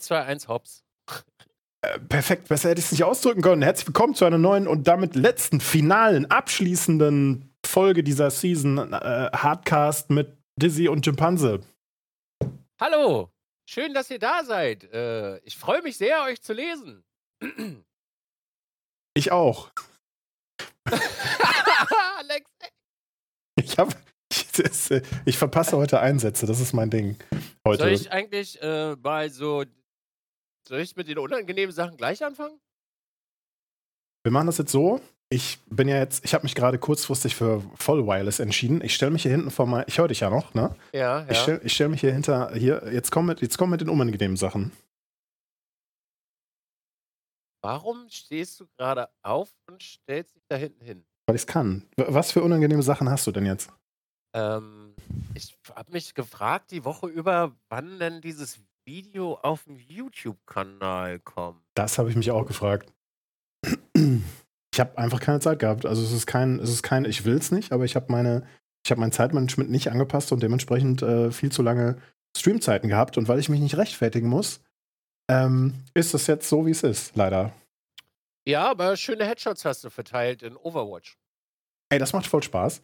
2, 1, Hops. Äh, perfekt, besser hätte ich es nicht ausdrücken können. Herzlich willkommen zu einer neuen und damit letzten, finalen, abschließenden Folge dieser Season äh, Hardcast mit Dizzy und Chimpanse. Hallo, schön, dass ihr da seid. Äh, ich freue mich sehr, euch zu lesen. Ich auch. Alex. Ich habe ich, äh, ich, verpasse heute Einsätze, das ist mein Ding. Heute. Soll ich eigentlich äh, mal so. Soll ich mit den unangenehmen Sachen gleich anfangen? Wir machen das jetzt so. Ich bin ja jetzt, ich habe mich gerade kurzfristig für Voll Wireless entschieden. Ich stelle mich hier hinten vor mein, ich höre dich ja noch, ne? Ja, ja. Ich stelle stell mich hier hinter, hier, jetzt komm mit, jetzt komm mit den unangenehmen Sachen. Warum stehst du gerade auf und stellst dich da hinten hin? Weil ich es kann. Was für unangenehme Sachen hast du denn jetzt? Ähm, ich habe mich gefragt die Woche über, wann denn dieses Video auf dem YouTube-Kanal kommt. Das habe ich mich auch gefragt. Ich habe einfach keine Zeit gehabt. Also es ist kein, es ist kein, ich will es nicht, aber ich habe meine, ich habe mein Zeitmanagement nicht angepasst und dementsprechend äh, viel zu lange Streamzeiten gehabt. Und weil ich mich nicht rechtfertigen muss, ähm, ist das jetzt so, wie es ist, leider. Ja, aber schöne Headshots hast du verteilt in Overwatch. Ey, das macht voll Spaß.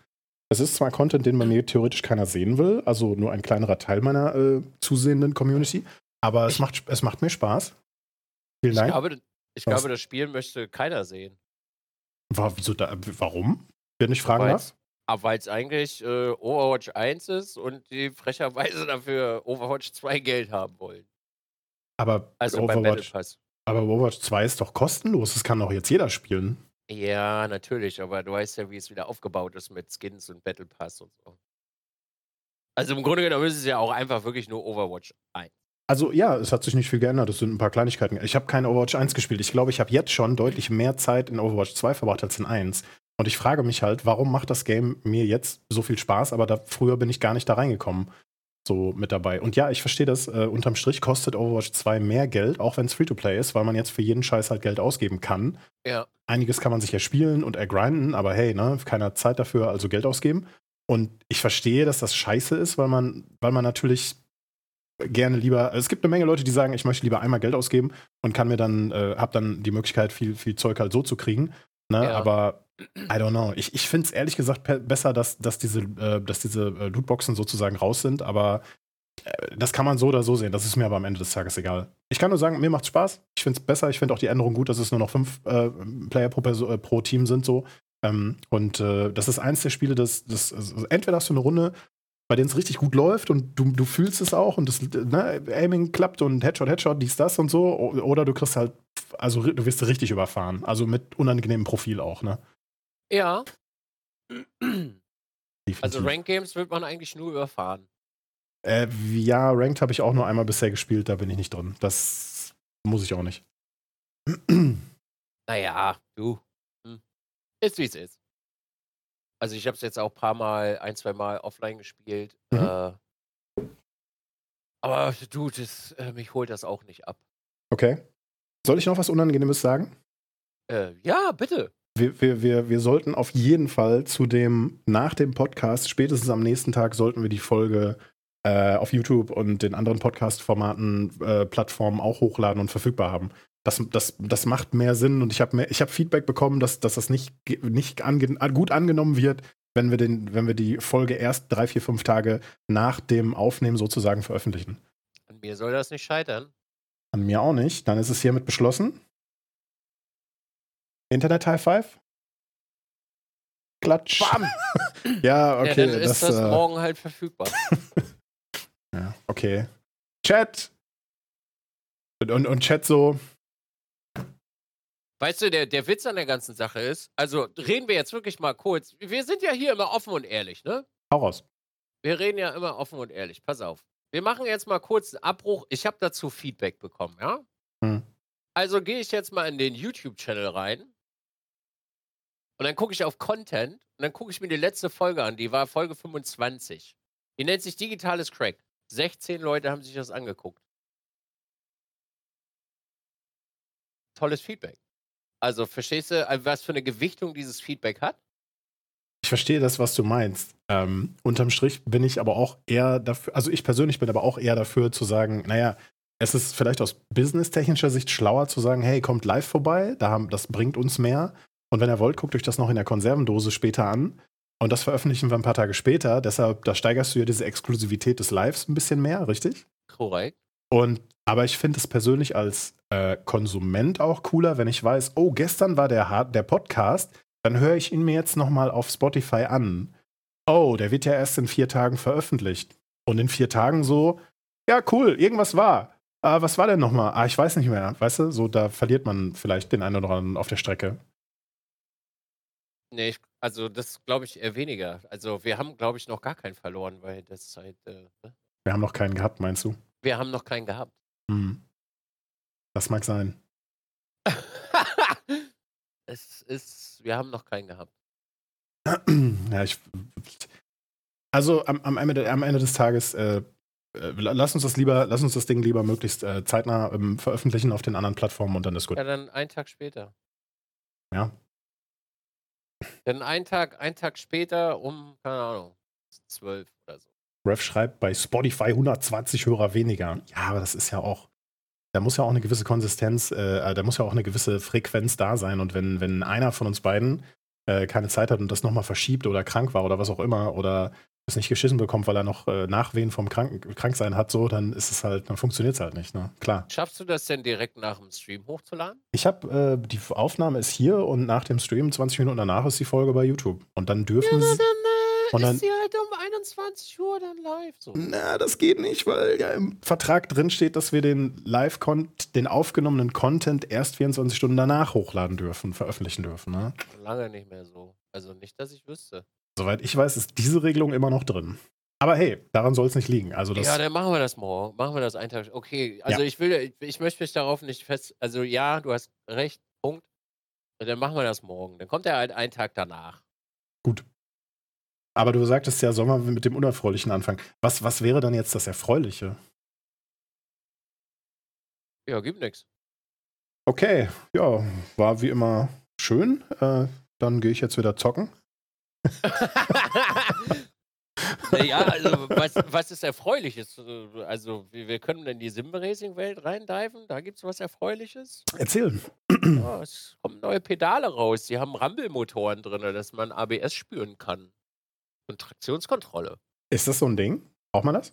Es ist zwar Content, den bei mir theoretisch keiner sehen will, also nur ein kleinerer Teil meiner äh, zusehenden Community, aber es macht, es macht mir Spaß. Vielen Dank. Ich glaube, ich glaube das Spiel möchte keiner sehen. War, wieso da, warum? Wenn ich fragen darf? Aber weil es eigentlich äh, Overwatch 1 ist und die frecherweise dafür Overwatch 2 Geld haben wollen. Aber also Overwatch, aber Overwatch 2 ist doch kostenlos, das kann doch jetzt jeder spielen. Ja, natürlich, aber du weißt ja, wie es wieder aufgebaut ist mit Skins und Battle Pass und so. Also im Grunde genommen ist es ja auch einfach wirklich nur Overwatch 1. Also ja, es hat sich nicht viel geändert. Es sind ein paar Kleinigkeiten. Ich habe keine Overwatch 1 gespielt. Ich glaube, ich habe jetzt schon deutlich mehr Zeit in Overwatch 2 verbracht als in 1. Und ich frage mich halt, warum macht das Game mir jetzt so viel Spaß, aber da, früher bin ich gar nicht da reingekommen so mit dabei. Und ja, ich verstehe das. Äh, unterm Strich kostet Overwatch 2 mehr Geld, auch wenn es Free-to-Play ist, weil man jetzt für jeden Scheiß halt Geld ausgeben kann. Ja. Einiges kann man sich ja spielen und ergrinden, aber hey, ne, keiner Zeit dafür, also Geld ausgeben. Und ich verstehe, dass das scheiße ist, weil man, weil man natürlich gerne lieber, es gibt eine Menge Leute, die sagen, ich möchte lieber einmal Geld ausgeben und kann mir dann, äh, hab dann die Möglichkeit, viel, viel Zeug halt so zu kriegen. Ne? Ja. Aber I don't know. Ich, ich finde es ehrlich gesagt besser, dass, dass diese, äh, dass diese äh, Lootboxen sozusagen raus sind, aber äh, das kann man so oder so sehen. Das ist mir aber am Ende des Tages egal. Ich kann nur sagen, mir macht's Spaß. Ich finde es besser. Ich finde auch die Änderung gut, dass es nur noch fünf äh, Player pro, äh, pro, Team sind so. Ähm, und das ist eins der Spiele, das, das also entweder hast du eine Runde, bei denen es richtig gut läuft und du, du fühlst es auch und das ne, Aiming klappt und Headshot, Headshot, dies, das und so. Oder du kriegst halt, also du wirst richtig überfahren. Also mit unangenehmem Profil auch, ne? Ja. Also Rank Games wird man eigentlich nur überfahren. Äh, ja, Ranked habe ich auch nur einmal bisher gespielt, da bin ich nicht drin. Das muss ich auch nicht. naja, du. Hm. Ist wie es ist. Also ich habe es jetzt auch ein paar Mal, ein, zwei Mal offline gespielt. Mhm. Äh, aber du, das, äh, mich holt das auch nicht ab. Okay. Soll ich noch was Unangenehmes sagen? Äh, ja, bitte wir, wir, wir, wir sollten auf jeden Fall zu dem, nach dem Podcast, spätestens am nächsten Tag, sollten wir die Folge äh, auf YouTube und den anderen Podcast-Formaten, äh, Plattformen auch hochladen und verfügbar haben. Das, das, das macht mehr Sinn und ich habe hab Feedback bekommen, dass, dass das nicht, nicht ange gut angenommen wird, wenn wir, den, wenn wir die Folge erst drei, vier, fünf Tage nach dem Aufnehmen sozusagen veröffentlichen. An mir soll das nicht scheitern. An mir auch nicht. Dann ist es hiermit beschlossen. Internet High Five? Klatsch. Bam. ja, okay. Ja, dann ist das, das äh, morgen halt verfügbar. ja, okay. Chat. Und, und, und Chat so. Weißt du, der, der Witz an der ganzen Sache ist, also reden wir jetzt wirklich mal kurz. Wir sind ja hier immer offen und ehrlich, ne? Hau raus. Wir reden ja immer offen und ehrlich. Pass auf. Wir machen jetzt mal kurz einen Abbruch. Ich habe dazu Feedback bekommen, ja? Hm. Also gehe ich jetzt mal in den YouTube-Channel rein und dann gucke ich auf Content und dann gucke ich mir die letzte Folge an. Die war Folge 25. Die nennt sich Digitales Crack. 16 Leute haben sich das angeguckt. Tolles Feedback. Also, verstehst du, äh, was für eine Gewichtung dieses Feedback hat? Ich verstehe das, was du meinst. Ähm, unterm Strich bin ich aber auch eher dafür, also ich persönlich bin aber auch eher dafür zu sagen, naja, es ist vielleicht aus businesstechnischer Sicht schlauer zu sagen, hey, kommt live vorbei, da haben, das bringt uns mehr. Und wenn ihr wollt, guckt euch das noch in der Konservendose später an. Und das veröffentlichen wir ein paar Tage später. Deshalb, da steigerst du ja diese Exklusivität des Lives ein bisschen mehr, richtig? Korrekt. Und aber ich finde es persönlich als äh, Konsument auch cooler, wenn ich weiß, oh, gestern war der, der Podcast, dann höre ich ihn mir jetzt nochmal auf Spotify an. Oh, der wird ja erst in vier Tagen veröffentlicht. Und in vier Tagen so, ja, cool, irgendwas war. Ah, was war denn nochmal? Ah, ich weiß nicht mehr. Weißt du, so da verliert man vielleicht den einen oder anderen auf der Strecke. Nee, ich, also das glaube ich eher weniger. Also wir haben, glaube ich, noch gar keinen verloren, weil das halt. Äh, ne? Wir haben noch keinen gehabt, meinst du? Wir haben noch keinen gehabt. Hm. Das mag sein. es ist, wir haben noch keinen gehabt. ja, ich. Also am, am, Ende, am Ende des Tages, äh, äh, lass uns das lieber, lass uns das Ding lieber möglichst äh, zeitnah ähm, veröffentlichen auf den anderen Plattformen und dann ist gut. Ja, dann einen Tag später. Ja. Dann einen Tag, einen Tag später um, keine Ahnung, zwölf oder so. Rev schreibt bei Spotify 120 Hörer weniger. Ja, aber das ist ja auch, da muss ja auch eine gewisse Konsistenz, äh, äh, da muss ja auch eine gewisse Frequenz da sein. Und wenn, wenn einer von uns beiden äh, keine Zeit hat und das nochmal verschiebt oder krank war oder was auch immer oder es nicht geschissen bekommt, weil er noch äh, Nachwehen vom Krank Kranksein hat, so, dann ist es halt, dann funktioniert es halt nicht, ne? Klar. Schaffst du das denn direkt nach dem Stream hochzuladen? Ich habe, äh, die Aufnahme ist hier und nach dem Stream, 20 Minuten danach, ist die Folge bei YouTube. Und dann dürfen ja, sie. Dann, und dann, ist sie halt um 21 Uhr dann live. So. Na, das geht nicht, weil ja im Vertrag drin steht, dass wir den live den aufgenommenen Content erst 24 Stunden danach hochladen dürfen, veröffentlichen dürfen, ne? Lange nicht mehr so. Also nicht, dass ich wüsste. Soweit ich weiß, ist diese Regelung immer noch drin. Aber hey, daran soll es nicht liegen. Also das ja, dann machen wir das morgen. Machen wir das einen Tag. Okay, also ja. ich will, ich, ich möchte mich darauf nicht fest. Also ja, du hast recht. Punkt. Dann machen wir das morgen. Dann kommt er halt einen Tag danach. Gut. Aber du sagtest ja, wir mit dem Unerfreulichen anfangen. Was, was wäre dann jetzt das Erfreuliche? Ja, gibt nichts. Okay, ja, war wie immer schön. Äh, dann gehe ich jetzt wieder zocken. naja, also was, was ist Erfreuliches? Also wir, wir können in die Simba-Racing-Welt reindiven, da gibt es was Erfreuliches. Erzähl. Ja, es kommen neue Pedale raus, die haben Rumble-Motoren drin, dass man ABS spüren kann. Und Traktionskontrolle. Ist das so ein Ding? Braucht man das?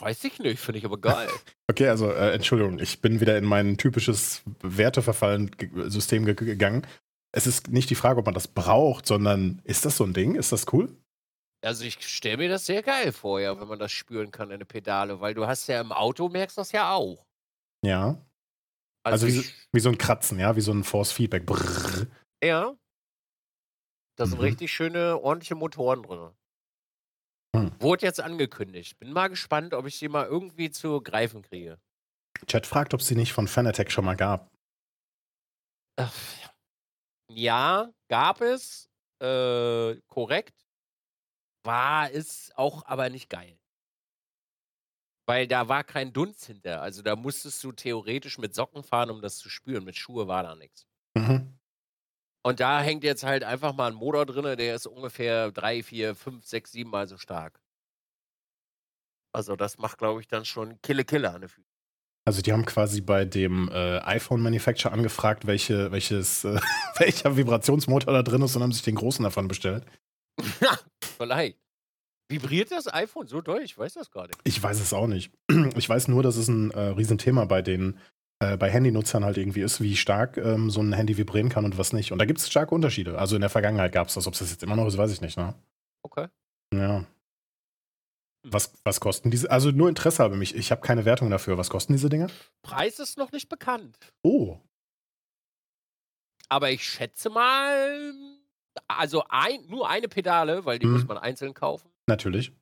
Weiß ich nicht, finde ich aber geil. Okay, also äh, Entschuldigung, ich bin wieder in mein typisches Werteverfallen-System gegangen es ist nicht die Frage, ob man das braucht, sondern ist das so ein Ding? Ist das cool? Also ich stelle mir das sehr geil vor, ja, wenn man das spüren kann, eine Pedale, weil du hast ja im Auto merkst das ja auch. Ja. Also, also wie, wie, so ein Kratzen, ja, wie so ein Force Feedback. Brrr. Ja. Da sind mhm. richtig schöne, ordentliche Motoren drin. Hm. Wurde jetzt angekündigt. Bin mal gespannt, ob ich sie mal irgendwie zu greifen kriege. Chat fragt, ob es sie nicht von Fanatec schon mal gab. Ach, ja, gab es. Äh, korrekt. War es auch aber nicht geil. Weil da war kein Dunst hinter. Also da musstest du theoretisch mit Socken fahren, um das zu spüren. Mit Schuhe war da nichts. Mhm. Und da hängt jetzt halt einfach mal ein Motor drin, der ist ungefähr drei, vier, fünf, sechs, sieben Mal so stark. Also das macht, glaube ich, dann schon Kille Kille an der Füße. Also die haben quasi bei dem äh, iPhone-Manufacturer angefragt, welche, welches, äh, welcher Vibrationsmotor da drin ist und haben sich den großen davon bestellt. Vielleicht. Vibriert das iPhone so doll? Ich weiß das gar nicht. Ich weiß es auch nicht. Ich weiß nur, dass es ein äh, Riesenthema bei den äh, bei Handynutzern halt irgendwie ist, wie stark ähm, so ein Handy vibrieren kann und was nicht. Und da gibt es starke Unterschiede. Also in der Vergangenheit gab es das. Ob es das jetzt immer noch ist, weiß ich nicht. Ne? Okay. Ja. Was, was kosten diese? Also nur Interesse habe mich. Ich habe keine Wertung dafür. Was kosten diese Dinge? Preis ist noch nicht bekannt. Oh. Aber ich schätze mal, also ein, nur eine Pedale, weil die hm. muss man einzeln kaufen. Natürlich.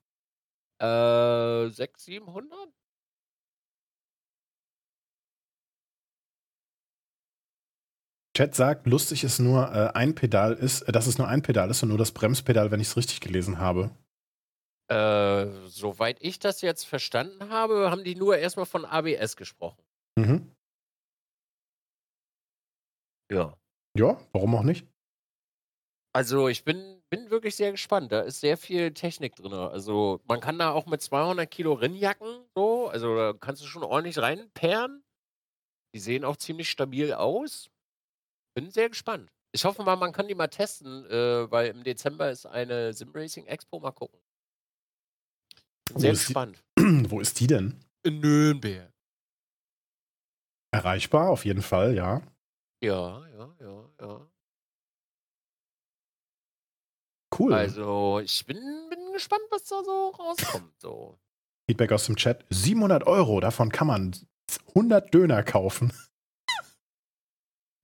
Äh, 600, 700? Chat sagt, lustig ist nur äh, ein Pedal ist, äh, dass es nur ein Pedal ist und nur das Bremspedal, wenn ich es richtig gelesen habe. Äh, soweit ich das jetzt verstanden habe, haben die nur erstmal von ABS gesprochen. Mhm. Ja. Ja, warum auch nicht? Also ich bin bin wirklich sehr gespannt. Da ist sehr viel Technik drin. Also man kann da auch mit 200 Kilo Rinnjacken so, also da kannst du schon ordentlich reinperren. Die sehen auch ziemlich stabil aus. Bin sehr gespannt. Ich hoffe mal, man kann die mal testen, äh, weil im Dezember ist eine Simracing Expo. Mal gucken. Bin sehr gespannt. Wo ist die denn? In Nürnberg. Erreichbar, auf jeden Fall, ja. Ja, ja, ja, ja. Cool. Also, ich bin, bin gespannt, was da so rauskommt. So. Feedback aus dem Chat: 700 Euro, davon kann man 100 Döner kaufen.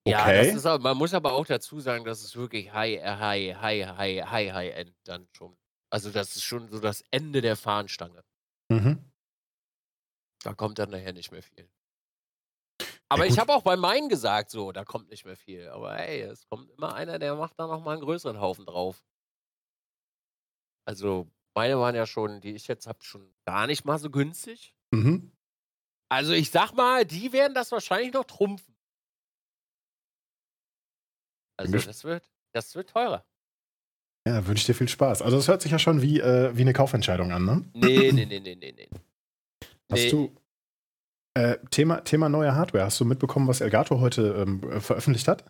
Ja, das ist aber, man muss aber auch dazu sagen, das ist wirklich high, äh, high, high, high, high, high end dann schon. Also das ist schon so das Ende der Fahnenstange. Mhm. Da kommt dann nachher nicht mehr viel. Aber ja, ich habe auch bei meinen gesagt, so, da kommt nicht mehr viel. Aber hey, es kommt immer einer, der macht da nochmal einen größeren Haufen drauf. Also, meine waren ja schon, die ich jetzt habe, schon gar nicht mal so günstig. Mhm. Also, ich sag mal, die werden das wahrscheinlich noch trumpfen. Also, das wird, das wird teurer. Ja, wünsche ich dir viel Spaß. Also, das hört sich ja schon wie, äh, wie eine Kaufentscheidung an, ne? Nee, nee, nee, nee, nee, nee. Hast nee. du. Äh, Thema, Thema neue Hardware. Hast du mitbekommen, was Elgato heute ähm, veröffentlicht hat?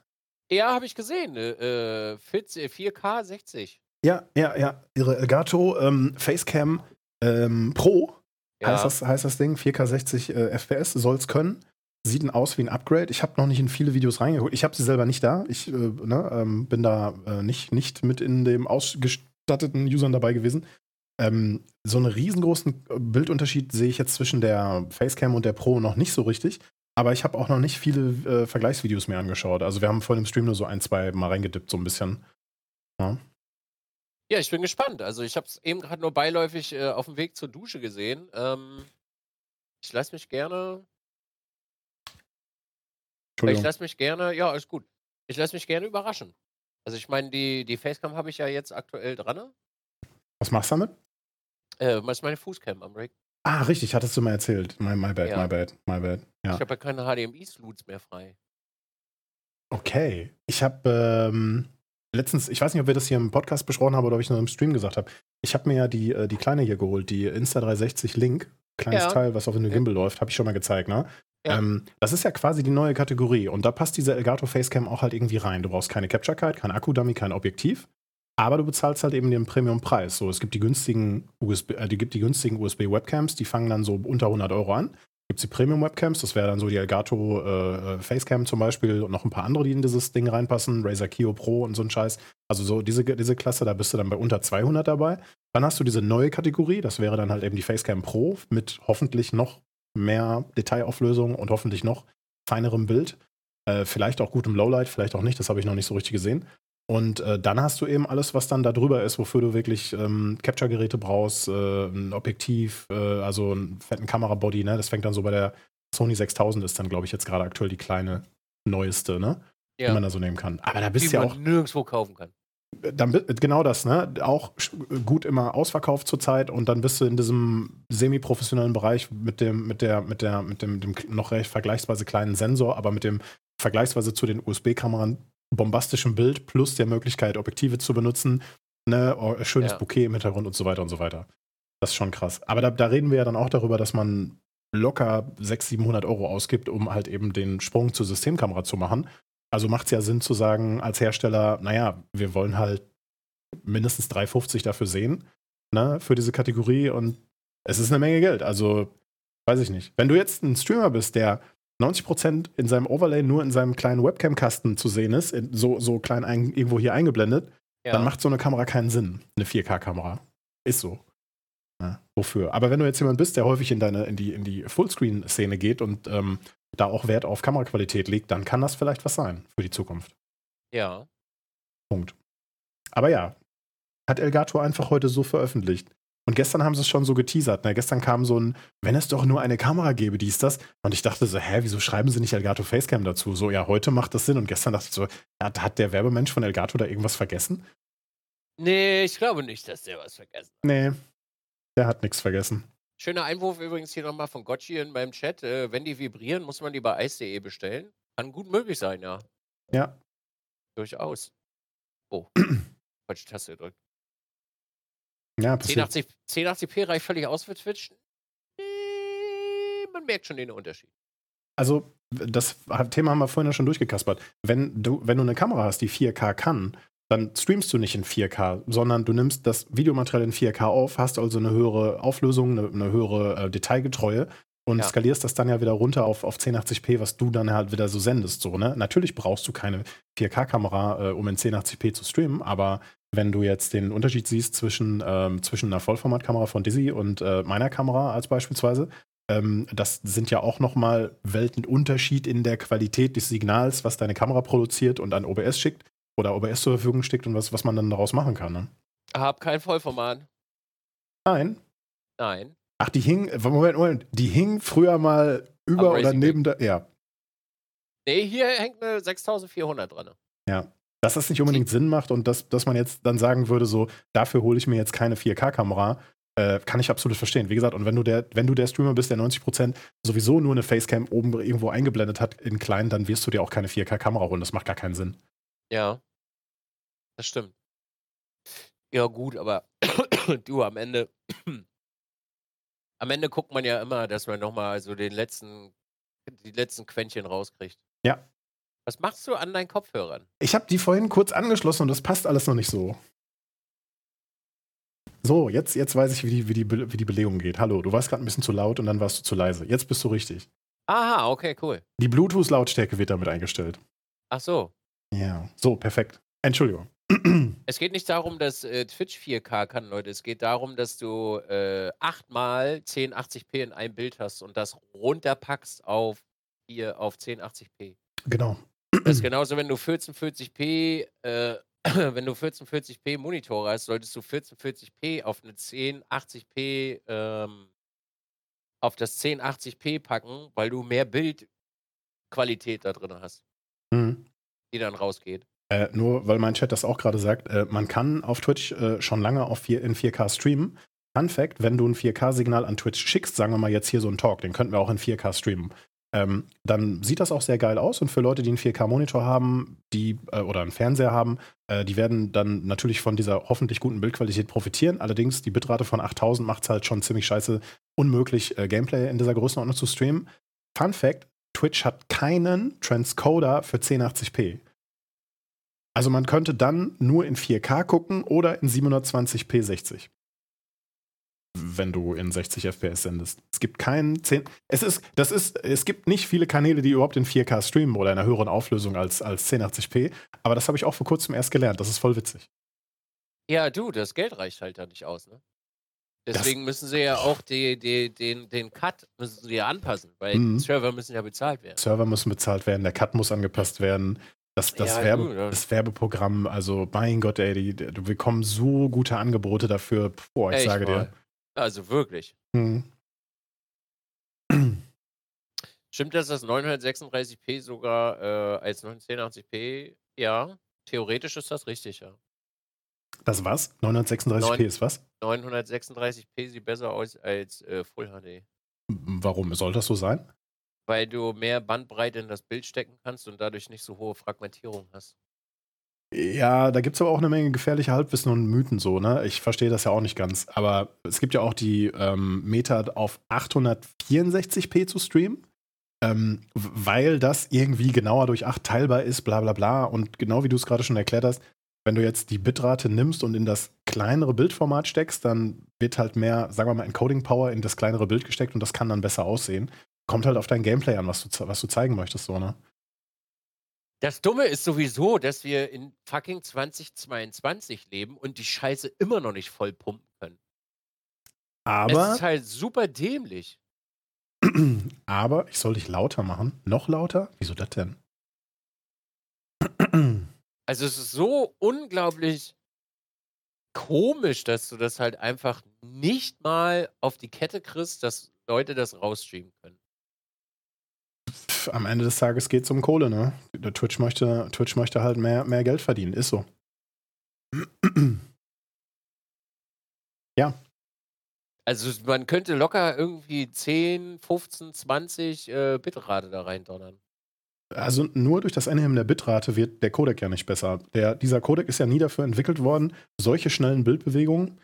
Ja, habe ich gesehen. Äh, 4K 60. Ja, ja, ja. Ihre Elgato ähm, Facecam ähm, Pro ja. heißt, das, heißt das Ding. 4K 60 äh, FPS soll es können. Sieht aus wie ein Upgrade. Ich habe noch nicht in viele Videos reingeguckt. Ich habe sie selber nicht da. Ich äh, ne, ähm, bin da äh, nicht, nicht mit in dem ausgestatteten Usern dabei gewesen. Ähm, so einen riesengroßen Bildunterschied sehe ich jetzt zwischen der Facecam und der Pro noch nicht so richtig. Aber ich habe auch noch nicht viele äh, Vergleichsvideos mehr angeschaut. Also wir haben vor dem Stream nur so ein, zwei Mal reingedippt, so ein bisschen. Ja. Ja, ich bin gespannt. Also ich habe es eben gerade nur beiläufig äh, auf dem Weg zur Dusche gesehen. Ähm, ich lasse mich gerne. Ich lasse mich gerne, ja, ist gut. Ich lasse mich gerne überraschen. Also ich meine, die, die Facecam habe ich ja jetzt aktuell dran. Ne? Was machst du damit? Äh, das ist meine Fußcam am Rig. Ah, richtig, hattest du mal erzählt. My, my bad, ja. my bad, my bad. Ja. Ich habe ja keine HDMI-Sluts mehr frei. Okay. Ich habe ähm, letztens, ich weiß nicht, ob wir das hier im Podcast besprochen haben oder ob ich nur im Stream gesagt habe. Ich habe mir ja die, äh, die kleine hier geholt, die Insta360 Link. Kleines ja. Teil, was auf einem Gimbal läuft, habe ich schon mal gezeigt, ne? Ähm, das ist ja quasi die neue Kategorie und da passt diese Elgato Facecam auch halt irgendwie rein. Du brauchst keine Capture Card, kein Akku-Dummy, kein Objektiv, aber du bezahlst halt eben den Premium-Preis. So, es gibt die günstigen USB, äh, die gibt die günstigen USB-Webcams, die fangen dann so unter 100 Euro an gibt es die Premium-Webcams, das wäre dann so die Elgato äh, Facecam zum Beispiel und noch ein paar andere, die in dieses Ding reinpassen, Razer Kio Pro und so ein Scheiß. Also so diese, diese Klasse, da bist du dann bei unter 200 dabei. Dann hast du diese neue Kategorie, das wäre dann halt eben die Facecam Pro mit hoffentlich noch mehr Detailauflösung und hoffentlich noch feinerem Bild. Äh, vielleicht auch gutem Lowlight, vielleicht auch nicht, das habe ich noch nicht so richtig gesehen. Und äh, dann hast du eben alles, was dann da drüber ist, wofür du wirklich ähm, Capture-Geräte brauchst, äh, ein Objektiv, äh, also einen fetten Kamerabody, ne? Das fängt dann so bei der Sony 6000 ist dann, glaube ich, jetzt gerade aktuell die kleine neueste, ne? Ja. Die man da so nehmen kann. Aber da bist du ja auch. nirgendwo kaufen kann. Dann, genau das, ne? Auch gut immer ausverkauft zurzeit und dann bist du in diesem semi-professionellen Bereich mit dem, mit der, mit der, mit dem, dem noch recht vergleichsweise kleinen Sensor, aber mit dem vergleichsweise zu den USB-Kameran bombastischen Bild plus der Möglichkeit, Objektive zu benutzen, ne, oh, schönes ja. Bouquet im Hintergrund und so weiter und so weiter. Das ist schon krass. Aber da, da reden wir ja dann auch darüber, dass man locker 600, 700 Euro ausgibt, um halt eben den Sprung zur Systemkamera zu machen. Also macht es ja Sinn zu sagen, als Hersteller, naja, wir wollen halt mindestens 3,50 dafür sehen, ne, für diese Kategorie und es ist eine Menge Geld. Also, weiß ich nicht. Wenn du jetzt ein Streamer bist, der 90% in seinem Overlay nur in seinem kleinen Webcam-Kasten zu sehen ist, so, so klein ein, irgendwo hier eingeblendet, ja. dann macht so eine Kamera keinen Sinn. Eine 4K-Kamera. Ist so. Ja, wofür? Aber wenn du jetzt jemand bist, der häufig in deine, in die, in die Fullscreen-Szene geht und ähm, da auch Wert auf Kameraqualität legt, dann kann das vielleicht was sein für die Zukunft. Ja. Punkt. Aber ja, hat Elgato einfach heute so veröffentlicht. Und gestern haben sie es schon so geteasert. Ne? Gestern kam so ein, wenn es doch nur eine Kamera gäbe, die ist das. Und ich dachte so, hä, wieso schreiben sie nicht Elgato Facecam dazu? So, ja, heute macht das Sinn. Und gestern dachte ich so, hat, hat der Werbemensch von Elgato da irgendwas vergessen? Nee, ich glaube nicht, dass der was vergessen hat. Nee, der hat nichts vergessen. Schöner Einwurf übrigens hier nochmal von Gotchi in meinem Chat. Äh, wenn die vibrieren, muss man die bei ice.de bestellen. Kann gut möglich sein, ja. Ja. Durchaus. Oh. falsche Taste gedrückt. Ja, 1080, 1080p reicht völlig aus für Twitch. Man merkt schon den Unterschied. Also, das Thema haben wir vorhin ja schon durchgekaspert. Wenn du, wenn du eine Kamera hast, die 4K kann, dann streamst du nicht in 4K, sondern du nimmst das Videomaterial in 4K auf, hast also eine höhere Auflösung, eine, eine höhere äh, Detailgetreue und ja. skalierst das dann ja wieder runter auf, auf 1080p, was du dann halt wieder so sendest. So, ne? Natürlich brauchst du keine 4K-Kamera, äh, um in 1080p zu streamen, aber wenn du jetzt den Unterschied siehst zwischen, ähm, zwischen einer Vollformatkamera von Dizzy und äh, meiner Kamera als beispielsweise, ähm, das sind ja auch nochmal Weltenunterschied in der Qualität des Signals, was deine Kamera produziert und an OBS schickt oder OBS zur Verfügung steckt und was, was man dann daraus machen kann. Ne? Hab kein Vollformat. Nein. Nein. Ach, die hing, Moment, Moment, die hing früher mal über oder neben der, ja. Nee, hier hängt eine 6400 dran. Ja. Dass das nicht unbedingt Sinn macht und dass, dass man jetzt dann sagen würde, so, dafür hole ich mir jetzt keine 4K-Kamera, äh, kann ich absolut verstehen. Wie gesagt, und wenn du der, wenn du der Streamer bist, der 90% sowieso nur eine Facecam oben irgendwo eingeblendet hat in klein, dann wirst du dir auch keine 4K-Kamera holen. Das macht gar keinen Sinn. Ja. Das stimmt. Ja, gut, aber du am Ende am Ende guckt man ja immer, dass man nochmal so den letzten, die letzten Quäntchen rauskriegt. Ja. Was machst du an deinen Kopfhörern? Ich habe die vorhin kurz angeschlossen und das passt alles noch nicht so. So, jetzt, jetzt weiß ich, wie die, wie, die, wie die Belegung geht. Hallo, du warst gerade ein bisschen zu laut und dann warst du zu leise. Jetzt bist du richtig. Aha, okay, cool. Die Bluetooth-Lautstärke wird damit eingestellt. Ach so. Ja, so, perfekt. Entschuldigung. Es geht nicht darum, dass äh, Twitch 4K kann, Leute. Es geht darum, dass du äh, 8 mal 1080p in einem Bild hast und das runterpackst auf, hier, auf 1080p. Genau. Das ist genauso, wenn du 1440p, äh, wenn du 1440p Monitor hast, solltest du 1440p auf eine 1080p, ähm, auf das 1080p packen, weil du mehr Bildqualität da drin hast, Mhm. Die dann rausgeht. Äh, nur weil mein Chat das auch gerade sagt, äh, man kann auf Twitch äh, schon lange auf vier, in 4K streamen. Fun Fact, wenn du ein 4K-Signal an Twitch schickst, sagen wir mal jetzt hier so einen Talk, den könnten wir auch in 4K streamen. Ähm, dann sieht das auch sehr geil aus und für Leute, die einen 4K-Monitor haben, die äh, oder einen Fernseher haben, äh, die werden dann natürlich von dieser hoffentlich guten Bildqualität profitieren. Allerdings die Bitrate von 8000 macht es halt schon ziemlich scheiße unmöglich, äh, Gameplay in dieser Größenordnung zu streamen. Fun Fact: Twitch hat keinen Transcoder für 1080p. Also man könnte dann nur in 4K gucken oder in 720p 60. Wenn du in 60 FPS sendest. Es gibt keinen 10. Es ist, das ist, es gibt nicht viele Kanäle, die überhaupt in 4K streamen oder in einer höheren Auflösung als, als 1080p. Aber das habe ich auch vor kurzem erst gelernt. Das ist voll witzig. Ja, du, das Geld reicht halt da nicht aus, ne? Deswegen das, müssen sie ja auch die, die, den, den Cut müssen sie ja anpassen, weil mhm. Server müssen ja bezahlt werden. Server müssen bezahlt werden, der Cut muss angepasst werden. Das, das, ja, Werbe, du, das Werbeprogramm, also mein Gott, ey, die, die, wir bekommen so gute Angebote dafür. Boah, ich Echt sage mal. dir. Also wirklich. Hm. Stimmt das, dass 936p sogar äh, als 1980p? Ja, theoretisch ist das richtig, ja. Das was? 936p 9, ist was? 936p sieht besser aus als äh, Full HD. Warum soll das so sein? Weil du mehr Bandbreite in das Bild stecken kannst und dadurch nicht so hohe Fragmentierung hast. Ja, da gibt es aber auch eine Menge gefährliche Halbwissen und Mythen so, ne? Ich verstehe das ja auch nicht ganz. Aber es gibt ja auch die ähm, Meta auf 864p zu streamen, ähm, weil das irgendwie genauer durch 8 teilbar ist, bla bla bla. Und genau wie du es gerade schon erklärt hast, wenn du jetzt die Bitrate nimmst und in das kleinere Bildformat steckst, dann wird halt mehr, sagen wir mal, Encoding Power in das kleinere Bild gesteckt und das kann dann besser aussehen. Kommt halt auf dein Gameplay an, was du, was du zeigen möchtest, so, ne? Das Dumme ist sowieso, dass wir in fucking 2022 leben und die Scheiße immer noch nicht voll pumpen können. Aber. Es ist halt super dämlich. Aber ich soll dich lauter machen. Noch lauter? Wieso das denn? Also es ist so unglaublich komisch, dass du das halt einfach nicht mal auf die Kette kriegst, dass Leute das rausstreamen können am Ende des Tages geht es um Kohle, ne? Der Twitch möchte, Twitch möchte halt mehr, mehr Geld verdienen, ist so. ja. Also man könnte locker irgendwie 10, 15, 20 äh, Bitrate da rein donnern. Also nur durch das Anheben der Bitrate wird der Codec ja nicht besser. Der, dieser Codec ist ja nie dafür entwickelt worden, solche schnellen Bildbewegungen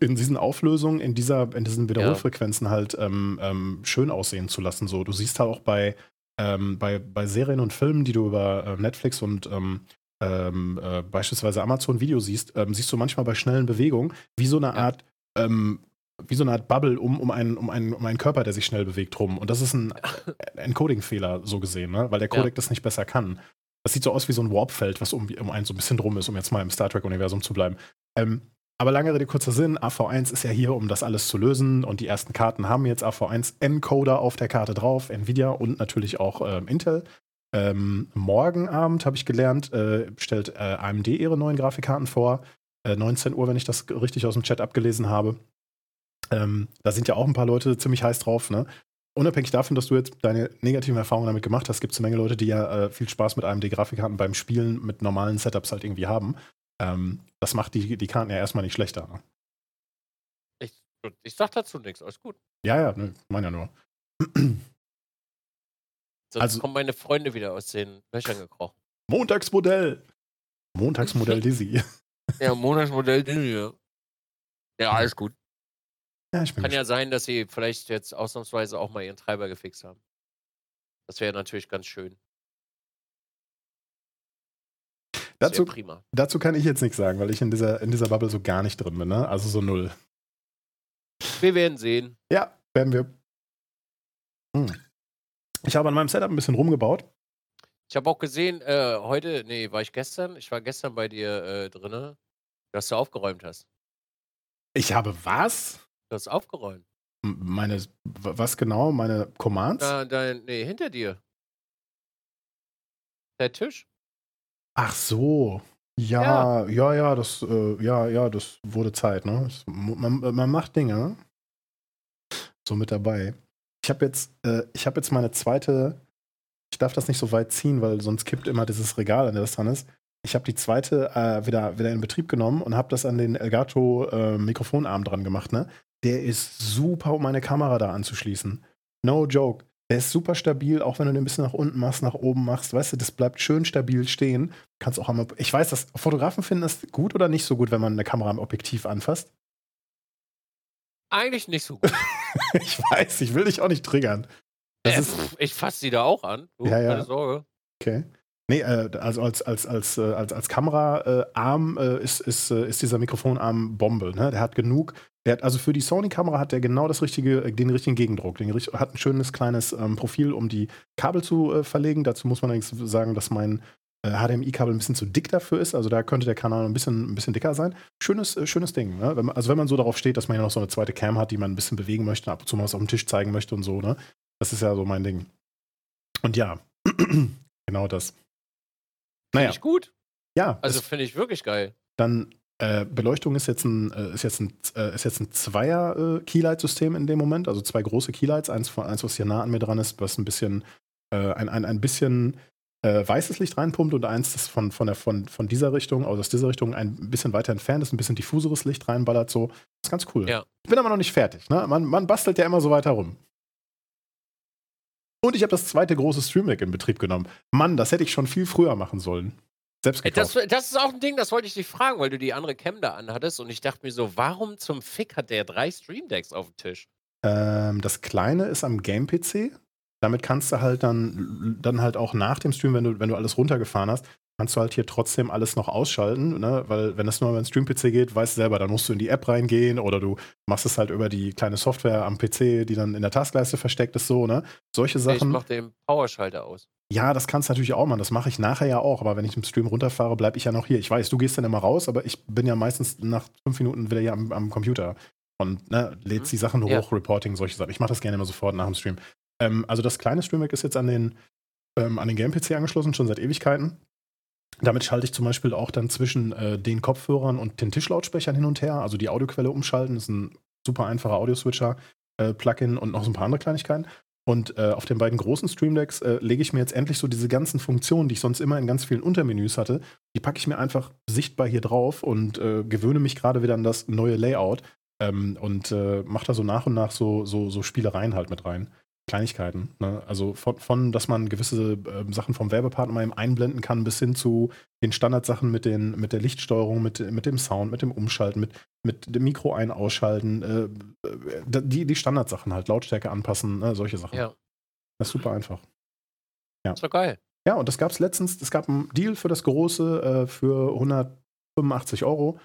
in diesen Auflösungen, in, dieser, in diesen Wiederholfrequenzen ja. halt ähm, ähm, schön aussehen zu lassen. So, du siehst halt auch bei, ähm, bei, bei Serien und Filmen, die du über äh, Netflix und ähm, ähm, äh, beispielsweise Amazon Video siehst, ähm, siehst du manchmal bei schnellen Bewegungen wie so eine Art wie so eine Art Bubble um, um, einen, um, einen, um einen Körper, der sich schnell bewegt, rum. Und das ist ein Encoding-Fehler, so gesehen, ne? weil der Codec ja. das nicht besser kann. Das sieht so aus wie so ein Warpfeld, was um, um einen so ein bisschen drum ist, um jetzt mal im Star Trek-Universum zu bleiben. Ähm, aber lange Rede, kurzer Sinn, AV1 ist ja hier, um das alles zu lösen. Und die ersten Karten haben jetzt AV1-Encoder auf der Karte drauf, Nvidia und natürlich auch ähm, Intel. Ähm, morgen Abend, habe ich gelernt, äh, stellt äh, AMD ihre neuen Grafikkarten vor. Äh, 19 Uhr, wenn ich das richtig aus dem Chat abgelesen habe. Ähm, da sind ja auch ein paar Leute ziemlich heiß drauf. Ne? Unabhängig davon, dass du jetzt deine negativen Erfahrungen damit gemacht hast, gibt es eine Menge Leute, die ja äh, viel Spaß mit AMD-Grafikkarten beim Spielen mit normalen Setups halt irgendwie haben. Ähm, das macht die, die Karten ja erstmal nicht schlechter. Ne? Ich, ich sag dazu nichts, alles gut. Ja, ja, ne, meine ja nur. Sonst also, kommen meine Freunde wieder aus den Löchern gekrochen. Montagsmodell! Montagsmodell Dizzy. ja, Montagsmodell Dizzy, ja. Ja, alles gut. Ja, Kann ja sein, dass sie vielleicht jetzt ausnahmsweise auch mal ihren Treiber gefixt haben. Das wäre natürlich ganz schön. Dazu, prima. dazu kann ich jetzt nichts sagen, weil ich in dieser, in dieser Bubble so gar nicht drin bin, ne? Also so null. Wir werden sehen. Ja, werden wir. Hm. Ich habe an meinem Setup ein bisschen rumgebaut. Ich habe auch gesehen, äh, heute, nee, war ich gestern? Ich war gestern bei dir äh, drinne, dass du aufgeräumt hast. Ich habe was? Du hast aufgeräumt. Meine, was genau? Meine Commands? Da, dein, nee, hinter dir. Der Tisch? Ach so. Ja, ja, ja, ja das, äh, ja, ja, das wurde Zeit, ne? Man, man macht Dinge. So mit dabei. Ich habe jetzt, äh, ich habe jetzt meine zweite. Ich darf das nicht so weit ziehen, weil sonst kippt immer dieses Regal, an der das dran ist. Ich habe die zweite äh, wieder, wieder in Betrieb genommen und habe das an den Elgato äh, Mikrofonarm dran gemacht, ne? Der ist super, um meine Kamera da anzuschließen. No joke. Der ist super stabil, auch wenn du den ein bisschen nach unten machst, nach oben machst. Weißt du, das bleibt schön stabil stehen. Kannst auch einmal. Ich weiß, dass Fotografen finden das gut oder nicht so gut, wenn man eine Kamera im Objektiv anfasst. Eigentlich nicht so gut. ich weiß, ich will dich auch nicht triggern. Äh, ich fasse sie da auch an. Du, ja, ja. Keine Sorge. Okay. Nee, äh, also als, als, als, äh, als, als Kameraarm äh, ist, ist, äh, ist dieser Mikrofonarm Bombe. Ne? Der hat genug. Der hat, also für die Sony-Kamera hat der genau das richtige, den richtigen Gegendruck. Den, hat ein schönes kleines ähm, Profil, um die Kabel zu äh, verlegen. Dazu muss man allerdings sagen, dass mein HDMI-Kabel ein bisschen zu dick dafür ist. Also da könnte der Kanal ein bisschen, ein bisschen dicker sein. Schönes, schönes Ding. Ne? Wenn man, also wenn man so darauf steht, dass man ja noch so eine zweite Cam hat, die man ein bisschen bewegen möchte, ab und zu mal was auf dem Tisch zeigen möchte und so. Ne? Das ist ja so mein Ding. Und ja, genau das. Naja. Finde ich gut. Ja. Also finde ich wirklich geil. Dann äh, Beleuchtung ist jetzt ein, äh, ist jetzt ein, äh, ist jetzt ein Zweier äh, Keylight-System in dem Moment, also zwei große Keylights, eins, von, eins, was hier nah an mir dran ist, was ein bisschen, ein, ein, ein bisschen weißes Licht reinpumpt und eins, das von, von, der, von, von dieser Richtung, also aus dieser Richtung ein bisschen weiter entfernt ist, ein bisschen diffuseres Licht reinballert, so. Das ist ganz cool. Ja. Ich bin aber noch nicht fertig, ne? Man, man bastelt ja immer so weiter rum. Und ich habe das zweite große Stream Deck in Betrieb genommen. Mann, das hätte ich schon viel früher machen sollen. Selbst das, das, ist auch ein Ding, das wollte ich dich fragen, weil du die andere Cam da anhattest und ich dachte mir so, warum zum Fick hat der drei Stream Decks auf dem Tisch? Ähm, das kleine ist am Game-PC. Damit kannst du halt dann, dann halt auch nach dem Stream, wenn du, wenn du alles runtergefahren hast, kannst du halt hier trotzdem alles noch ausschalten, ne? weil wenn das nur über den Stream-PC geht, weißt du selber, dann musst du in die App reingehen oder du machst es halt über die kleine Software am PC, die dann in der Taskleiste versteckt ist, so, ne? Solche Sachen. Ich mach den Powerschalter aus. Ja, das kannst du natürlich auch machen. Das mache ich nachher ja auch. Aber wenn ich im Stream runterfahre, bleibe ich ja noch hier. Ich weiß, du gehst dann immer raus, aber ich bin ja meistens nach fünf Minuten wieder hier am, am Computer und ne, lädst mhm. die Sachen hoch, ja. Reporting, solche Sachen. Ich mache das gerne immer sofort nach dem Stream. Ähm, also das kleine Streamback ist jetzt an den, ähm, an den Game-PC angeschlossen, schon seit Ewigkeiten. Damit schalte ich zum Beispiel auch dann zwischen äh, den Kopfhörern und den Tischlautsprechern hin und her, also die Audioquelle umschalten. Das ist ein super einfacher Audio-Switcher, äh, und noch so ein paar andere Kleinigkeiten. Und äh, auf den beiden großen Streamdecks äh, lege ich mir jetzt endlich so diese ganzen Funktionen, die ich sonst immer in ganz vielen Untermenüs hatte, die packe ich mir einfach sichtbar hier drauf und äh, gewöhne mich gerade wieder an das neue Layout ähm, und äh, mache da so nach und nach so, so, so Spielereien halt mit rein. Kleinigkeiten. Ne? Also von, von, dass man gewisse äh, Sachen vom Werbepartner mal eben einblenden kann, bis hin zu den Standardsachen mit, den, mit der Lichtsteuerung, mit, mit dem Sound, mit dem Umschalten, mit, mit dem Mikro ein- ausschalten, äh, die, die Standardsachen halt, Lautstärke anpassen, ne? solche Sachen. Ja. Das ist super einfach. Ja. Das war geil. Ja, und das gab es letztens, es gab einen Deal für das große äh, für 185 Euro.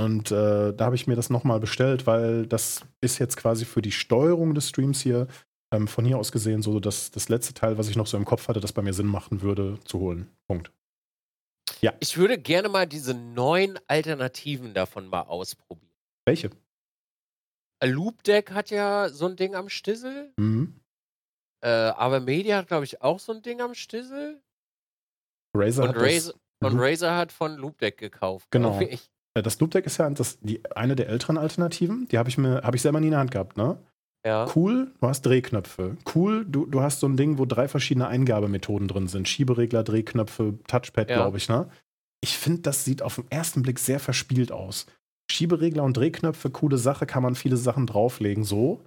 Und äh, da habe ich mir das nochmal bestellt, weil das ist jetzt quasi für die Steuerung des Streams hier ähm, von hier aus gesehen so dass das letzte Teil, was ich noch so im Kopf hatte, das bei mir Sinn machen würde, zu holen. Punkt. Ja. Ich würde gerne mal diese neuen Alternativen davon mal ausprobieren. Welche? Loop Deck hat ja so ein Ding am Stissel. Mhm. Äh, aber Media hat, glaube ich, auch so ein Ding am Stissel. Razer und hat Razer, und Razer hat von Loop Deck gekauft. Genau. Äh, das Loop Deck ist ja das, die, eine der älteren Alternativen. Die habe ich mir, habe ich selber nie in der Hand gehabt, ne? Ja. Cool, du hast Drehknöpfe. Cool, du, du hast so ein Ding, wo drei verschiedene Eingabemethoden drin sind. Schieberegler, Drehknöpfe, Touchpad, ja. glaube ich, ne? Ich finde, das sieht auf den ersten Blick sehr verspielt aus. Schieberegler und Drehknöpfe, coole Sache, kann man viele Sachen drauflegen, so.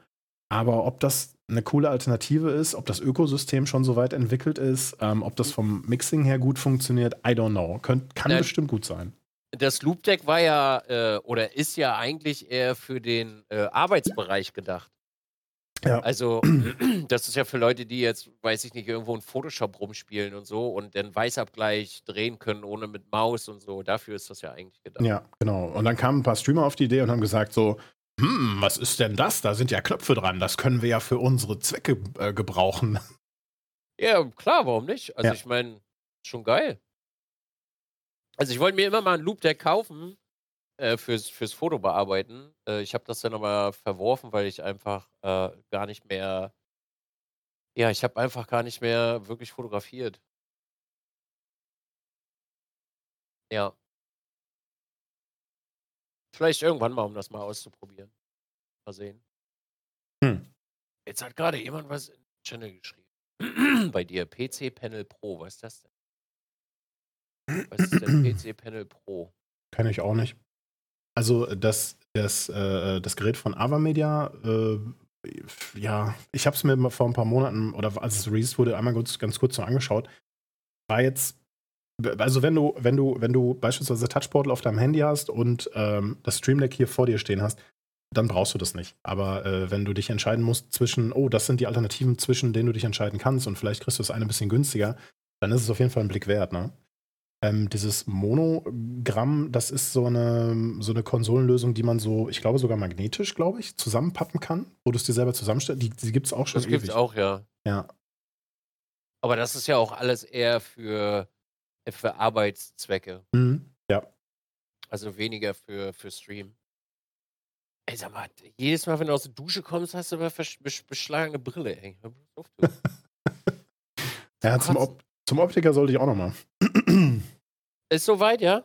Aber ob das eine coole Alternative ist, ob das Ökosystem schon so weit entwickelt ist, ähm, ob das vom Mixing her gut funktioniert, I don't know. Könnt, kann ja, bestimmt gut sein. Das Loop Deck war ja äh, oder ist ja eigentlich eher für den äh, Arbeitsbereich gedacht. Ja. Also, das ist ja für Leute, die jetzt, weiß ich nicht, irgendwo in Photoshop rumspielen und so und den Weißabgleich drehen können, ohne mit Maus und so. Dafür ist das ja eigentlich gedacht. Ja, genau. Und dann kamen ein paar Streamer auf die Idee und haben gesagt so, hm, was ist denn das? Da sind ja Knöpfe dran. Das können wir ja für unsere Zwecke äh, gebrauchen. Ja, klar, warum nicht? Also, ja. ich meine, schon geil. Also, ich wollte mir immer mal ein Loop Deck kaufen, äh, fürs, fürs Fotobearbeiten. Äh, ich habe das dann aber verworfen, weil ich einfach äh, gar nicht mehr, ja, ich habe einfach gar nicht mehr wirklich fotografiert. Ja. Vielleicht irgendwann mal, um das mal auszuprobieren. Mal sehen. Hm. Jetzt hat gerade jemand was in den Channel geschrieben. Bei dir, PC Panel Pro, was ist das denn? Was ist denn PC Panel Pro? Kenne ich auch nicht. Also das, das, äh, das Gerät von Avamedia, äh, ja, ich habe es mir vor ein paar Monaten oder als es released wurde, einmal ganz, ganz kurz so angeschaut. War jetzt, also wenn du, wenn du, wenn du beispielsweise Touchportal auf deinem Handy hast und ähm, das Stream Deck hier vor dir stehen hast, dann brauchst du das nicht. Aber äh, wenn du dich entscheiden musst zwischen, oh, das sind die Alternativen, zwischen denen du dich entscheiden kannst und vielleicht kriegst du das eine ein bisschen günstiger, dann ist es auf jeden Fall ein Blick wert, ne? Ähm, dieses Monogramm, das ist so eine, so eine Konsolenlösung, die man so, ich glaube sogar magnetisch, glaube ich, zusammenpappen kann, wo du es dir selber zusammenstellst. Die, die gibt es auch schon. Das gibt es auch, ja. Ja. Aber das ist ja auch alles eher für, für Arbeitszwecke. Mhm. Ja. Also weniger für, für Stream. Ey, sag mal, jedes Mal, wenn du aus der Dusche kommst, hast du aber beschlagene Brille, ey. ja, zum, Op zum Optiker sollte ich auch noch mal. Ist soweit, ja?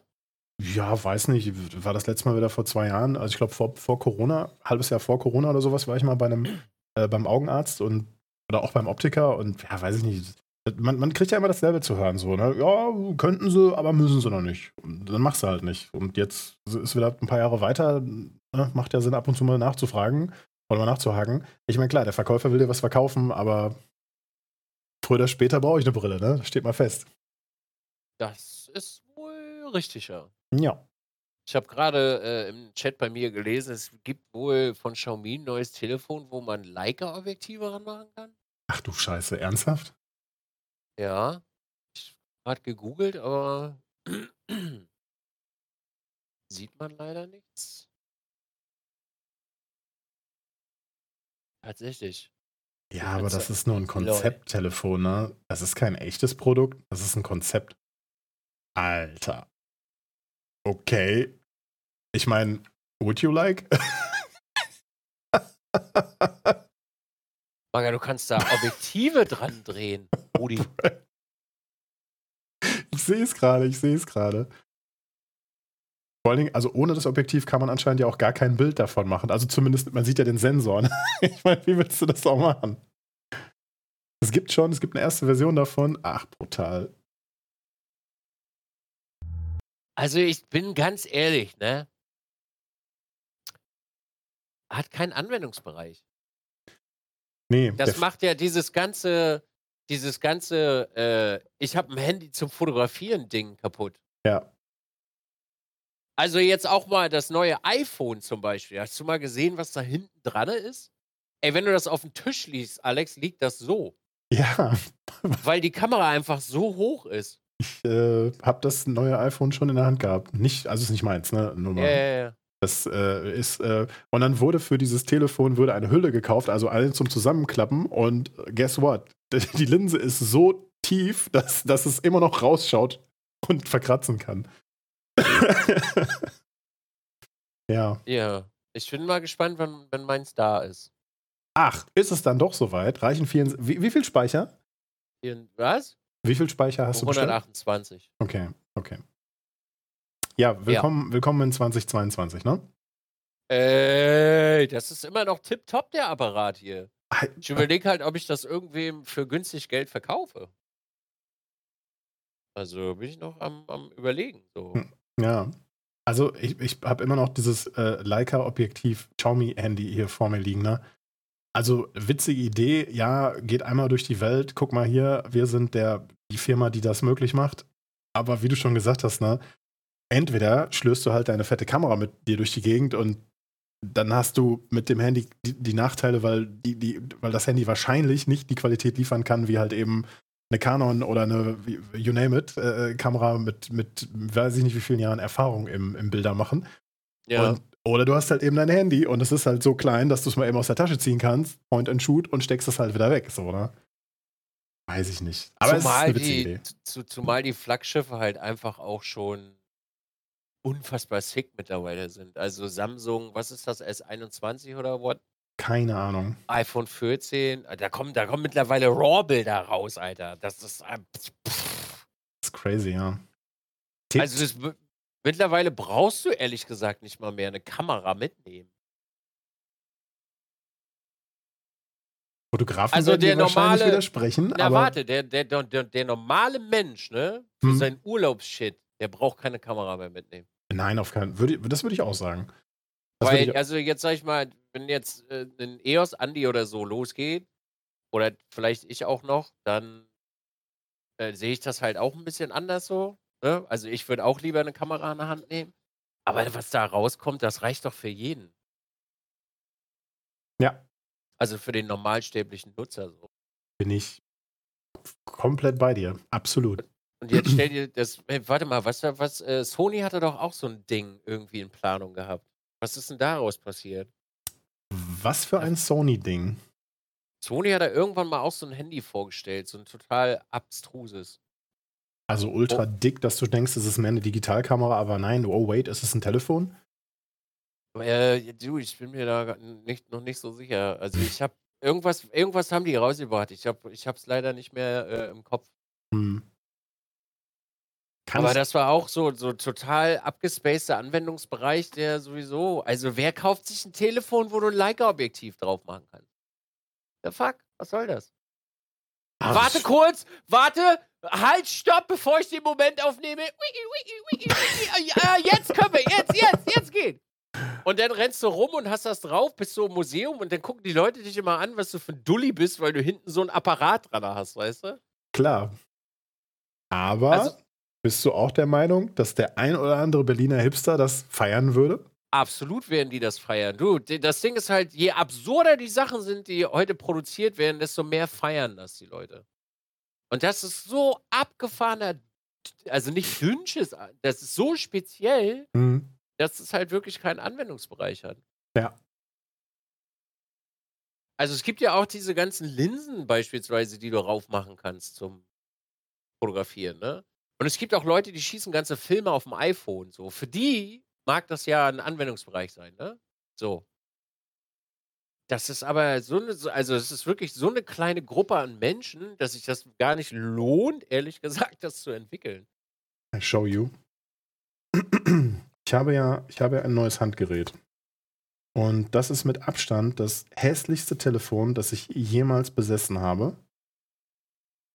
Ja, weiß nicht. War das letzte Mal wieder vor zwei Jahren? Also ich glaube vor, vor Corona, halbes Jahr vor Corona oder sowas, war ich mal bei einem äh, beim Augenarzt und oder auch beim Optiker und ja, weiß ich nicht. Man, man kriegt ja immer dasselbe zu hören, so, ne? Ja, könnten sie, aber müssen sie noch nicht. Und dann machst du halt nicht. Und jetzt ist wieder ein paar Jahre weiter, ne? macht ja Sinn, ab und zu mal nachzufragen oder mal nachzuhaken. Ich meine, klar, der Verkäufer will dir was verkaufen, aber früher oder später brauche ich eine Brille, ne? Das steht mal fest. Das ist richtig, ja. Ja. Ich habe gerade äh, im Chat bei mir gelesen, es gibt wohl von Xiaomi ein neues Telefon, wo man Leica-Objektive ranmachen kann. Ach du Scheiße, ernsthaft? Ja. Ich habe gegoogelt, aber sieht man leider nichts. Tatsächlich. Ja, aber das ist nur ein Konzepttelefon, ne? Das ist kein echtes Produkt, das ist ein Konzept. Alter. Okay. Ich meine, would you like? Maga, du kannst da Objektive dran drehen, Rudi. Ich sehe es gerade, ich sehe es gerade. Vor allen Dingen, also ohne das Objektiv kann man anscheinend ja auch gar kein Bild davon machen. Also zumindest, man sieht ja den Sensor. ich meine, wie willst du das auch machen? Es gibt schon, es gibt eine erste Version davon. Ach, brutal. Also ich bin ganz ehrlich, ne? Hat keinen Anwendungsbereich. Nee. Das macht ja dieses ganze, dieses ganze, äh, ich habe ein Handy zum Fotografieren Ding kaputt. Ja. Also jetzt auch mal das neue iPhone zum Beispiel. Hast du mal gesehen, was da hinten dran ist? Ey, wenn du das auf dem Tisch liest, Alex, liegt das so. Ja. Weil die Kamera einfach so hoch ist. Ich äh, habe das neue iPhone schon in der Hand gehabt. Nicht, also ist nicht meins, ne? Nur mal. Ja, ja, ja. Das äh, ist, äh, und dann wurde für dieses Telefon wurde eine Hülle gekauft, also eine zum Zusammenklappen. Und guess what? Die Linse ist so tief, dass, dass es immer noch rausschaut und verkratzen kann. ja. Ja. Ich bin mal gespannt, wann, wenn meins da ist. Ach, ist es dann doch soweit? Reichen 24. Wie, wie viel Speicher? Hier, was? Wie viel Speicher hast du bestellt? 128. Okay, okay. Ja, willkommen, willkommen in 2022, ne? Ey, das ist immer noch tipptopp, der Apparat hier. Ich überlege halt, ob ich das irgendwem für günstig Geld verkaufe. Also bin ich noch am, am Überlegen. So. Hm, Ja. Also ich, ich habe immer noch dieses äh, Leica-Objektiv Xiaomi-Handy hier vor mir liegen, ne? Also witzige Idee, ja, geht einmal durch die Welt, guck mal hier, wir sind der, die Firma, die das möglich macht. Aber wie du schon gesagt hast, ne, entweder schlürst du halt deine fette Kamera mit dir durch die Gegend und dann hast du mit dem Handy die, die Nachteile, weil, die, die, weil das Handy wahrscheinlich nicht die Qualität liefern kann, wie halt eben eine Canon oder eine, you name it, äh, Kamera mit, mit, weiß ich nicht wie vielen Jahren Erfahrung im, im Bilder machen. Ja. Und, oder du hast halt eben dein Handy und es ist halt so klein, dass du es mal eben aus der Tasche ziehen kannst, Point and Shoot und steckst es halt wieder weg, so, oder? Weiß ich nicht. Aber zumal, es ist eine die, Idee. zu, zumal die Flaggschiffe halt einfach auch schon unfassbar sick mittlerweile sind. Also Samsung, was ist das, S21 oder what? Keine Ahnung. iPhone 14, da kommen, da kommen mittlerweile RAW-Bilder raus, Alter. Das ist. äh, pff. Das ist crazy, ja. Also das, mittlerweile brauchst du ehrlich gesagt nicht mal mehr eine Kamera mitnehmen. Fotografen also der normale- widersprechen, Na aber warte, der, der, der, der, normale Mensch, ne, für Hm. seinen Urlaubsshit, der braucht keine Kamera mehr mitnehmen. nein, auf keinen würde, Das würde ich auch sagen. Das Weil, ich, also jetzt sag ich mal, wenn jetzt äh, ein EOS Andi oder so losgeht, oder vielleicht ich auch noch, dann äh, sehe ich das halt auch ein bisschen anders so. Ne? Also ich würde auch lieber eine Kamera in der Hand nehmen. Aber was da rauskommt, das reicht doch für jeden. Ja. Also für den normalstäblichen Nutzer so. bin ich komplett bei dir. Absolut. Und jetzt stell dir das, hey, warte mal, was, da- was, äh, Sony hatte doch auch so ein Ding irgendwie in Planung gehabt. Was ist denn daraus passiert? Was für ein Sony-Ding. Sony hat da irgendwann mal auch so ein Handy vorgestellt, so ein total abstruses. Also ultra dick, dass du denkst, es ist mehr eine Digitalkamera, aber nein, oh wait, ist es ein Telefon? Äh, du, ich bin mir da nicht, noch nicht so sicher. Also ich habe irgendwas, irgendwas haben die rausgebracht. Ich habe, ich hab's leider nicht mehr äh, im Kopf. Hm. Aber das war auch so, so total abgespaceter Anwendungsbereich, der sowieso. Also wer kauft sich ein Telefon, wo du ein Leica-Objektiv drauf machen kannst? The fuck? Was soll das? Ah, warte kurz, warte, halt, stopp, bevor ich den Moment aufnehme. Wiki, wiki, wiki, wiki. Ja, jetzt können wir, jetzt, jetzt, jetzt geht. Und dann rennst du rum und hast das drauf, bist so im Museum und dann gucken die Leute dich immer an, was du für ein Dulli bist, weil du hinten so ein Apparat dran hast, weißt du? Klar. Aber Also- bist du auch der Meinung, dass der ein oder andere Berliner Hipster das feiern würde? Absolut werden die das feiern. Du, das Ding ist halt, je absurder die Sachen sind, die heute produziert werden, desto mehr feiern das die Leute. Und das ist so abgefahrener, also nicht Dünnsches, das ist so speziell, Hm. dass es halt wirklich keinen Anwendungsbereich hat. Ja. Also es gibt ja auch diese ganzen Linsen beispielsweise, die du raufmachen kannst zum Fotografieren, ne? Und es gibt auch Leute, die schießen ganze Filme auf dem iPhone. So, für die mag das ja ein Anwendungsbereich sein, ne? So. Das ist aber so eine, so- also es ist wirklich so eine kleine Gruppe an Menschen, dass sich das gar nicht lohnt, ehrlich gesagt, das zu entwickeln. I show you. Ich habe ja, ich habe ja ein neues Handgerät. Und das ist mit Abstand das hässlichste Telefon, das ich jemals besessen habe.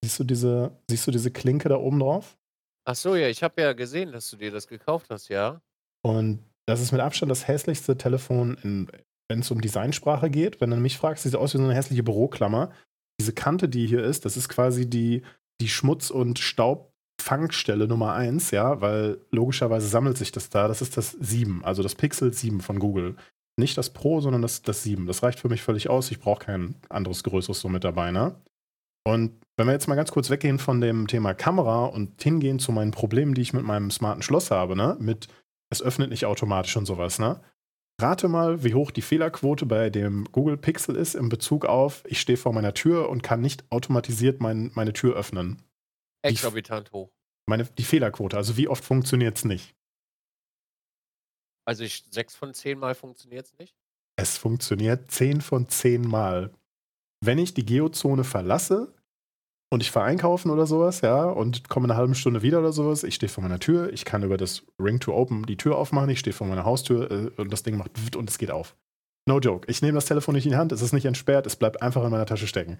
Siehst du diese, siehst du diese Klinke da oben drauf? Ach so, ja, ich habe ja gesehen, dass du dir das gekauft hast, ja. Und das ist mit Abstand das hässlichste Telefon wenn es um Designsprache geht, wenn du mich fragst, sieht aus wie so eine hässliche Büroklammer. Diese Kante, die hier ist, das ist quasi die, die Schmutz- und Staubfangstelle Nummer 1, ja, weil logischerweise sammelt sich das da. Das ist das 7, also das Pixel 7 von Google. Nicht das Pro, sondern das, das 7. Das reicht für mich völlig aus. Ich brauche kein anderes Größeres so mit dabei, ne? Und wenn wir jetzt mal ganz kurz weggehen von dem Thema Kamera und hingehen zu meinen Problemen, die ich mit meinem smarten Schloss habe, ne? Mit es öffnet nicht automatisch und sowas, ne? Rate mal, wie hoch die Fehlerquote bei dem Google Pixel ist in Bezug auf, ich stehe vor meiner Tür und kann nicht automatisiert mein, meine Tür öffnen. Exorbitant hoch. Meine, die Fehlerquote, also wie oft funktioniert es nicht? Also ich, sechs von zehn Mal funktioniert es nicht? Es funktioniert zehn von zehn Mal. Wenn ich die Geozone verlasse, und ich fahre einkaufen oder sowas, ja, und komme eine halbe Stunde wieder oder sowas. Ich stehe vor meiner Tür, ich kann über das Ring to Open die Tür aufmachen, ich stehe vor meiner Haustür äh, und das Ding macht und es geht auf. No joke. Ich nehme das Telefon nicht in die Hand, es ist nicht entsperrt, es bleibt einfach in meiner Tasche stecken.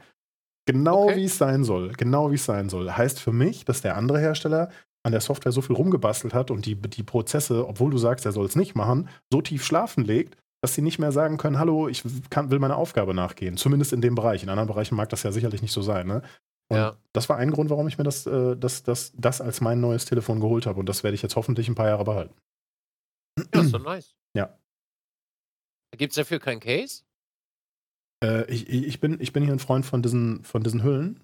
Genau okay. wie es sein soll. Genau wie es sein soll. Heißt für mich, dass der andere Hersteller an der Software so viel rumgebastelt hat und die, die Prozesse, obwohl du sagst, er soll es nicht machen, so tief schlafen legt, dass sie nicht mehr sagen können, hallo, ich kann, will meiner Aufgabe nachgehen. Zumindest in dem Bereich. In anderen Bereichen mag das ja sicherlich nicht so sein. Ne? Und ja. das war ein Grund, warum ich mir das, äh, das, das, das als mein neues Telefon geholt habe. Und das werde ich jetzt hoffentlich ein paar Jahre behalten. Ja, ist so nice. Ja. Gibt es dafür kein Case? Äh, ich, ich, bin, ich bin hier ein Freund von diesen, von diesen Hüllen.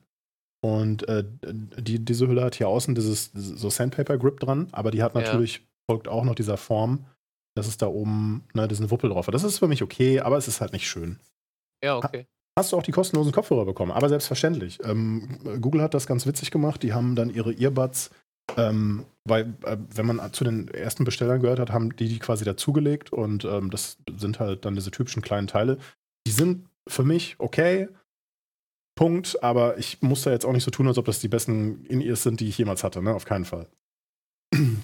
Und äh, die, diese Hülle hat hier außen dieses, so Sandpaper Grip dran, aber die hat natürlich, ja. folgt auch noch dieser Form, dass es da oben ne, diesen Wuppel drauf hat. Das ist für mich okay, aber es ist halt nicht schön. Ja, okay hast du auch die kostenlosen Kopfhörer bekommen. Aber selbstverständlich. Ähm, Google hat das ganz witzig gemacht. Die haben dann ihre Earbuds, ähm, weil, äh, wenn man zu den ersten Bestellern gehört hat, haben die die quasi dazugelegt. Und ähm, das sind halt dann diese typischen kleinen Teile. Die sind für mich okay. Punkt. Aber ich muss da jetzt auch nicht so tun, als ob das die besten In-Ears sind, die ich jemals hatte. Ne? Auf keinen Fall.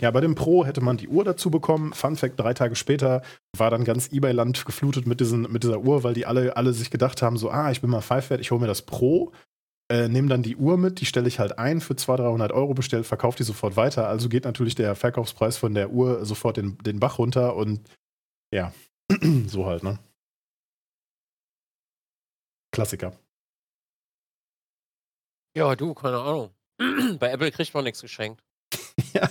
Ja, bei dem Pro hätte man die Uhr dazu bekommen. Fun Fact: drei Tage später war dann ganz eBay-Land geflutet mit, diesen, mit dieser Uhr, weil die alle, alle sich gedacht haben: so, ah, ich bin mal Pfeifert, ich hole mir das Pro. Äh, nehme dann die Uhr mit, die stelle ich halt ein für 200, 300 Euro bestellt, verkaufe die sofort weiter. Also geht natürlich der Verkaufspreis von der Uhr sofort den, den Bach runter und ja, so halt, ne? Klassiker. Ja, du, keine Ahnung. Bei Apple kriegt man nichts geschenkt. ja.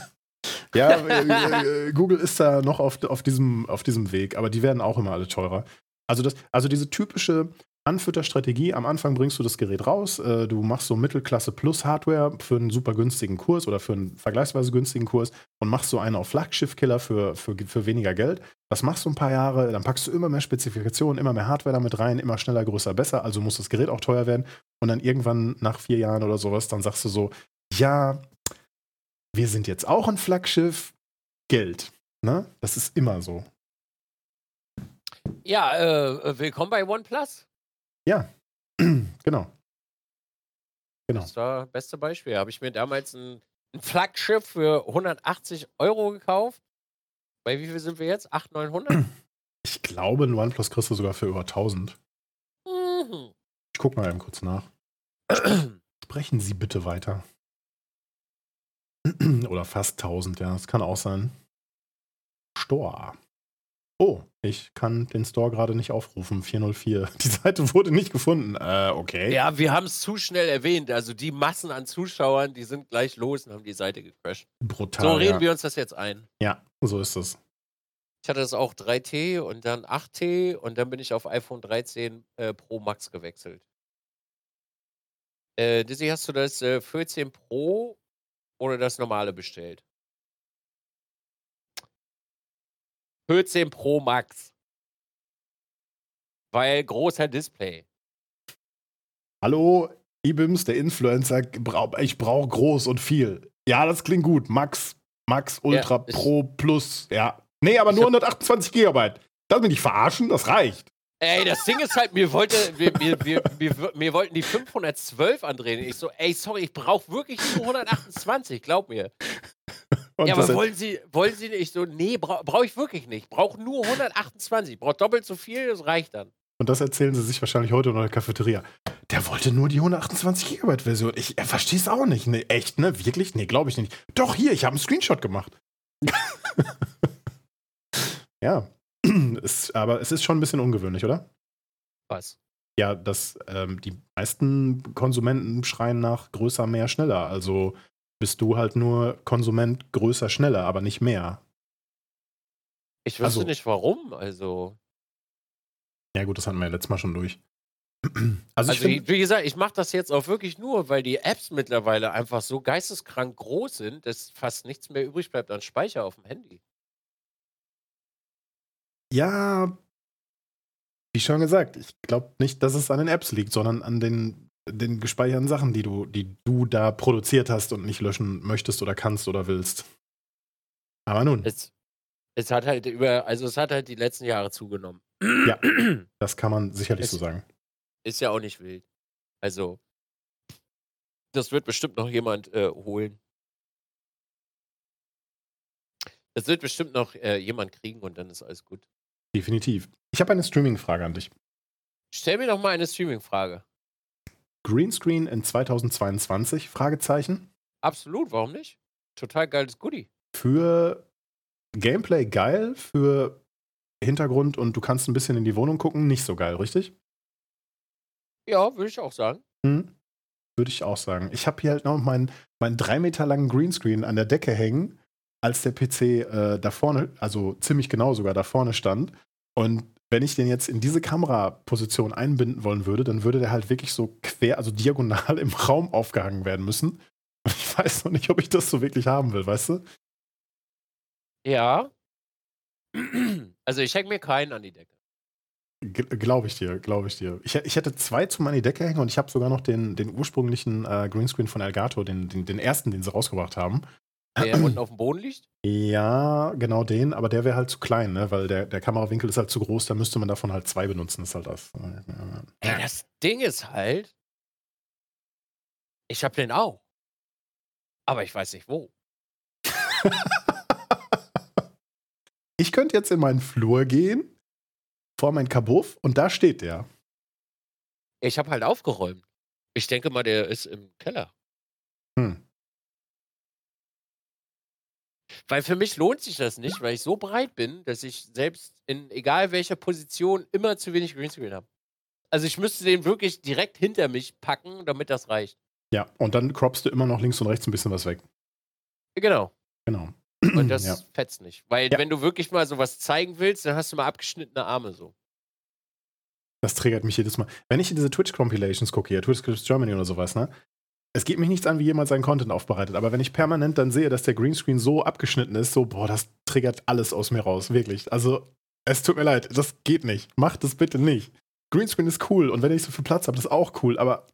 Ja, äh, äh, Google ist da noch auf, auf, diesem, auf diesem Weg, aber die werden auch immer alle teurer. Also, das, also diese typische Anfütterstrategie, am Anfang bringst du das Gerät raus, äh, du machst so Mittelklasse plus Hardware für einen super günstigen Kurs oder für einen vergleichsweise günstigen Kurs und machst so einen auf Flaggschiff-Killer für, für, für weniger Geld. Das machst du ein paar Jahre, dann packst du immer mehr Spezifikationen, immer mehr Hardware damit rein, immer schneller, größer, besser, also muss das Gerät auch teuer werden. Und dann irgendwann nach vier Jahren oder sowas, dann sagst du so, ja, wir sind jetzt auch ein Flaggschiff, Geld. Ne? Das ist immer so. Ja, äh, willkommen bei OnePlus. Ja, genau. Genau. Das war das beste Beispiel. Habe ich mir damals ein, ein Flaggschiff für 180 Euro gekauft. Bei wie viel sind wir jetzt? 800, 900? Ich glaube, ein OnePlus kriegst du sogar für über 1000. Mhm. Ich gucke mal eben kurz nach. Sprechen Sie bitte weiter. Oder fast 1000, ja, das kann auch sein. Store. Oh, ich kann den Store gerade nicht aufrufen. 404. Die Seite wurde nicht gefunden. Äh, okay. Ja, wir haben es zu schnell erwähnt. Also die Massen an Zuschauern, die sind gleich los und haben die Seite gecrashed. Brutal. So reden ja. wir uns das jetzt ein. Ja, so ist es. Ich hatte das auch 3T und dann 8T und dann bin ich auf iPhone 13 äh, Pro Max gewechselt. Äh, Dizzy, hast du das äh, 14 Pro oder das normale bestellt. 14 Pro Max. Weil großer Display. Hallo, Ibims, der Influencer, ich brauche groß und viel. Ja, das klingt gut. Max, Max Ultra ja, Pro Plus. Ja. Nee, aber nur 128 Gigabyte. Das will ich verarschen, das reicht. Ey, das Ding ist halt, mir, wollte, mir, mir, mir, mir, wollten die 512 andrehen. Ich so, ey, sorry, ich brauche wirklich nur 128, glaub mir. Und ja, aber wollen Sie, wollen Sie nicht? so, nee, brauche brauch ich wirklich nicht. Brauche nur 128. Brauche doppelt so viel, das reicht dann. Und das erzählen sie sich wahrscheinlich heute in der Cafeteria. Der wollte nur die 128 Gigabyte Version. Ich verstehe es auch nicht. Nee, echt, ne? Wirklich? Nee, glaube ich nicht. Doch, hier, ich habe einen Screenshot gemacht. ja. es, aber es ist schon ein bisschen ungewöhnlich, oder? Was? Ja, dass ähm, die meisten Konsumenten schreien nach größer, mehr, schneller. Also bist du halt nur Konsument größer, schneller, aber nicht mehr. Ich wüsste also, nicht warum, also. Ja, gut, das hatten wir ja letztes Mal schon durch. Also, also find, wie gesagt, ich mache das jetzt auch wirklich nur, weil die Apps mittlerweile einfach so geisteskrank groß sind, dass fast nichts mehr übrig bleibt an Speicher auf dem Handy. Ja, wie schon gesagt, ich glaube nicht, dass es an den Apps liegt, sondern an den, den gespeicherten Sachen, die du, die du da produziert hast und nicht löschen möchtest oder kannst oder willst. Aber nun. Es, es hat halt über, also es hat halt die letzten Jahre zugenommen. Ja, das kann man sicherlich es, so sagen. Ist ja auch nicht wild. Also, das wird bestimmt noch jemand äh, holen. Das wird bestimmt noch äh, jemand kriegen und dann ist alles gut. Definitiv. Ich habe eine Streaming-Frage an dich. Stell mir doch mal eine Streaming-Frage. Greenscreen in 2022? Fragezeichen. Absolut, warum nicht? Total geiles Goodie. Für Gameplay geil, für Hintergrund und du kannst ein bisschen in die Wohnung gucken, nicht so geil, richtig? Ja, würde ich auch sagen. Hm. Würde ich auch sagen. Ich habe hier halt noch meinen, meinen drei Meter langen Greenscreen an der Decke hängen, als der PC äh, da vorne, also ziemlich genau sogar da vorne stand. Und wenn ich den jetzt in diese Kameraposition einbinden wollen würde, dann würde der halt wirklich so quer, also diagonal im Raum aufgehangen werden müssen. Und ich weiß noch nicht, ob ich das so wirklich haben will, weißt du? Ja. Also ich hänge mir keinen an die Decke. Glaube ich dir, glaube ich dir. Ich, ich hätte zwei zu meiner Decke hängen und ich habe sogar noch den, den ursprünglichen äh, Greenscreen von Elgato, den, den, den, ersten, den sie rausgebracht haben. Der unten auf dem Boden liegt? Ja, genau den, aber der wäre halt zu klein, ne? weil der, der Kamerawinkel ist halt zu groß, da müsste man davon halt zwei benutzen, ist halt das. Ja, das Ding ist halt, ich habe den auch. Aber ich weiß nicht wo. ich könnte jetzt in meinen Flur gehen vor mein Kabuff und da steht der. Ich habe halt aufgeräumt. Ich denke mal, der ist im Keller. Hm. Weil für mich lohnt sich das nicht, weil ich so breit bin, dass ich selbst in egal welcher Position immer zu wenig Greenscreen habe. Also ich müsste den wirklich direkt hinter mich packen, damit das reicht. Ja, und dann croppst du immer noch links und rechts ein bisschen was weg. Genau. Genau. Und das ja. fetzt nicht. Weil ja. wenn du wirklich mal sowas zeigen willst, dann hast du mal abgeschnittene Arme so. Das triggert mich jedes Mal. Wenn ich in diese Twitch-Compilations gucke, hier, Twitch Germany oder sowas, ne? Es geht mich nichts an, wie jemand seinen Content aufbereitet, aber wenn ich permanent dann sehe, dass der Greenscreen so abgeschnitten ist, so, boah, das triggert alles aus mir raus, wirklich. Also, es tut mir leid, das geht nicht. Macht das bitte nicht. Greenscreen ist cool und wenn ich so viel Platz habe, das ist auch cool, aber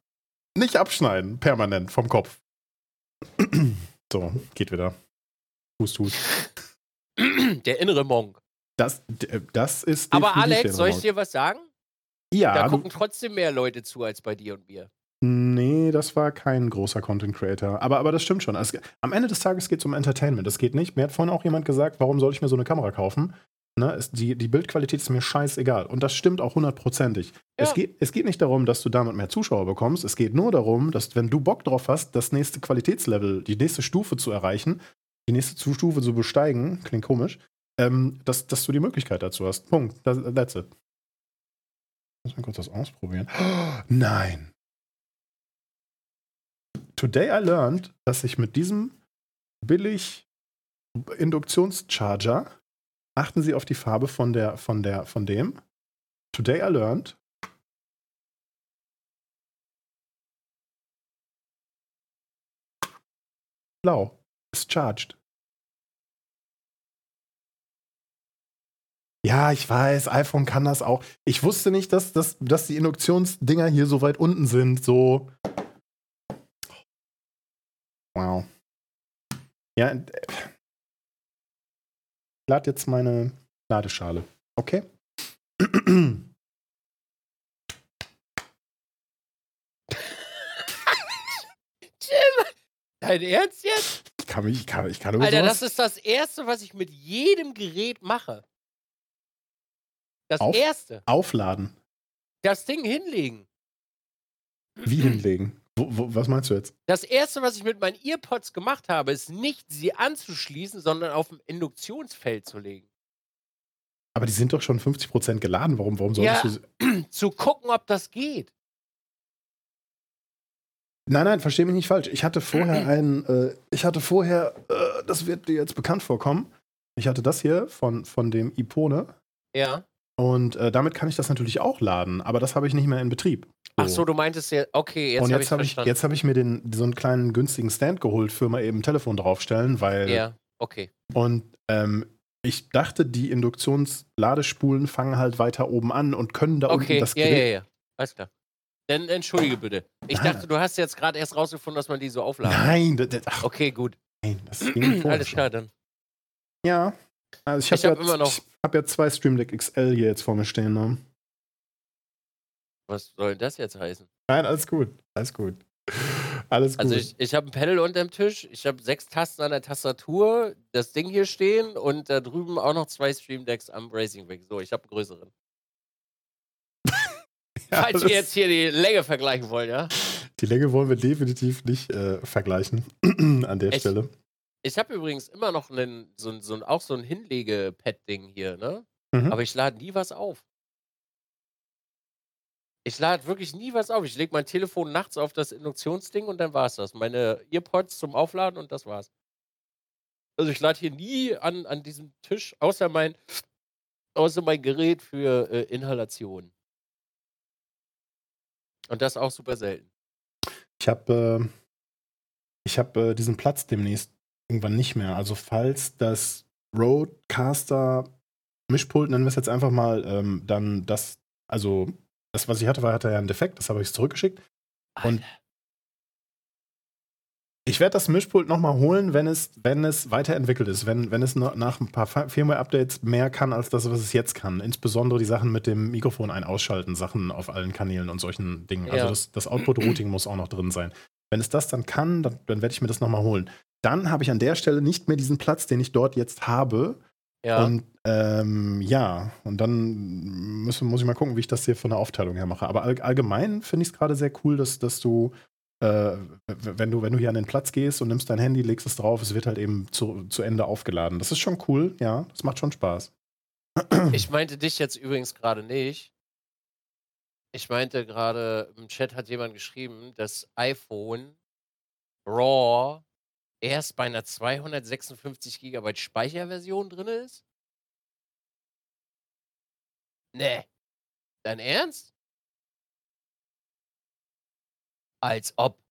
nicht abschneiden, permanent vom Kopf. so, geht wieder. Hust, hust. Der innere Monk. Das, das ist. Aber Alex, soll ich dir was sagen? Ja. Da gucken trotzdem mehr Leute zu als bei dir und mir. Nee, das war kein großer Content Creator. Aber, aber das stimmt schon. Also, am Ende des Tages geht es um Entertainment. Das geht nicht. Mir hat vorhin auch jemand gesagt, warum soll ich mir so eine Kamera kaufen? Ne, es, die, die Bildqualität ist mir scheißegal. Und das stimmt auch hundertprozentig. Ja. Es, geht, es geht nicht darum, dass du damit mehr Zuschauer bekommst. Es geht nur darum, dass, wenn du Bock drauf hast, das nächste Qualitätslevel, die nächste Stufe zu erreichen, die nächste Stufe zu besteigen, klingt komisch, ähm, dass, dass du die Möglichkeit dazu hast. Punkt. Das, that's it. Muss mal kurz das ausprobieren. Oh, nein. Today I learned, dass ich mit diesem billig Induktionscharger achten Sie auf die Farbe von der von der von dem. Today I learned blau ist charged. Ja, ich weiß, iPhone kann das auch. Ich wusste nicht, dass, dass, dass die Induktionsdinger hier so weit unten sind. So. Wow. Ja, ich lade jetzt meine Ladeschale. Okay? Jim! Dein Ernst jetzt? Ich kann, mich, ich kann, ich kann Alter, sowas? das ist das Erste, was ich mit jedem Gerät mache. Das Auf, erste. Aufladen. Das Ding hinlegen. Wie hinlegen? Wo, wo, was meinst du jetzt? Das erste, was ich mit meinen Earpods gemacht habe, ist nicht sie anzuschließen, sondern auf dem Induktionsfeld zu legen. Aber die sind doch schon 50% geladen. Warum, warum solltest ja, du. Zu gucken, ob das geht. Nein, nein, verstehe mich nicht falsch. Ich hatte vorher einen, äh, ich hatte vorher, äh, das wird dir jetzt bekannt vorkommen. Ich hatte das hier von, von dem Ipone. Ja. Und äh, damit kann ich das natürlich auch laden, aber das habe ich nicht mehr in Betrieb. So. Ach so, du meintest ja, okay, jetzt habe ich hab ich, jetzt habe ich mir den, so einen kleinen günstigen Stand geholt für mal eben ein Telefon draufstellen, weil. Ja, okay. Und ähm, ich dachte, die Induktionsladespulen fangen halt weiter oben an und können da okay. unten das Gerät. Ja, ja, ja. Alles klar. Dann entschuldige bitte. Ich Nein. dachte, du hast jetzt gerade erst rausgefunden, dass man die so aufladen Nein, das, ach, okay, gut. Nein, das ging Alles klar dann. Ja. Also ich habe hab ja, immer noch. Ich habe ja zwei Stream Deck XL hier jetzt vor mir stehen. Ne? Was soll das jetzt heißen? Nein, alles gut. Alles gut. Alles also gut. Also ich, ich habe ein Pedal unterm Tisch, ich habe sechs Tasten an der Tastatur, das Ding hier stehen und da drüben auch noch zwei Stream Decks am Racing Rig. So, ich habe einen größeren. ja, Falls wir jetzt hier die Länge vergleichen wollen, ja? Die Länge wollen wir definitiv nicht äh, vergleichen an der ich, Stelle. Ich habe übrigens immer noch einen, so, so, auch so ein Hinlege-Pad-Ding hier, ne? Mhm. Aber ich lade nie was auf. Ich lade wirklich nie was auf. Ich lege mein Telefon nachts auf das Induktionsding und dann war es das. Meine Earpods zum Aufladen und das war's. Also ich lade hier nie an, an diesem Tisch, außer mein, außer mein Gerät für äh, Inhalation. Und das auch super selten. Ich habe äh, ich hab, äh, diesen Platz demnächst irgendwann nicht mehr. Also falls das Roadcaster Mischpult, nennen wir es jetzt einfach mal, ähm, dann das, also das, was ich hatte, war, hatte ja einen Defekt, das habe ich zurückgeschickt. Und ich werde das Mischpult nochmal holen, wenn es, wenn es weiterentwickelt ist, wenn, wenn es nach ein paar Firmware-Updates mehr kann als das, was es jetzt kann. Insbesondere die Sachen mit dem Mikrofon ein ausschalten, Sachen auf allen Kanälen und solchen Dingen. Also ja. Also das, das Output-Routing muss auch noch drin sein. Wenn es das dann kann, dann, dann werde ich mir das nochmal holen. Dann habe ich an der Stelle nicht mehr diesen Platz, den ich dort jetzt habe, ja. Und ähm, ja, und dann müssen, muss ich mal gucken, wie ich das hier von der Aufteilung her mache. Aber all, allgemein finde ich es gerade sehr cool, dass, dass du, äh, wenn du, wenn du hier an den Platz gehst und nimmst dein Handy, legst es drauf, es wird halt eben zu, zu Ende aufgeladen. Das ist schon cool, ja, das macht schon Spaß. Ich meinte dich jetzt übrigens gerade nicht. Ich meinte gerade, im Chat hat jemand geschrieben, das iPhone RAW erst bei einer 256 GB Speicherversion drin ist? Nee. Dein Ernst? Als ob.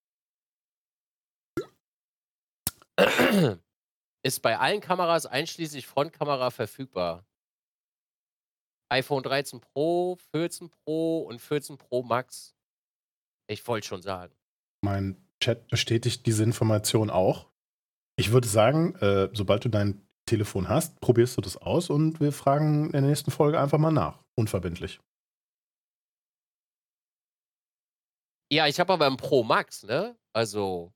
Ist bei allen Kameras einschließlich Frontkamera verfügbar. iPhone 13 Pro, 14 Pro und 14 Pro Max. Ich wollte schon sagen. Mein Chat bestätigt diese Information auch. Ich würde sagen, äh, sobald du dein Telefon hast, probierst du das aus und wir fragen in der nächsten Folge einfach mal nach. Unverbindlich. Ja, ich habe aber ein Pro Max, ne? Also.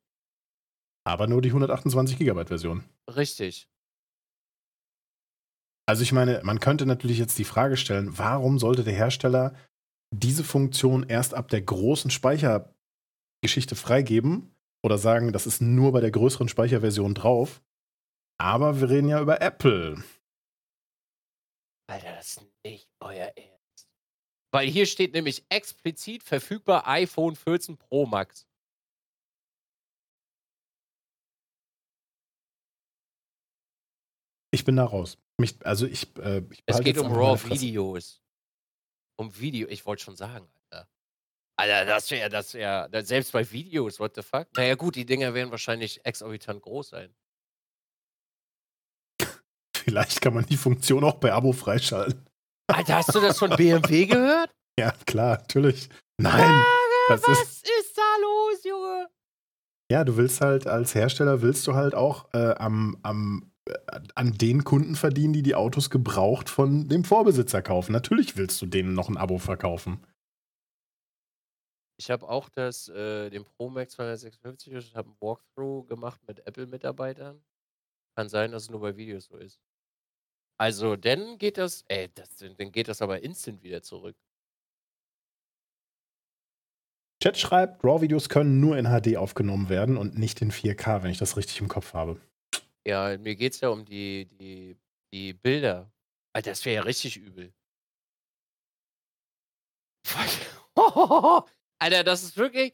Aber nur die 128 Gigabyte Version. Richtig. Also ich meine, man könnte natürlich jetzt die Frage stellen, warum sollte der Hersteller diese Funktion erst ab der großen Speichergeschichte freigeben oder sagen, das ist nur bei der größeren Speicherversion drauf. Aber wir reden ja über Apple. Alter, das ist nicht euer Ernst. Weil hier steht nämlich explizit verfügbar iPhone 14 Pro Max. Ich bin da raus. Mich, also ich, äh, ich es geht um RAW-Videos. Um Video, ich wollte schon sagen. Alter, das wäre, das wäre, selbst bei Videos, what the fuck? Naja, gut, die Dinger werden wahrscheinlich exorbitant groß sein. Vielleicht kann man die Funktion auch bei Abo freischalten. Alter, hast du das von BMW gehört? Ja, klar, natürlich. Nein. Ah, was ist, ist, da los, Junge? Ja, du willst halt als Hersteller willst du halt auch äh, am, am, äh, an den Kunden verdienen, die die Autos gebraucht von dem Vorbesitzer kaufen. Natürlich willst du denen noch ein Abo verkaufen. Ich habe auch das, äh, den Pro Max 256 und habe ein Walkthrough gemacht mit Apple-Mitarbeitern. Kann sein, dass es nur bei Videos so ist. Also, dann geht das, ey, das, dann geht das aber instant wieder zurück. Chat schreibt, RAW-Videos können nur in HD aufgenommen werden und nicht in 4K, wenn ich das richtig im Kopf habe. Ja, mir geht es ja um die, die, die Bilder. Alter, das wäre ja richtig übel. Alter, das ist wirklich.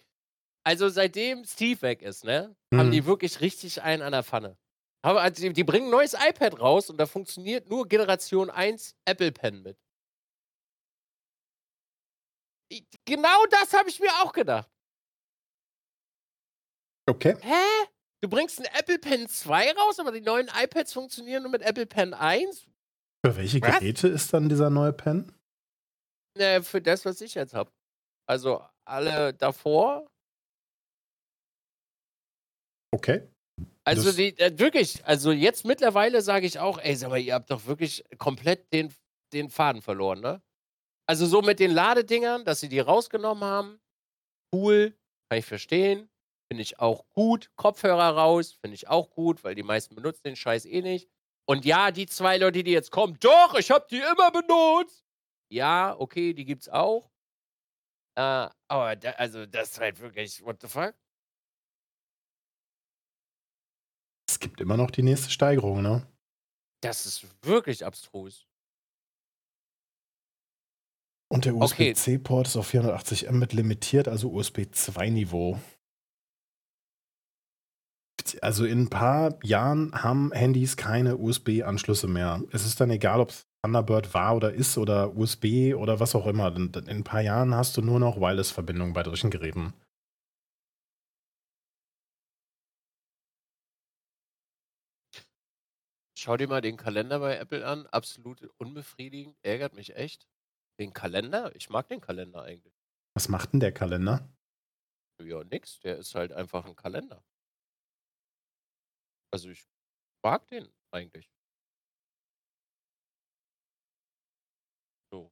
Also seitdem Steve weg ist, ne, mhm. haben die wirklich richtig einen an der Pfanne. Aber also die, die bringen ein neues iPad raus und da funktioniert nur Generation 1 Apple Pen mit. Genau das habe ich mir auch gedacht. Okay. Hä? Du bringst ein Apple Pen 2 raus, aber die neuen iPads funktionieren nur mit Apple Pen 1? Für welche was? Geräte ist dann dieser neue Pen? Ne, für das, was ich jetzt habe. Also alle davor. Okay. Also die, äh, wirklich, also jetzt mittlerweile sage ich auch, ey, sag mal, ihr habt doch wirklich komplett den, den Faden verloren, ne? Also so mit den Ladedingern, dass sie die rausgenommen haben, cool, kann ich verstehen. Finde ich auch gut. Kopfhörer raus, finde ich auch gut, weil die meisten benutzen den Scheiß eh nicht. Und ja, die zwei Leute, die jetzt kommen, doch, ich habe die immer benutzt. Ja, okay, die gibt's auch. Äh, aber da, also das ist halt wirklich, what the fuck? Es gibt immer noch die nächste Steigerung, ne? Das ist wirklich abstrus. Und der USB-C-Port ist auf 480 Mbit limitiert, also USB 2-Niveau. Also in ein paar Jahren haben Handys keine USB-Anschlüsse mehr. Es ist dann egal, ob es Thunderbird war oder ist oder USB oder was auch immer. In ein paar Jahren hast du nur noch Wireless-Verbindungen bei solchen Geräten. Schau dir mal den Kalender bei Apple an. Absolut unbefriedigend. Ärgert mich echt. Den Kalender? Ich mag den Kalender eigentlich. Was macht denn der Kalender? Ja, nix. Der ist halt einfach ein Kalender. Also ich mag den eigentlich. So.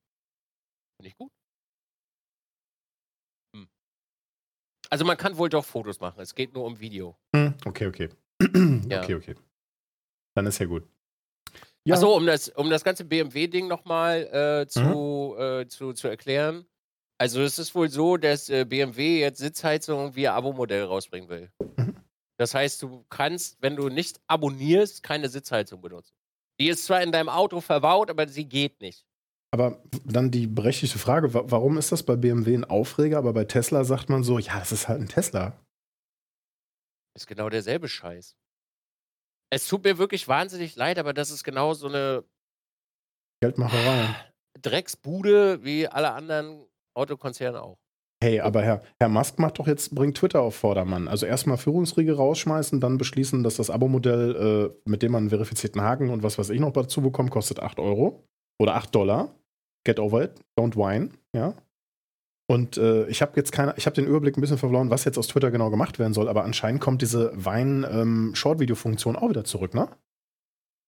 Finde ich gut. Hm. Also man kann wohl doch Fotos machen. Es geht nur um Video. Hm, okay, okay. ja. Okay, okay. Dann ist ja gut. Ja. Achso, um das, um das ganze BMW-Ding nochmal äh, zu, mhm. äh, zu, zu erklären. Also es ist wohl so, dass äh, BMW jetzt Sitzheizung via Abo-Modell rausbringen will. Mhm. Das heißt, du kannst, wenn du nicht abonnierst, keine Sitzheizung benutzen. Die ist zwar in deinem Auto verbaut, aber sie geht nicht. Aber dann die berechtigte Frage, warum ist das bei BMW ein Aufreger, aber bei Tesla sagt man so, ja, das ist halt ein Tesla. Ist genau derselbe Scheiß. Es tut mir wirklich wahnsinnig leid, aber das ist genau so eine Geldmacherei. Drecksbude wie alle anderen Autokonzerne auch. Hey, aber Herr, Herr Musk macht doch jetzt, bringt Twitter auf Vordermann. Also erstmal Führungsriege rausschmeißen, dann beschließen, dass das Abo-Modell, äh, mit dem man einen verifizierten Haken und was weiß ich noch dazu bekommt, kostet 8 Euro oder 8 Dollar. Get over it, don't whine, ja. Und äh, ich habe jetzt keine, ich habe den Überblick ein bisschen verloren, was jetzt aus Twitter genau gemacht werden soll, aber anscheinend kommt diese Wein-Short-Video-Funktion ähm, auch wieder zurück, ne?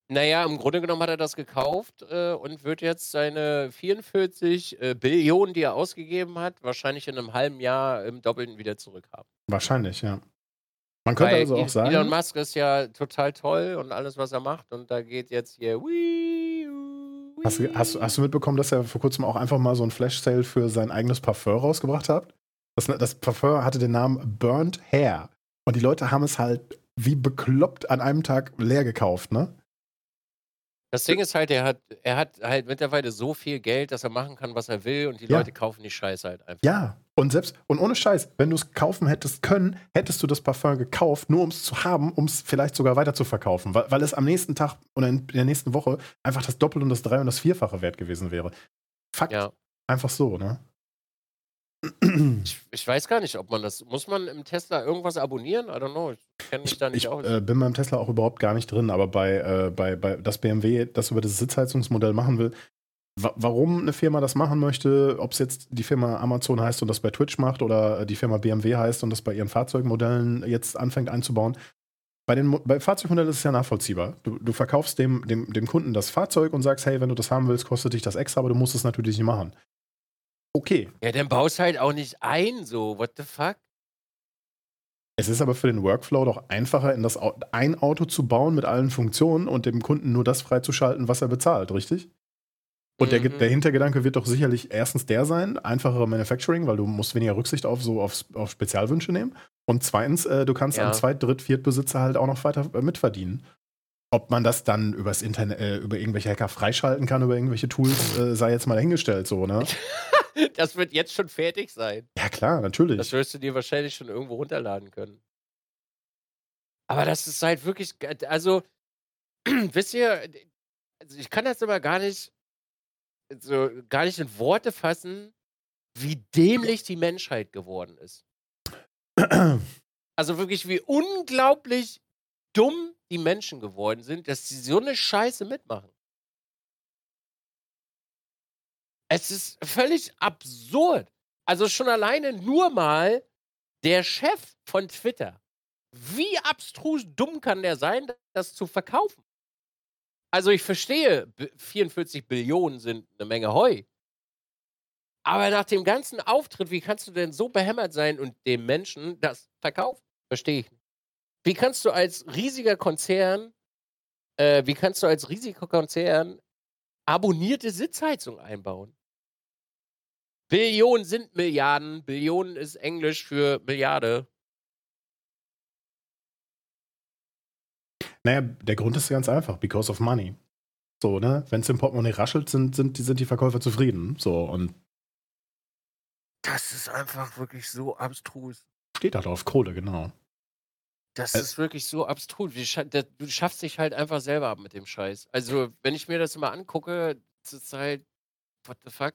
Naja, im Grunde genommen hat er das gekauft äh, und wird jetzt seine 44 äh, Billionen, die er ausgegeben hat, wahrscheinlich in einem halben Jahr im Doppelten wieder zurückhaben. Wahrscheinlich, ja. Man könnte Weil also auch sagen. Elon Musk ist ja total toll und alles, was er macht, und da geht jetzt hier. Wii, Hast, hast, hast, du mitbekommen, dass er vor kurzem auch einfach mal so ein Flash-Sale für sein eigenes Parfum rausgebracht hat? Das, das Parfum hatte den Namen Burnt Hair. Und die Leute haben es halt wie bekloppt an einem Tag leer gekauft, ne? Das Ding ist halt, er hat, er hat halt mittlerweile so viel Geld, dass er machen kann, was er will und die ja. Leute kaufen die Scheiße halt einfach. Ja, und selbst, und ohne Scheiß, wenn du es kaufen hättest können, hättest du das Parfum gekauft, nur um es zu haben, um es vielleicht sogar weiter zu verkaufen, weil, weil es am nächsten Tag oder in der nächsten Woche einfach das Doppel- und das Drei- und das Vierfache wert gewesen wäre. Fakt. Ja. Einfach so, ne? Ich, ich, weiß gar nicht, ob man das. Muss man im Tesla irgendwas abonnieren? I don't know. Ich kenne mich da nicht ich, aus. Ich äh, bin beim Tesla auch überhaupt gar nicht drin, aber bei, äh, bei, bei das BMW das über das Sitzheizungsmodell machen will, warum eine Firma das machen möchte, ob es jetzt die Firma Amazon heißt und das bei Twitch macht oder die Firma BMW heißt und das bei ihren Fahrzeugmodellen jetzt anfängt einzubauen. Bei den bei Fahrzeugmodellen ist es ja nachvollziehbar. Du, du verkaufst dem, dem, dem Kunden das Fahrzeug und sagst, hey, wenn du das haben willst, kostet dich das extra, aber du musst es natürlich nicht machen okay. Ja, dann baust halt auch nicht ein, so, what the fuck? Es ist aber für den Workflow doch einfacher, in das ein Auto zu bauen mit allen Funktionen und dem Kunden nur das freizuschalten, was er bezahlt, richtig? Und mhm. der, der, Hintergedanke wird doch sicherlich erstens der sein, einfachere Manufacturing, weil du musst weniger Rücksicht auf so auf, auf Spezialwünsche nehmen. Und zweitens, äh, du kannst ja. am Zweit-, Dritt-, Viertbesitzer halt auch noch weiter äh, mitverdienen. Ob man das dann übers Internet, äh, über irgendwelche Hacker freischalten kann, über irgendwelche Tools, äh, sei jetzt mal dahingestellt, so, ne? das wird jetzt schon fertig sein. Ja, klar, natürlich. Das wirst du dir wahrscheinlich schon irgendwo runterladen können. Aber das ist halt wirklich, also, wisst ihr, also ich kann das immer gar nicht, so, gar nicht in Worte fassen, wie dämlich die Menschheit geworden ist. Also wirklich, wie unglaublich dumm die Menschen geworden sind, dass sie so eine Scheiße mitmachen. Es ist völlig absurd. Also schon alleine nur mal der Chef von Twitter. Wie abstrus dumm kann der sein, das zu verkaufen? Also ich verstehe, 44 Billionen sind eine Menge Heu. Aber nach dem ganzen Auftritt, wie kannst du denn so behämmert sein und dem Menschen das verkaufen? Verstehe ich nicht. Wie kannst du als riesiger Konzern, äh, wie kannst du als riesiger Konzern abonnierte Sitzheizung einbauen? Billionen sind Milliarden, Billionen ist Englisch für Milliarde. Naja, der Grund ist ganz einfach, because of money. So, ne? Wenn es im Portemonnaie raschelt, sind, sind, sind die Verkäufer zufrieden. So, und. Das ist einfach wirklich so abstrus. Steht halt auf Kohle, genau. Das äh, ist wirklich so abstrus. Du schaffst dich halt einfach selber ab mit dem Scheiß. Also, wenn ich mir das immer angucke, ist es halt, what the fuck?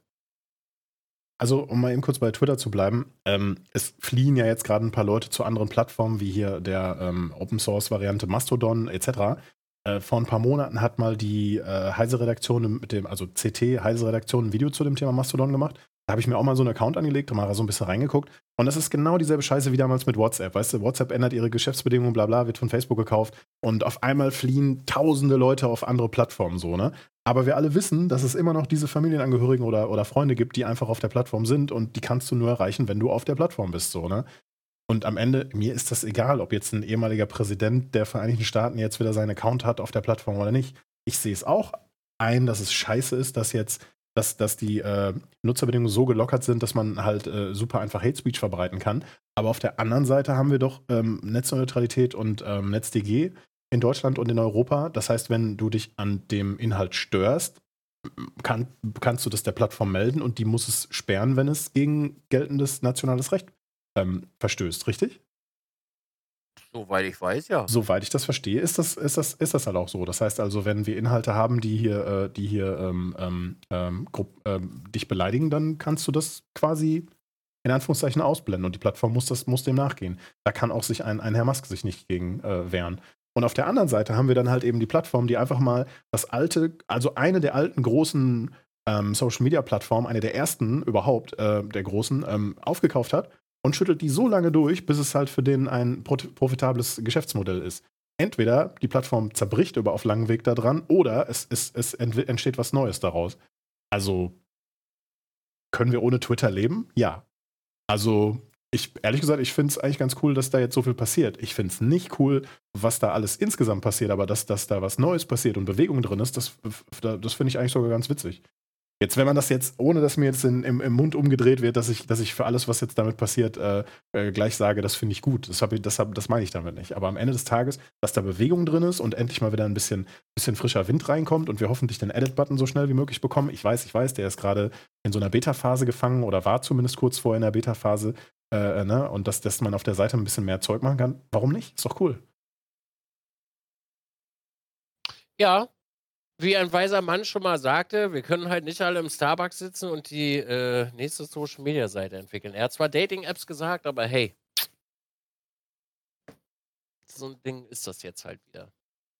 Also, um mal eben kurz bei Twitter zu bleiben, ähm, es fliehen ja jetzt gerade ein paar Leute zu anderen Plattformen, wie hier der ähm, Open Source Variante Mastodon etc. Äh, vor ein paar Monaten hat mal die äh, Heise-Redaktion mit dem, also CT Heise-Redaktion ein Video zu dem Thema Mastodon gemacht. Da habe ich mir auch mal so einen Account angelegt und mal so ein bisschen reingeguckt. Und das ist genau dieselbe Scheiße wie damals mit WhatsApp. Weißt du, WhatsApp ändert ihre Geschäftsbedingungen, bla bla, wird von Facebook gekauft. Und auf einmal fliehen tausende Leute auf andere Plattformen so, ne? Aber wir alle wissen, dass es immer noch diese Familienangehörigen oder, oder Freunde gibt, die einfach auf der Plattform sind und die kannst du nur erreichen, wenn du auf der Plattform bist, so, ne? Und am Ende, mir ist das egal, ob jetzt ein ehemaliger Präsident der Vereinigten Staaten jetzt wieder seinen Account hat auf der Plattform oder nicht. Ich sehe es auch ein, dass es scheiße ist, dass jetzt dass, dass die äh, Nutzerbedingungen so gelockert sind, dass man halt äh, super einfach Hate Speech verbreiten kann. Aber auf der anderen Seite haben wir doch ähm, Netzneutralität und ähm, NetzDG in Deutschland und in Europa. Das heißt, wenn du dich an dem Inhalt störst, kann, kannst du das der Plattform melden und die muss es sperren, wenn es gegen geltendes nationales Recht ähm, verstößt, richtig? Soweit ich weiß, ja. Soweit ich das verstehe, ist das, ist, das, ist das halt auch so. Das heißt also, wenn wir Inhalte haben, die hier, äh, die hier ähm, ähm, ähm, ähm, dich beleidigen, dann kannst du das quasi in Anführungszeichen ausblenden und die Plattform muss, das, muss dem nachgehen. Da kann auch sich ein, ein Herr Musk sich nicht gegen äh, wehren. Und auf der anderen Seite haben wir dann halt eben die Plattform, die einfach mal das alte, also eine der alten großen ähm, Social Media Plattformen, eine der ersten überhaupt, äh, der großen, aufgekauft hat und schüttelt die so lange durch, bis es halt für den ein profitables Geschäftsmodell ist. Entweder die Plattform zerbricht über auf langen Weg daran oder es, es, es entsteht was Neues daraus. Also können wir ohne Twitter leben? Ja. Also ich, ehrlich gesagt, ich finde es eigentlich ganz cool, dass da jetzt so viel passiert. Ich finde es nicht cool, was da alles insgesamt passiert, aber dass, dass da was Neues passiert und Bewegung drin ist, das, das finde ich eigentlich sogar ganz witzig. Jetzt, wenn man das jetzt, ohne dass mir jetzt in, im, im, Mund umgedreht wird, dass ich, dass ich für alles, was jetzt damit passiert, äh, äh, gleich sage, das finde ich gut. Das, das, das meine ich damit nicht. Aber am Ende des Tages, dass da Bewegung drin ist und endlich mal wieder ein bisschen, bisschen frischer Wind reinkommt und wir hoffentlich den Edit-Button so schnell wie möglich bekommen. Ich weiß, ich weiß, der ist gerade in so einer Beta-Phase gefangen oder war zumindest kurz vorher in der Beta-Phase. Äh, ne? Und dass, dass man auf der Seite ein bisschen mehr Zeug machen kann. Warum nicht? Ist doch cool. Ja, wie ein weiser Mann schon mal sagte, wir können halt nicht alle im Starbucks sitzen und die äh, nächste Social Media Seite entwickeln. Er hat zwar Dating-Apps gesagt, aber hey, so ein Ding ist das jetzt halt wieder.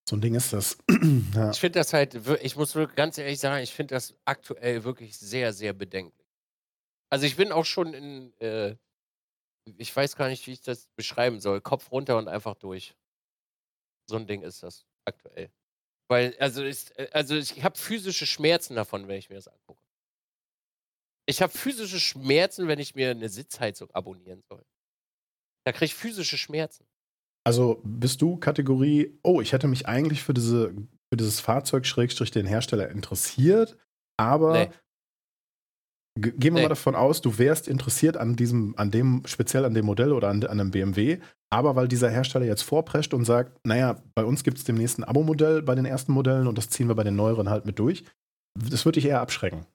So ein Ding ist das. ja. Ich finde das halt, ich muss wirklich ganz ehrlich sagen, ich finde das aktuell wirklich sehr, sehr bedenklich. Also ich bin auch schon in, äh, ich weiß gar nicht, wie ich das beschreiben soll, Kopf runter und einfach durch. So ein Ding ist das aktuell. Weil, also, ist, äh, also ich habe physische Schmerzen davon, wenn ich mir das angucke. Ich habe physische Schmerzen, wenn ich mir eine Sitzheizung abonnieren soll. Da kriege ich physische Schmerzen. Also bist du Kategorie, oh, ich hätte mich eigentlich für, diese, für dieses Fahrzeug Schrägstrich den Hersteller interessiert, aber nee. Gehen wir nee. mal davon aus, du wärst interessiert an diesem, an dem, speziell an dem Modell oder an, an einem BMW, aber weil dieser Hersteller jetzt vorprescht und sagt, naja, bei uns gibt es demnächst ein Abo-Modell bei den ersten Modellen und das ziehen wir bei den neueren halt mit durch, das würde dich eher abschrecken.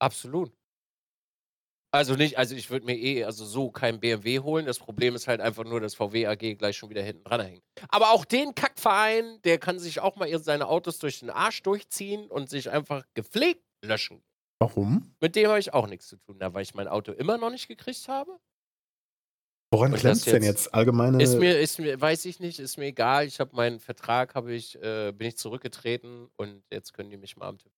Absolut. Also nicht, also ich würde mir eh also so kein BMW holen. Das Problem ist halt einfach nur, dass VW AG gleich schon wieder hinten dran hängt. Aber auch den Kackverein, der kann sich auch mal seine Autos durch den Arsch durchziehen und sich einfach gepflegt löschen. Warum? Mit dem habe ich auch nichts zu tun, da weil ich mein Auto immer noch nicht gekriegt habe. Woran klemmt es denn jetzt? Allgemeine. Ist mir, ist mir, weiß ich nicht, ist mir egal. Ich habe meinen Vertrag, habe ich, äh, bin ich zurückgetreten und jetzt können die mich mal am Tipp.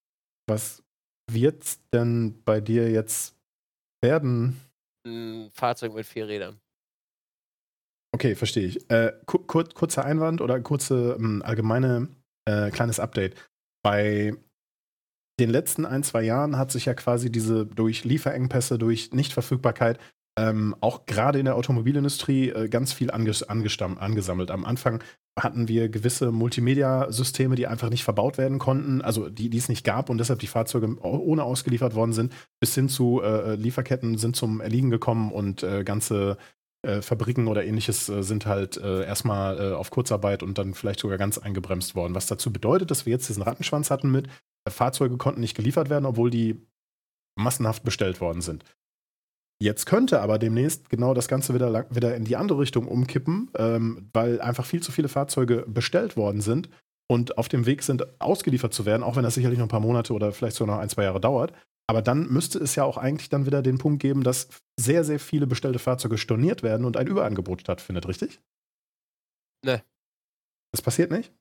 Was wird denn bei dir jetzt werden? Ein Fahrzeug mit vier Rädern. Okay, verstehe ich. Äh, kur kurzer Einwand oder kurze ähm, allgemeine äh, kleines Update. Bei den letzten ein, zwei Jahren hat sich ja quasi diese durch Lieferengpässe, durch Nichtverfügbarkeit ähm, auch gerade in der Automobilindustrie äh, ganz viel anges angesammelt. Am Anfang hatten wir gewisse Multimedia-Systeme, die einfach nicht verbaut werden konnten, also die, die es nicht gab und deshalb die Fahrzeuge ohne ausgeliefert worden sind, bis hin zu äh, Lieferketten sind zum Erliegen gekommen und äh, ganze äh, Fabriken oder ähnliches äh, sind halt äh, erstmal auf Kurzarbeit und dann vielleicht sogar ganz eingebremst worden. Was dazu bedeutet, dass wir jetzt diesen Rattenschwanz hatten mit, Fahrzeuge konnten nicht geliefert werden, obwohl die massenhaft bestellt worden sind. Jetzt könnte aber demnächst genau das Ganze wieder, wieder in die andere Richtung umkippen, ähm, weil einfach viel zu viele Fahrzeuge bestellt worden sind und auf dem Weg sind, ausgeliefert zu werden, auch wenn das sicherlich noch ein paar Monate oder vielleicht sogar noch ein, zwei Jahre dauert. Aber dann müsste es ja auch eigentlich dann wieder den Punkt geben, dass sehr, sehr viele bestellte Fahrzeuge storniert werden und ein Überangebot stattfindet, richtig? Ne. Das passiert nicht?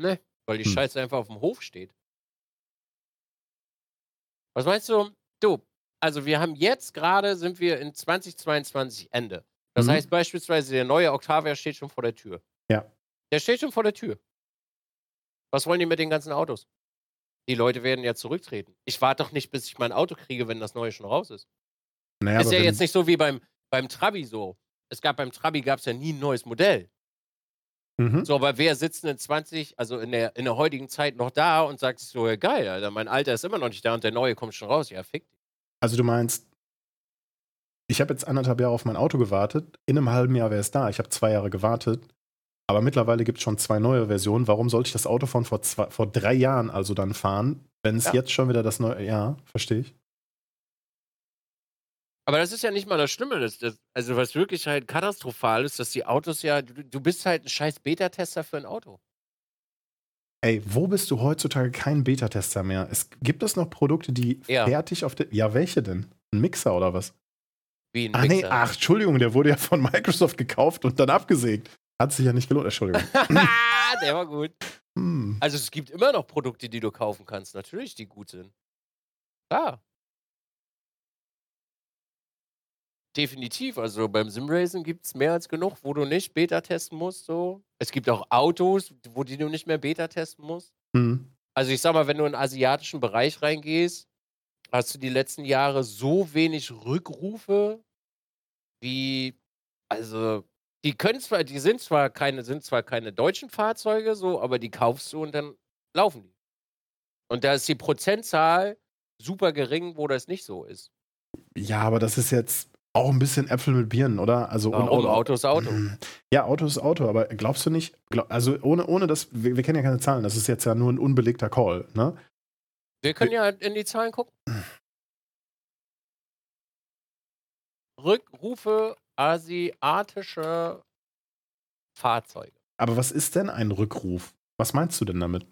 Ne, weil die hm. Scheiße einfach auf dem Hof steht. Was meinst du? Du, also wir haben jetzt gerade, sind wir in 2022 Ende. Das mhm. heißt beispielsweise, der neue Octavia steht schon vor der Tür. Ja. Der steht schon vor der Tür. Was wollen die mit den ganzen Autos? Die Leute werden ja zurücktreten. Ich warte doch nicht, bis ich mein Auto kriege, wenn das neue schon raus ist. Naja, ist ja jetzt nicht so wie beim, beim Trabi so. Es gab beim Trabi gab es ja nie ein neues Modell. Mhm. So, aber wer sitzt denn in 20, also in der, in der heutigen Zeit noch da und sagt so, ja geil, Alter, mein Alter ist immer noch nicht da und der neue kommt schon raus. Ja, fick dich. Also du meinst, ich habe jetzt anderthalb Jahre auf mein Auto gewartet, in einem halben Jahr wäre es da. Ich habe zwei Jahre gewartet, aber mittlerweile gibt es schon zwei neue Versionen. Warum sollte ich das Auto von vor, zwei, vor drei Jahren also dann fahren, wenn es ja. jetzt schon wieder das neue, ja, verstehe ich. Aber das ist ja nicht mal das Schlimme. Das, das, also, was wirklich halt katastrophal ist, dass die Autos ja, du, du bist halt ein scheiß Beta-Tester für ein Auto. Ey, wo bist du heutzutage kein Beta-Tester mehr? Es, gibt es noch Produkte, die ja. fertig auf der. Ja, welche denn? Ein Mixer oder was? Wie ein ach, Mixer? Nee, ach, Entschuldigung, der wurde ja von Microsoft gekauft und dann abgesägt. Hat sich ja nicht gelohnt, Entschuldigung. der war gut. Hm. Also es gibt immer noch Produkte, die du kaufen kannst, natürlich, die gut sind. Klar. Definitiv. Also beim Simracing gibt es mehr als genug, wo du nicht Beta testen musst. So. Es gibt auch Autos, wo die du nicht mehr Beta testen musst. Mhm. Also ich sag mal, wenn du in den asiatischen Bereich reingehst, hast du die letzten Jahre so wenig Rückrufe wie, also die können zwar, die sind zwar keine, sind zwar keine deutschen Fahrzeuge so, aber die kaufst du und dann laufen die. Und da ist die Prozentzahl super gering, wo das nicht so ist. Ja, aber das ist jetzt, auch ein bisschen Äpfel mit Birnen, oder? Also Warum? Und, Auto ist Auto. Ja, Auto ist Auto, aber glaubst du nicht, glaub, also ohne, ohne das, wir, wir, kennen ja keine Zahlen, das ist jetzt ja nur ein unbelegter Call, ne? Wir können ja in die Zahlen gucken. Rückrufe asiatische Fahrzeuge. Aber was ist denn ein Rückruf? Was meinst du denn damit?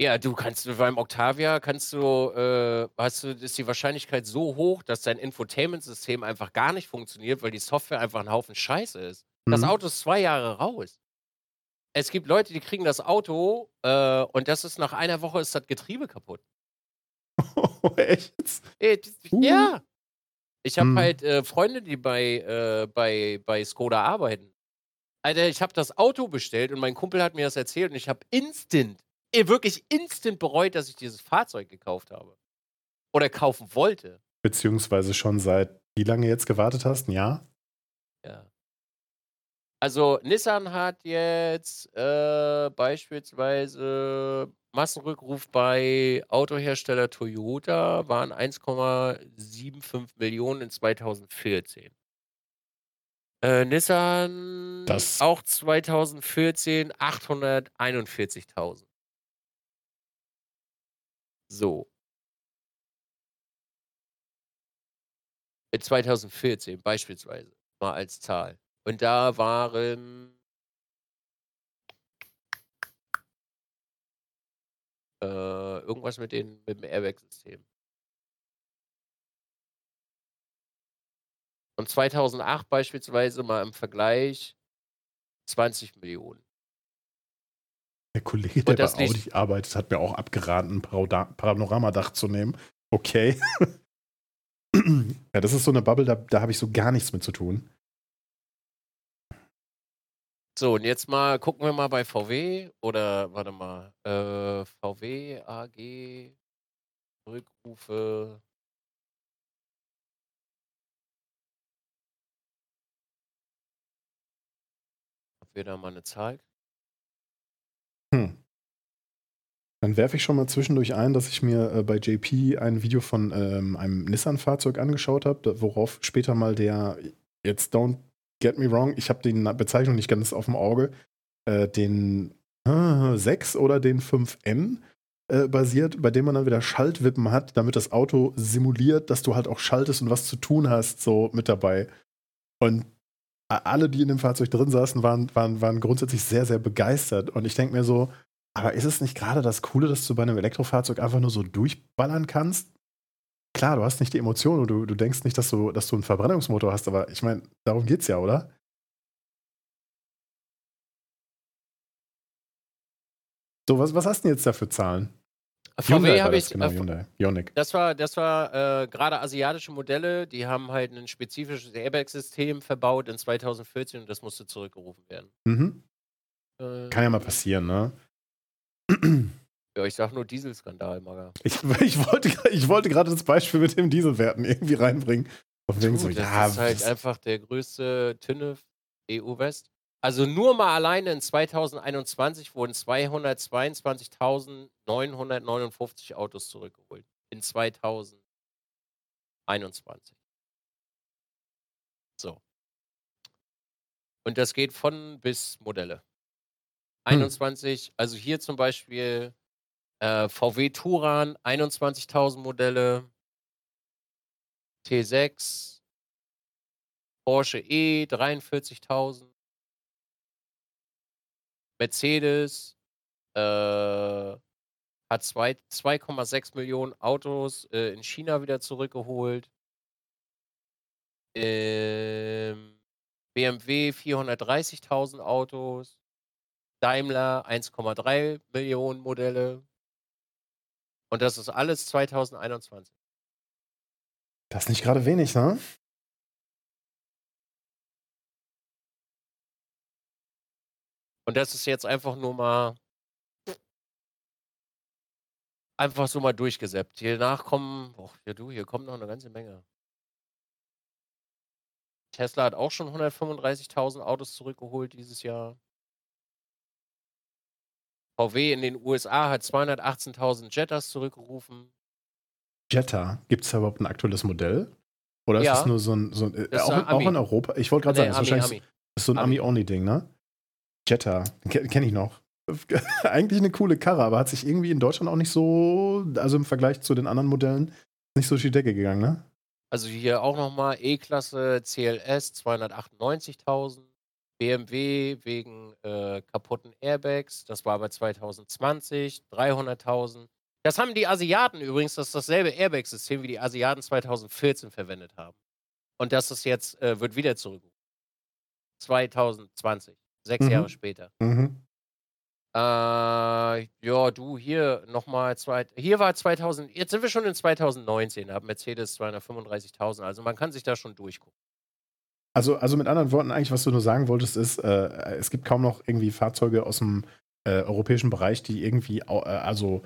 Ja, du kannst beim Octavia kannst du, äh, hast du, ist die Wahrscheinlichkeit so hoch, dass dein Infotainment-System einfach gar nicht funktioniert, weil die Software einfach ein Haufen Scheiße ist. Mhm. Das Auto ist zwei Jahre raus. Es gibt Leute, die kriegen das Auto äh, und das ist nach einer Woche ist das Getriebe kaputt. Oh, echt? Äh. Ja. Ich habe mhm. halt äh, Freunde, die bei, äh, bei, bei Skoda arbeiten. Alter, ich habe das Auto bestellt und mein Kumpel hat mir das erzählt und ich habe instant wirklich instant bereut, dass ich dieses Fahrzeug gekauft habe. Oder kaufen wollte. Beziehungsweise schon seit wie lange jetzt gewartet hast? Ein Jahr? Ja. Also Nissan hat jetzt äh, beispielsweise Massenrückruf bei Autohersteller Toyota waren 1,75 Millionen in 2014. Äh, Nissan Das auch 2014 841.000. So. In 2014 beispielsweise, mal als Zahl. Und da waren äh, irgendwas mit den mit dem Airbag-System. Und 2008 beispielsweise mal im Vergleich 20 Millionen. Der Kollege, der bei Audi arbeitet, hat mir auch abgeraten, ein Panoramadach zu nehmen. Okay. ja, das ist so eine Bubble, da, da habe ich so gar nichts mit zu tun. So, und jetzt mal gucken wir mal bei VW oder warte mal, äh, VW AG Rückrufe. Ob wir da mal eine Zahl Hm. Dann werfe ich schon mal zwischendurch ein, dass ich mir äh, bei JP ein Video von ähm, einem Nissan-Fahrzeug angeschaut habe, worauf später mal der, jetzt don't get me wrong, ich habe die Bezeichnung nicht ganz auf dem Auge, äh, den äh, 6 oder den 5N äh, basiert, bei dem man dann wieder Schaltwippen hat, damit das Auto simuliert, dass du halt auch schaltest und was zu tun hast, so mit dabei. Und alle, die in dem Fahrzeug drin saßen, waren, waren, waren grundsätzlich sehr, sehr begeistert. Und ich denke mir so, aber ist es nicht gerade das Coole, dass du bei einem Elektrofahrzeug einfach nur so durchballern kannst? Klar, du hast nicht die Emotionen und du, du denkst nicht, dass du, dass du einen Verbrennungsmotor hast, aber ich meine, darum geht's ja, oder? So, was, was hast du denn jetzt da für Zahlen? VW war habe ich, genau, äh, Hyundai. Das war, das war äh, gerade asiatische Modelle, die haben halt ein spezifisches Airbag-System verbaut in 2014 und das musste zurückgerufen werden. Mhm. Äh, Kann ja mal passieren, ne? Ja, ich sag nur Dieselskandal, Maga. Ich, ich wollte, ich wollte gerade das Beispiel mit dem Dieselwerten irgendwie reinbringen. Auf wegen so, das ja, ist halt einfach der größte TÜNEF EU-West. Also nur mal alleine in 2021 wurden 222.959 Autos zurückgeholt. In 2021. So. Und das geht von bis Modelle. 21, also hier zum Beispiel äh, VW Touran, 21.000 Modelle, T6, Porsche E, 43.000, Mercedes äh, hat zwei- 2,6 Millionen Autos äh, in China wieder zurückgeholt. Ähm, BMW 430.000 Autos. Daimler 1,3 Millionen Modelle. Und das ist alles 2021. das ist nicht gerade wenig, ne? Und das ist jetzt einfach nur mal einfach so mal durchgesäppt. Hier nachkommen, boah, ja du, hier kommt noch eine ganze Menge. Tesla hat auch schon 135.000 Autos zurückgeholt dieses Jahr. VW in den USA hat 218.000 Jettas zurückgerufen. Jetta, gibt es da überhaupt ein aktuelles Modell? Oder ist Ja. das nur so ein, so ein äh, auch, in, auch in. Europa? Ich wollte gerade Nee, sagen, das ist Ami, wahrscheinlich Ami. Ist so ein Ami. Ami-Only-Ding, ne? Jetta, Ke kenne ich noch. Eigentlich eine coole Karre, aber hat sich irgendwie in Deutschland auch nicht so, also im Vergleich zu den anderen Modellen, nicht so durch die Decke gegangen, ne? Also hier auch nochmal E-Klasse CLS 298.000. BMW wegen äh, kaputten Airbags, das war aber 2020, 300.000. Das haben die Asiaten übrigens, das ist dasselbe Airbag-System, wie die Asiaten 2014 verwendet haben. Und das ist jetzt, äh, wird wieder zurück. 2020, sechs Mhm. Jahre später. Mhm. Äh, ja, du, hier nochmal, hier war 2000, jetzt sind wir schon in 2019, da hat Mercedes 235.000, also man kann sich da schon durchgucken. Also, also mit anderen Worten, eigentlich, was du nur sagen wolltest, ist, äh, es gibt kaum noch irgendwie Fahrzeuge aus dem äh, europäischen Bereich, die irgendwie, äh, also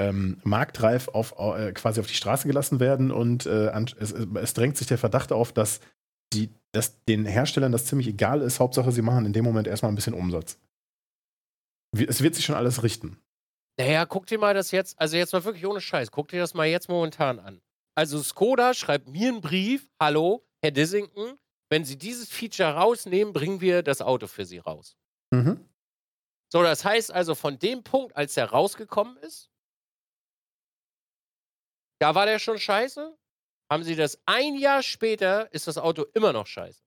ähm, marktreif auf, au- äh, quasi auf die Straße gelassen werden und äh, es, es drängt sich der Verdacht auf, dass die dass den Herstellern das ziemlich egal ist. Hauptsache, sie machen in dem Moment erstmal ein bisschen Umsatz. Es wird sich schon alles richten. Naja, guck dir mal das jetzt, also jetzt mal wirklich ohne Scheiß, guck dir das mal jetzt momentan an. Also Skoda schreibt mir einen Brief, hallo, Herr Dissington, wenn Sie dieses Feature rausnehmen, bringen wir das Auto für Sie raus. Mhm. So, das heißt also, von dem Punkt, als er rausgekommen ist, da war der schon scheiße. Haben sie das ein Jahr später, ist das Auto immer noch scheiße.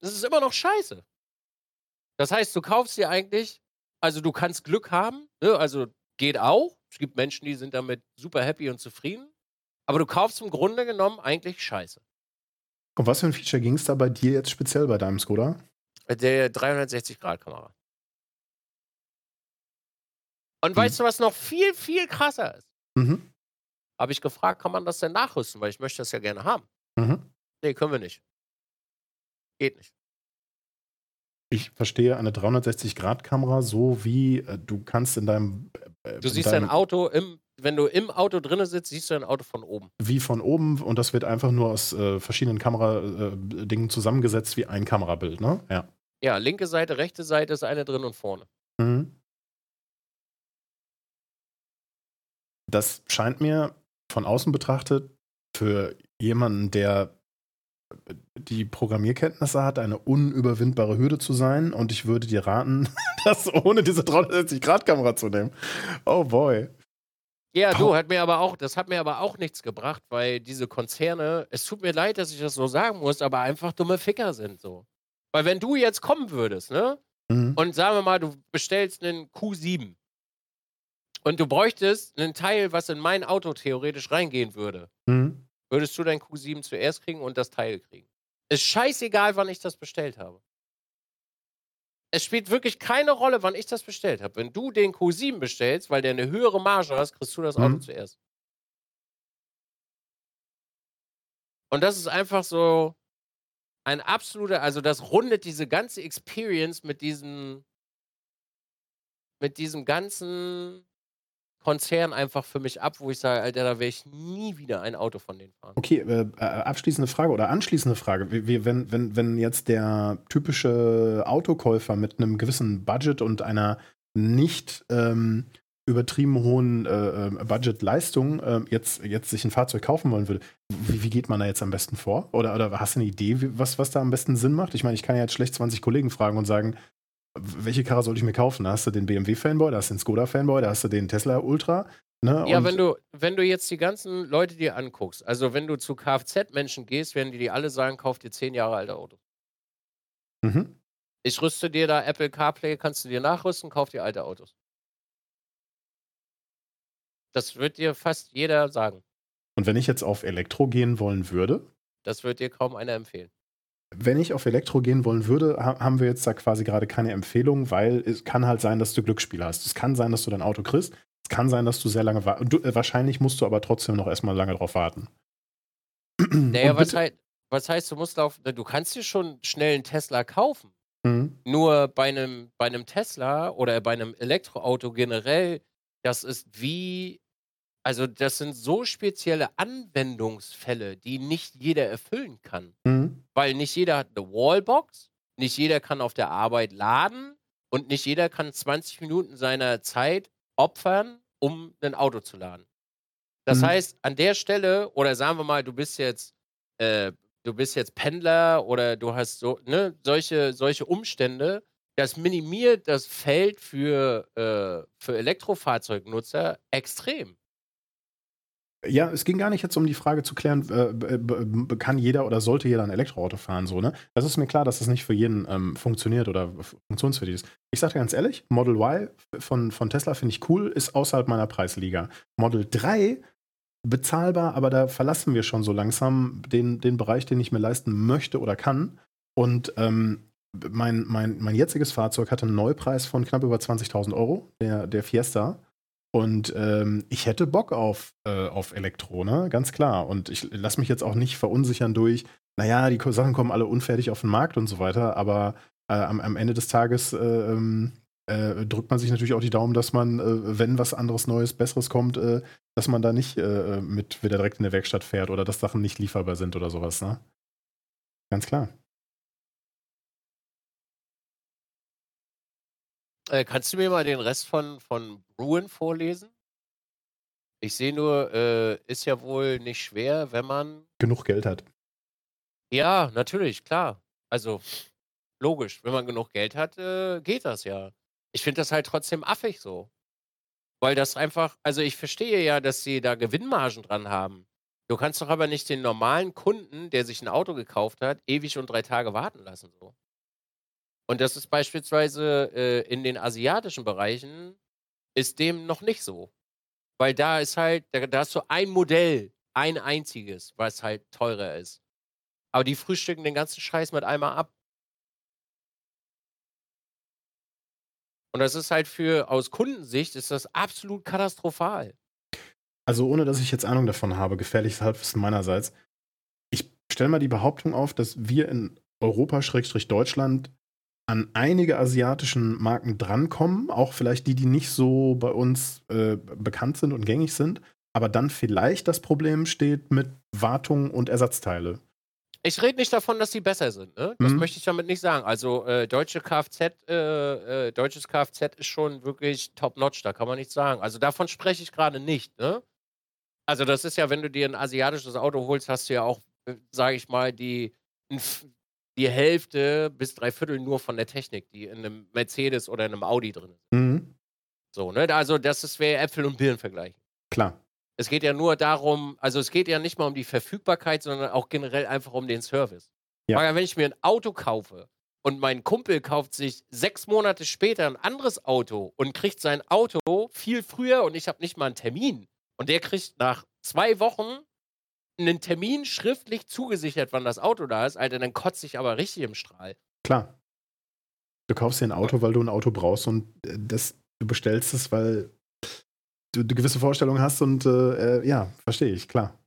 Das ist immer noch scheiße. Das heißt, du kaufst dir eigentlich, also du kannst Glück haben, ne? also geht auch. Es gibt Menschen, die sind damit super happy und zufrieden. Aber du kaufst im Grunde genommen eigentlich Scheiße. Und was für ein Feature ging es da bei dir jetzt speziell bei deinem Skoda? Der 360-Grad-Kamera. Und mhm. weißt du, was noch viel, viel krasser ist? Mhm. Habe ich gefragt, kann man das denn nachrüsten? Weil ich möchte das ja gerne haben. Mhm. Nee, können wir nicht. Geht nicht. Ich verstehe eine 360-Grad-Kamera so wie äh, du kannst in deinem. Äh, du siehst dein Auto im, wenn du im Auto drin sitzt, siehst du dein Auto von oben. Wie von oben und das wird einfach nur aus äh, verschiedenen Kameradingen äh, zusammengesetzt wie ein Kamerabild, ne? Ja. Ja, linke Seite, rechte Seite ist eine drin und vorne. Mhm. Das scheint mir von außen betrachtet für jemanden, der die Programmierkenntnisse hat, eine unüberwindbare Hürde zu sein. Und ich würde dir raten, das ohne diese 360-Grad-Kamera zu nehmen. Oh boy. Ja, du, hat mir aber auch, das hat mir aber auch nichts gebracht, weil diese Konzerne, es tut mir leid, dass ich das so sagen muss, aber einfach dumme Ficker sind so. Weil wenn du jetzt kommen würdest, ne? Mhm. Und sagen wir mal, du bestellst einen Q7 und du bräuchtest einen Teil, was in mein Auto theoretisch reingehen würde. Mhm. Würdest du dein Q7 zuerst kriegen und das Teil kriegen. Ist scheißegal, wann ich das bestellt habe. Es spielt wirklich keine Rolle, wann ich das bestellt habe. Wenn du den Q7 bestellst, weil der eine höhere Marge hast, kriegst du das Auto mhm. zuerst. Und das ist einfach so ein absoluter, also das rundet diese ganze Experience mit diesem, mit diesem ganzen Konzern einfach für mich ab, wo ich sage, Alter, da werde ich nie wieder ein Auto von denen fahren. Okay, äh, äh, abschließende Frage oder anschließende Frage. Wie, wie, wenn, wenn, wenn jetzt der typische Autokäufer mit einem gewissen Budget und einer nicht ähm, übertrieben hohen äh, äh Budgetleistung äh, jetzt, jetzt sich ein Fahrzeug kaufen wollen würde, wie, wie, geht man da jetzt am besten vor? Oder, oder hast du eine Idee, was, was da am besten Sinn macht? Ich meine, ich kann ja jetzt schlecht 20 Kollegen fragen und sagen, welche Karre soll ich mir kaufen? Da hast du den BMW-Fanboy, da hast du den Skoda-Fanboy, da hast du den Tesla Ultra. Ne? Ja, wenn du, wenn du jetzt die ganzen Leute dir anguckst, also wenn du zu Kfz-Menschen gehst, werden die dir alle sagen, kauf dir zehn Jahre alte Autos. Mhm. Ich rüste dir da Apple CarPlay, kannst du dir nachrüsten, kauf dir alte Autos. Das wird dir fast jeder sagen. Und wenn ich jetzt auf Elektro gehen wollen würde? Das wird dir kaum einer empfehlen. Wenn ich auf Elektro gehen wollen würde, haben wir jetzt da quasi gerade keine Empfehlung, weil es kann halt sein, dass du Glücksspiel hast. Es kann sein, dass du dein Auto kriegst. Es kann sein, dass du sehr lange warten. Äh, wahrscheinlich musst du aber trotzdem noch erstmal lange drauf warten. Naja, was, heißt, was heißt, du musst auf. Du kannst dir schon schnell einen Tesla kaufen. Mhm. Nur bei einem, bei einem Tesla oder bei einem Elektroauto generell, das ist wie also, das sind so spezielle Anwendungsfälle, die nicht jeder erfüllen kann. Mhm. Weil nicht jeder hat eine Wallbox, nicht jeder kann auf der Arbeit laden und nicht jeder kann 20 Minuten seiner Zeit opfern, um ein Auto zu laden. Das mhm. heißt, an der Stelle, oder sagen wir mal, du bist jetzt, äh, du bist jetzt Pendler oder du hast so, ne, solche, solche Umstände, das minimiert das Feld für, äh, für Elektrofahrzeugnutzer extrem. Ja, es ging gar nicht jetzt um die Frage zu klären, äh, kann jeder oder sollte jeder ein Elektroauto fahren, so, ne? Das ist mir klar, dass das nicht für jeden ähm, funktioniert oder funktionsfähig ist. Ich dir ganz ehrlich, Model Y von, von Tesla finde ich cool, ist außerhalb meiner Preisliga. Model 3 bezahlbar, aber da verlassen wir schon so langsam den, den Bereich, den ich mir leisten möchte oder kann. Und ähm, mein, mein, mein jetziges Fahrzeug hatte einen Neupreis von knapp über 20.000 Euro, der, der Fiesta. Und ähm, ich hätte Bock auf, äh, auf Elektro, ne? Ganz klar. Und ich lasse mich jetzt auch nicht verunsichern durch, naja, die Sachen kommen alle unfertig auf den Markt und so weiter, aber äh, am, am, Ende des Tages äh, ähm, äh drückt man sich natürlich auch die Daumen, dass man, äh, wenn was anderes Neues, Besseres kommt, äh, dass man da nicht mit wieder direkt in der Werkstatt fährt oder dass Sachen nicht lieferbar sind oder sowas, ne? Ganz klar. Äh, kannst du mir mal den Rest von, von Ruin vorlesen? Ich sehe nur, äh, ist ja wohl nicht schwer, wenn man. Genug Geld hat. Ja, natürlich, klar. Also, logisch. Wenn man genug Geld hat, äh, geht das ja. Ich finde das halt trotzdem affig so. Weil das einfach, also ich verstehe ja, dass sie da Gewinnmargen dran haben. Du kannst doch aber nicht den normalen Kunden, der sich ein Auto gekauft hat, ewig und drei Tage warten lassen. So. Und das ist beispielsweise äh, in den asiatischen Bereichen, ist dem noch nicht so. Weil da ist halt, da, da hast du ein Modell, ein einziges, was halt teurer ist. Aber die frühstücken den ganzen Scheiß mit einmal ab. Und das ist halt für, aus Kundensicht, ist das absolut katastrophal. Also ohne, dass ich jetzt Ahnung davon habe, gefährliches Halbwissen meinerseits. Ich stelle mal die Behauptung auf, dass wir in Europa, Schrägstrich Deutschland, an einige asiatischen Marken drankommen, auch vielleicht die, die nicht so bei uns äh, bekannt sind und gängig sind, aber dann vielleicht das Problem steht mit Wartung und Ersatzteile. Ich rede nicht davon, dass sie besser sind. Ne? Das mhm. möchte ich damit nicht sagen. Also äh, deutsche Kfz, äh, äh, deutsches Kfz ist schon wirklich top-notch, da kann man nichts sagen. Also davon spreche ich gerade nicht. Ne? Also das ist ja, wenn du dir ein asiatisches Auto holst, hast du ja auch, äh, sage ich mal, die, die Hälfte bis drei Viertel nur von der Technik, die in einem Mercedes oder in einem Audi drin ist. Mhm. So, ne? Also das wäre Äpfel und Birnen vergleichen. Klar. Es geht ja nur darum, also es geht ja nicht mal um die Verfügbarkeit, sondern auch generell einfach um den Service. Ja. Weil wenn ich mir ein Auto kaufe und mein Kumpel kauft sich sechs Monate später ein anderes Auto und kriegt sein Auto viel früher und ich habe nicht mal einen Termin und der kriegt nach zwei Wochen einen Termin schriftlich zugesichert, wann das Auto da ist, Alter, dann kotze ich aber richtig im Strahl. Klar. Du kaufst dir ein Auto, weil du ein Auto brauchst und äh, das, du bestellst es, weil du eine gewisse Vorstellung hast und äh, äh, ja, verstehe ich, klar.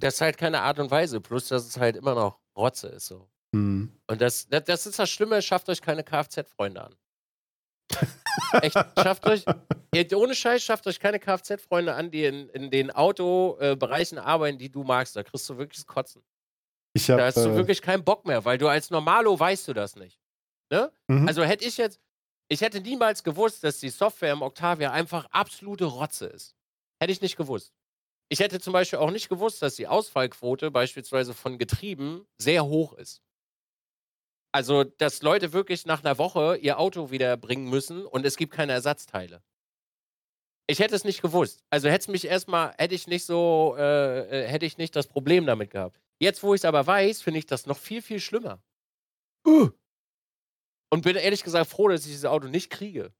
Das ist halt keine Art und Weise, plus dass es halt immer noch Rotze ist so. Hm. Und das, das, das ist das Schlimme, schafft euch keine Kfz-Freunde an. Echt, schafft euch, ohne Scheiß, schafft euch keine Kfz-Freunde an, die in, in den Autobereichen arbeiten, die du magst. Da kriegst du wirklich das Kotzen. Hab, da hast du äh, wirklich keinen Bock mehr, weil du als Normalo weißt du das nicht. Ne? Mhm. Also hätte ich jetzt, ich hätte niemals gewusst, dass die Software im Octavia einfach absolute Rotze ist. Hätte ich nicht gewusst. Ich hätte zum Beispiel auch nicht gewusst, dass die Ausfallquote beispielsweise von Getrieben sehr hoch ist. Also, dass Leute wirklich nach einer Woche ihr Auto wieder bringen müssen und es gibt keine Ersatzteile. Ich hätte es nicht gewusst. Also hätte mich erstmal, hätte ich nicht so, äh, äh hätte ich nicht das Problem damit gehabt. Jetzt, wo ich es aber weiß, finde ich das noch viel, viel schlimmer. Uh. Und bin ehrlich gesagt froh, dass ich dieses Auto nicht kriege.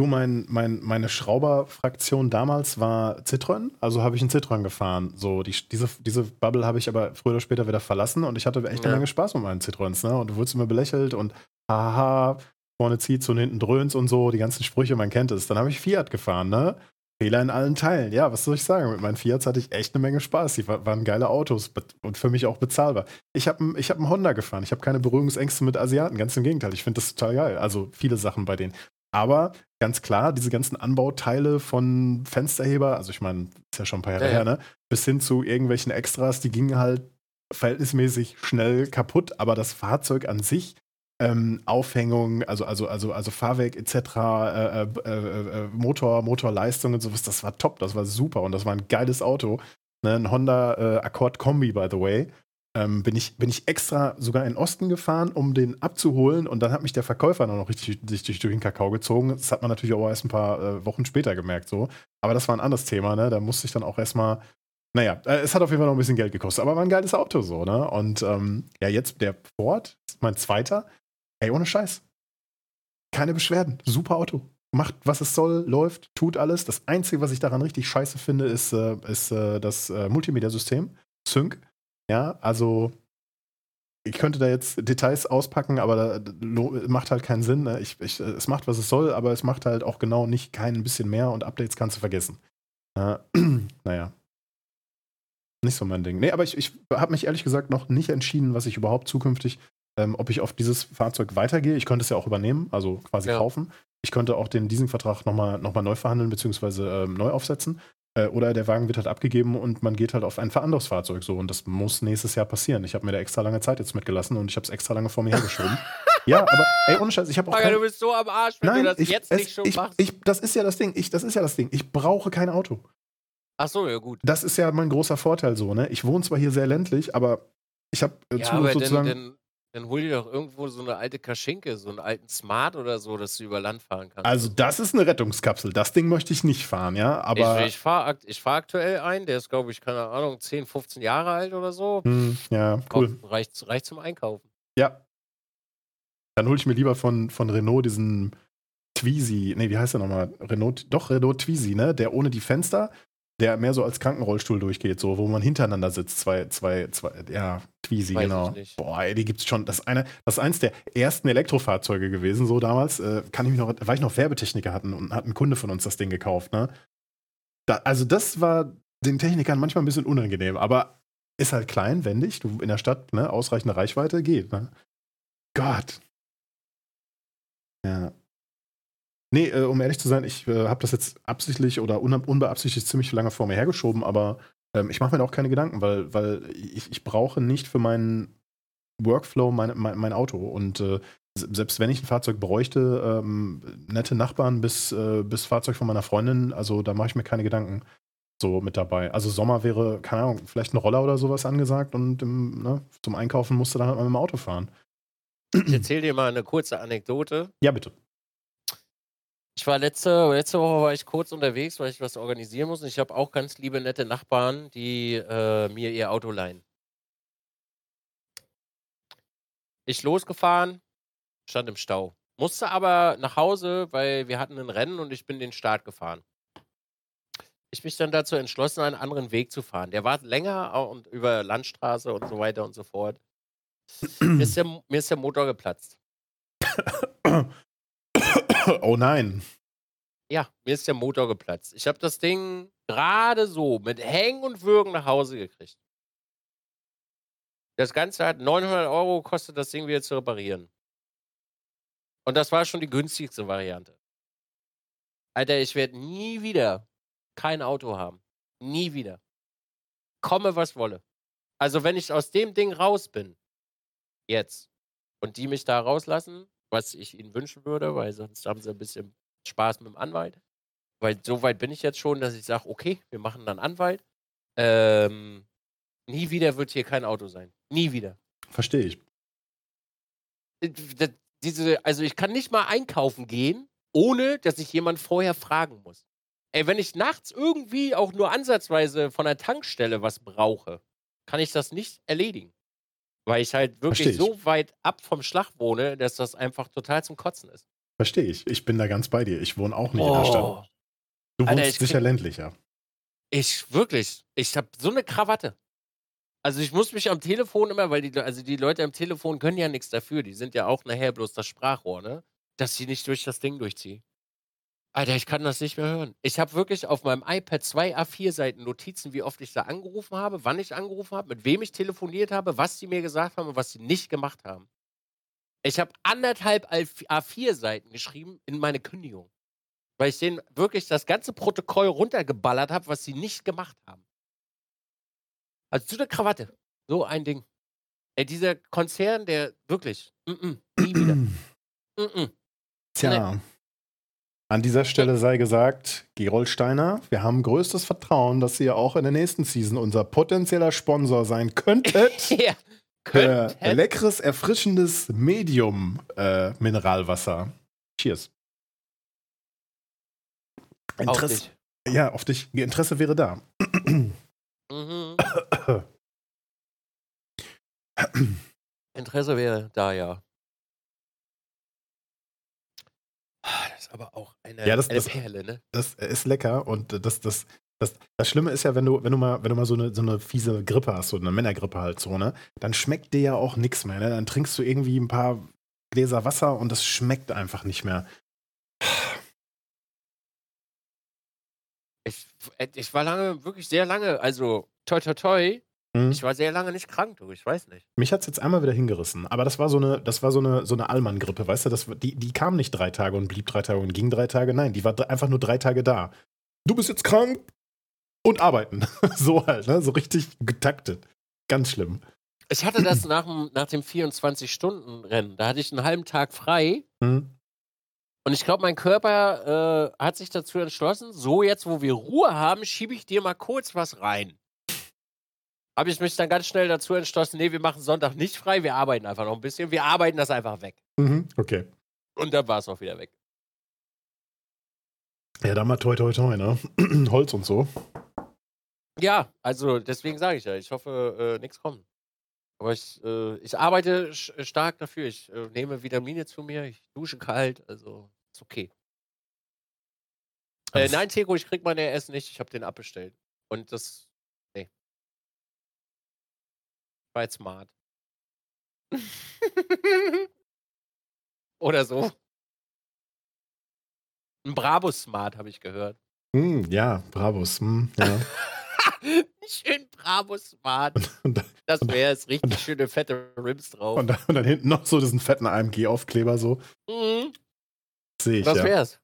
Du, mein, mein, meine Schrauberfraktion damals war Citroën, also habe ich einen Citroën gefahren. So, die, diese, diese Bubble habe ich aber früher oder später wieder verlassen und ich hatte echt ja. eine Menge Spaß mit meinen Citroëns, ne? Und du wurdest immer belächelt und haha, vorne zieht's und hinten dröhnt und so, die ganzen Sprüche, man kennt es. Dann habe ich Fiat gefahren, ne? Fehler in allen Teilen. Ja, was soll ich sagen? Mit meinen Fiats hatte ich echt eine Menge Spaß. Die waren geile Autos und für mich auch bezahlbar. Ich habe ich hab einen Honda gefahren. Ich habe keine Berührungsängste mit Asiaten. Ganz im Gegenteil. Ich finde das total geil. Also viele Sachen bei denen. Aber ganz klar, diese ganzen Anbauteile von Fensterheber, also ich meine, ist ja schon ein paar Jahre ja, her, ne? Bis hin zu irgendwelchen Extras, die gingen halt verhältnismäßig schnell kaputt. Aber das Fahrzeug an sich ähm, Aufhängung, also, also, also, also Fahrwerk etc., äh, äh, äh, Motor, Motorleistung und sowas, das war top, das war super und das war ein geiles Auto. Ne, ein Honda äh, Accord Kombi, by the way. Ähm, bin, ich, bin ich extra sogar in den Osten gefahren, um den abzuholen und dann hat mich der Verkäufer noch richtig, richtig durch den Kakao gezogen. Das hat man natürlich auch erst ein paar äh, Wochen später gemerkt, so. Aber das war ein anderes Thema, ne? Da musste ich dann auch erstmal naja, äh, es hat auf jeden Fall noch ein bisschen Geld gekostet, aber war ein geiles Auto so, ne? Und ähm, ja, jetzt der Ford, mein zweiter, Ey, ohne Scheiß. Keine Beschwerden. Super Auto. Macht, was es soll, läuft, tut alles. Das Einzige, was ich daran richtig scheiße finde, ist, äh, ist äh, das äh, Multimedia-System. Sync. Ja, also ich könnte da jetzt Details auspacken, aber da, macht halt keinen Sinn. Ne? Ich, ich, es macht, was es soll, aber es macht halt auch genau nicht kein bisschen mehr und Updates kannst du vergessen. Äh, naja. Nicht so mein Ding. Nee, aber ich, ich habe mich ehrlich gesagt noch nicht entschieden, was ich überhaupt zukünftig ähm, ob ich auf dieses Fahrzeug weitergehe. Ich könnte es ja auch übernehmen, also quasi ja. kaufen. ich könnte auch den Leasingvertrag nochmal noch mal neu verhandeln, beziehungsweise ähm, neu aufsetzen. Äh, oder der Wagen wird halt abgegeben und man geht halt auf ein anderes Fahrzeug so. Und das muss nächstes Jahr passieren. Ich habe mir da extra lange Zeit jetzt mitgelassen und ich habe es extra lange vor mir hergeschoben. ja, aber ey, ohne Scheiß, ich habe auch. Kein... du bist so am Arsch, wenn Nein, du das ich, jetzt es, nicht schon ich, machst. Ich, das ist ja das Ding. Ich, das ist ja das Ding. Ich brauche kein Auto. Ach so, ja gut. Das ist ja mein großer Vorteil so, ne? Ich wohne zwar hier sehr ländlich, aber ich habe äh, Ja, aber sozusagen. dann, dann, dann hol dir doch irgendwo so eine alte Kaschinke, so einen alten Smart oder so, dass du über Land fahren kannst. also, das ist eine Rettungskapsel. Das Ding möchte ich nicht fahren, ja. Aber. ich ich fahre fahr aktuell einen, der ist, glaube ich, keine Ahnung, 10, 15 Jahre alt oder so. hm, ja, cool. Komm, reicht, reicht zum Einkaufen. Ja. Dann hole ich mir lieber von, von Renault diesen Twizy. Nee, wie heißt der nochmal? Renault, doch, Renault Twizy, ne? Der ohne die Fenster, der mehr so als Krankenrollstuhl durchgeht, so, wo man hintereinander sitzt. Zwei, zwei, zwei, ja, Twizy, genau. Boah, ey, die gibt's schon. Das ist, eine, das ist eins der ersten Elektrofahrzeuge gewesen, so damals. Äh, kann ich mich noch, war ich noch Werbetechniker hatten und hat ein Kunde von uns das Ding gekauft, ne? Da, also, das war den Technikern manchmal ein bisschen unangenehm, aber ist halt klein, wendig, du in der Stadt, ne, ausreichende Reichweite, geht, ne? Gott. Ja. Nee, äh, um ehrlich zu sein, ich äh, habe das jetzt absichtlich oder un unbeabsichtigt ziemlich lange vor mir hergeschoben, aber ähm, ich mache mir da auch keine Gedanken, weil, weil ich, ich brauche nicht für meinen Workflow mein, mein, mein Auto. Und äh, se- selbst wenn ich ein Fahrzeug bräuchte, ähm, nette Nachbarn bis, äh, bis Fahrzeug von meiner Freundin, also da mache ich mir keine Gedanken so mit dabei. Also Sommer wäre, keine Ahnung, vielleicht ein Roller oder sowas angesagt und im, ne, zum Einkaufen musste dann halt mal mit dem Auto fahren. Ich erzähle dir mal eine kurze Anekdote. Ja, bitte. Ich war letzte, letzte Woche war ich kurz unterwegs, weil ich was organisieren muss. Und ich habe auch ganz liebe, nette Nachbarn, die äh, mir ihr Auto leihen. Ich losgefahren, stand im Stau. Musste aber nach Hause, weil wir hatten ein Rennen und ich bin den Start gefahren. Ich mich dann dazu entschlossen, einen anderen Weg zu fahren. Der war länger und über Landstraße und so weiter und so fort. mir, ist der, mir ist der Motor geplatzt. oh nein. Ja, mir ist der Motor geplatzt. Ich habe das Ding gerade so mit Hängen und Würgen nach Hause gekriegt. Das Ganze hat 900 Euro gekostet, das Ding wieder zu reparieren. Und das war schon die günstigste Variante. Alter, ich werde nie wieder kein Auto haben. Nie wieder. Komme, was wolle. Also, wenn ich aus dem Ding raus bin, jetzt, und die mich da rauslassen, was ich ihnen wünschen würde, weil sonst haben sie ein bisschen Spaß mit dem Anwalt. Weil so weit bin ich jetzt schon, dass ich sage, okay, wir machen dann Anwalt. Ähm, nie wieder wird hier kein Auto sein. Nie wieder. Verstehe ich. Äh, das- Diese, also ich kann nicht mal einkaufen gehen, ohne dass ich jemand vorher fragen muss. Ey, wenn ich nachts irgendwie auch nur ansatzweise von der Tankstelle was brauche, kann ich das nicht erledigen. Weil ich halt wirklich ich. so weit ab vom Schlag wohne, dass das einfach total zum Kotzen ist. Verstehe ich. Ich bin da ganz bei dir. Ich wohne auch nicht in der Stadt. Oh, Du Alter, wohnst ich sicher krieg- ländlicher. ich wirklich, ich habe so eine Krawatte. Also ich muss mich am Telefon immer, weil die, also die Leute am Telefon können ja nichts dafür. Die sind ja auch nachher bloß das Sprachrohr, ne? Dass sie nicht durch das Ding durchziehen. Alter, ich kann das nicht mehr hören. Ich habe wirklich auf meinem iPad zwei A4-Seiten Notizen, wie oft ich da angerufen habe, wann ich angerufen habe, mit wem ich telefoniert habe, was sie mir gesagt haben und was sie nicht gemacht haben. Ich habe anderthalb A4-Seiten geschrieben in meine Kündigung. Weil ich denen wirklich das ganze Protokoll runtergeballert habe, was sie nicht gemacht haben. Also so eine Krawatte. So ein Ding. Ey, dieser Konzern, der wirklich, mm -mm, nie wieder. Mm -mm. Tja. An dieser Stelle sei gesagt, Gerold Steiner, wir haben größtes Vertrauen, dass ihr auch in der nächsten Season unser potenzieller Sponsor sein könntet. ja, Für könnte. leckeres, erfrischendes Medium-Mineralwasser. Cheers. Auf Interesse, dich. ja, auf dich. Interesse wäre da. Mhm. Interesse wäre da, ja. Ah, Das ist aber auch eine, Ja, das- eine das- Perle, ne? Das ist lecker und das, das, das, das Schlimme ist ja, wenn du, wenn du mal, wenn du mal so eine, so eine fiese Grippe hast, so eine Männergrippe halt so, ne, dann schmeckt dir ja auch nichts mehr. Ne? Dann trinkst du irgendwie ein paar Gläser Wasser und das schmeckt einfach nicht mehr. Ich, äh, ich war lange, wirklich sehr lange, also toi toi toi, Mhm. Ich war sehr lange nicht krank, du, ich weiß nicht. Mich hat es jetzt einmal wieder hingerissen. Aber das war so eine, das war so eine, so eine Allmann-Grippe, weißt du? Das, die, die kam nicht drei Tage und blieb drei Tage und ging drei Tage. Nein, die war einfach nur drei Tage da. Du bist jetzt krank und arbeiten. so halt, ne? So richtig getaktet. Ganz schlimm. Ich hatte das nach, nach dem 24-Stunden-Rennen. Da hatte ich einen halben Tag frei. Mhm. Und ich glaube, mein Körper äh, hat sich dazu entschlossen, so jetzt, wo wir Ruhe haben, schiebe ich dir mal kurz was rein. Habe ich mich dann ganz schnell dazu entschlossen, nee, wir machen Sonntag nicht frei, wir arbeiten einfach noch ein bisschen. Wir arbeiten das einfach weg. Mhm, okay. Und dann war es auch wieder weg. Ja, dann mal toi toi toi, ne? Holz und so. Ja, also deswegen sage ich ja, ich hoffe, äh, nichts kommt. Aber ich, äh, ich arbeite stark dafür. Ich äh, nehme Vitamine zu mir, ich dusche kalt, also ist okay. Äh, nein, Teko, ich krieg meine Essen nicht, ich habe den abbestellt. Und das. Nee. Jetzt smart. Oder so. Ein Brabus Smart, habe ich gehört. Mm, ja, Brabus. Mm, ja. Schön Bravo Smart. das wäre es. Richtig und, schöne fette Rims drauf. Und, und, dann hinten noch so diesen fetten AMG-Aufkleber so. Mhm. Sehe ich. Das ja. wär's.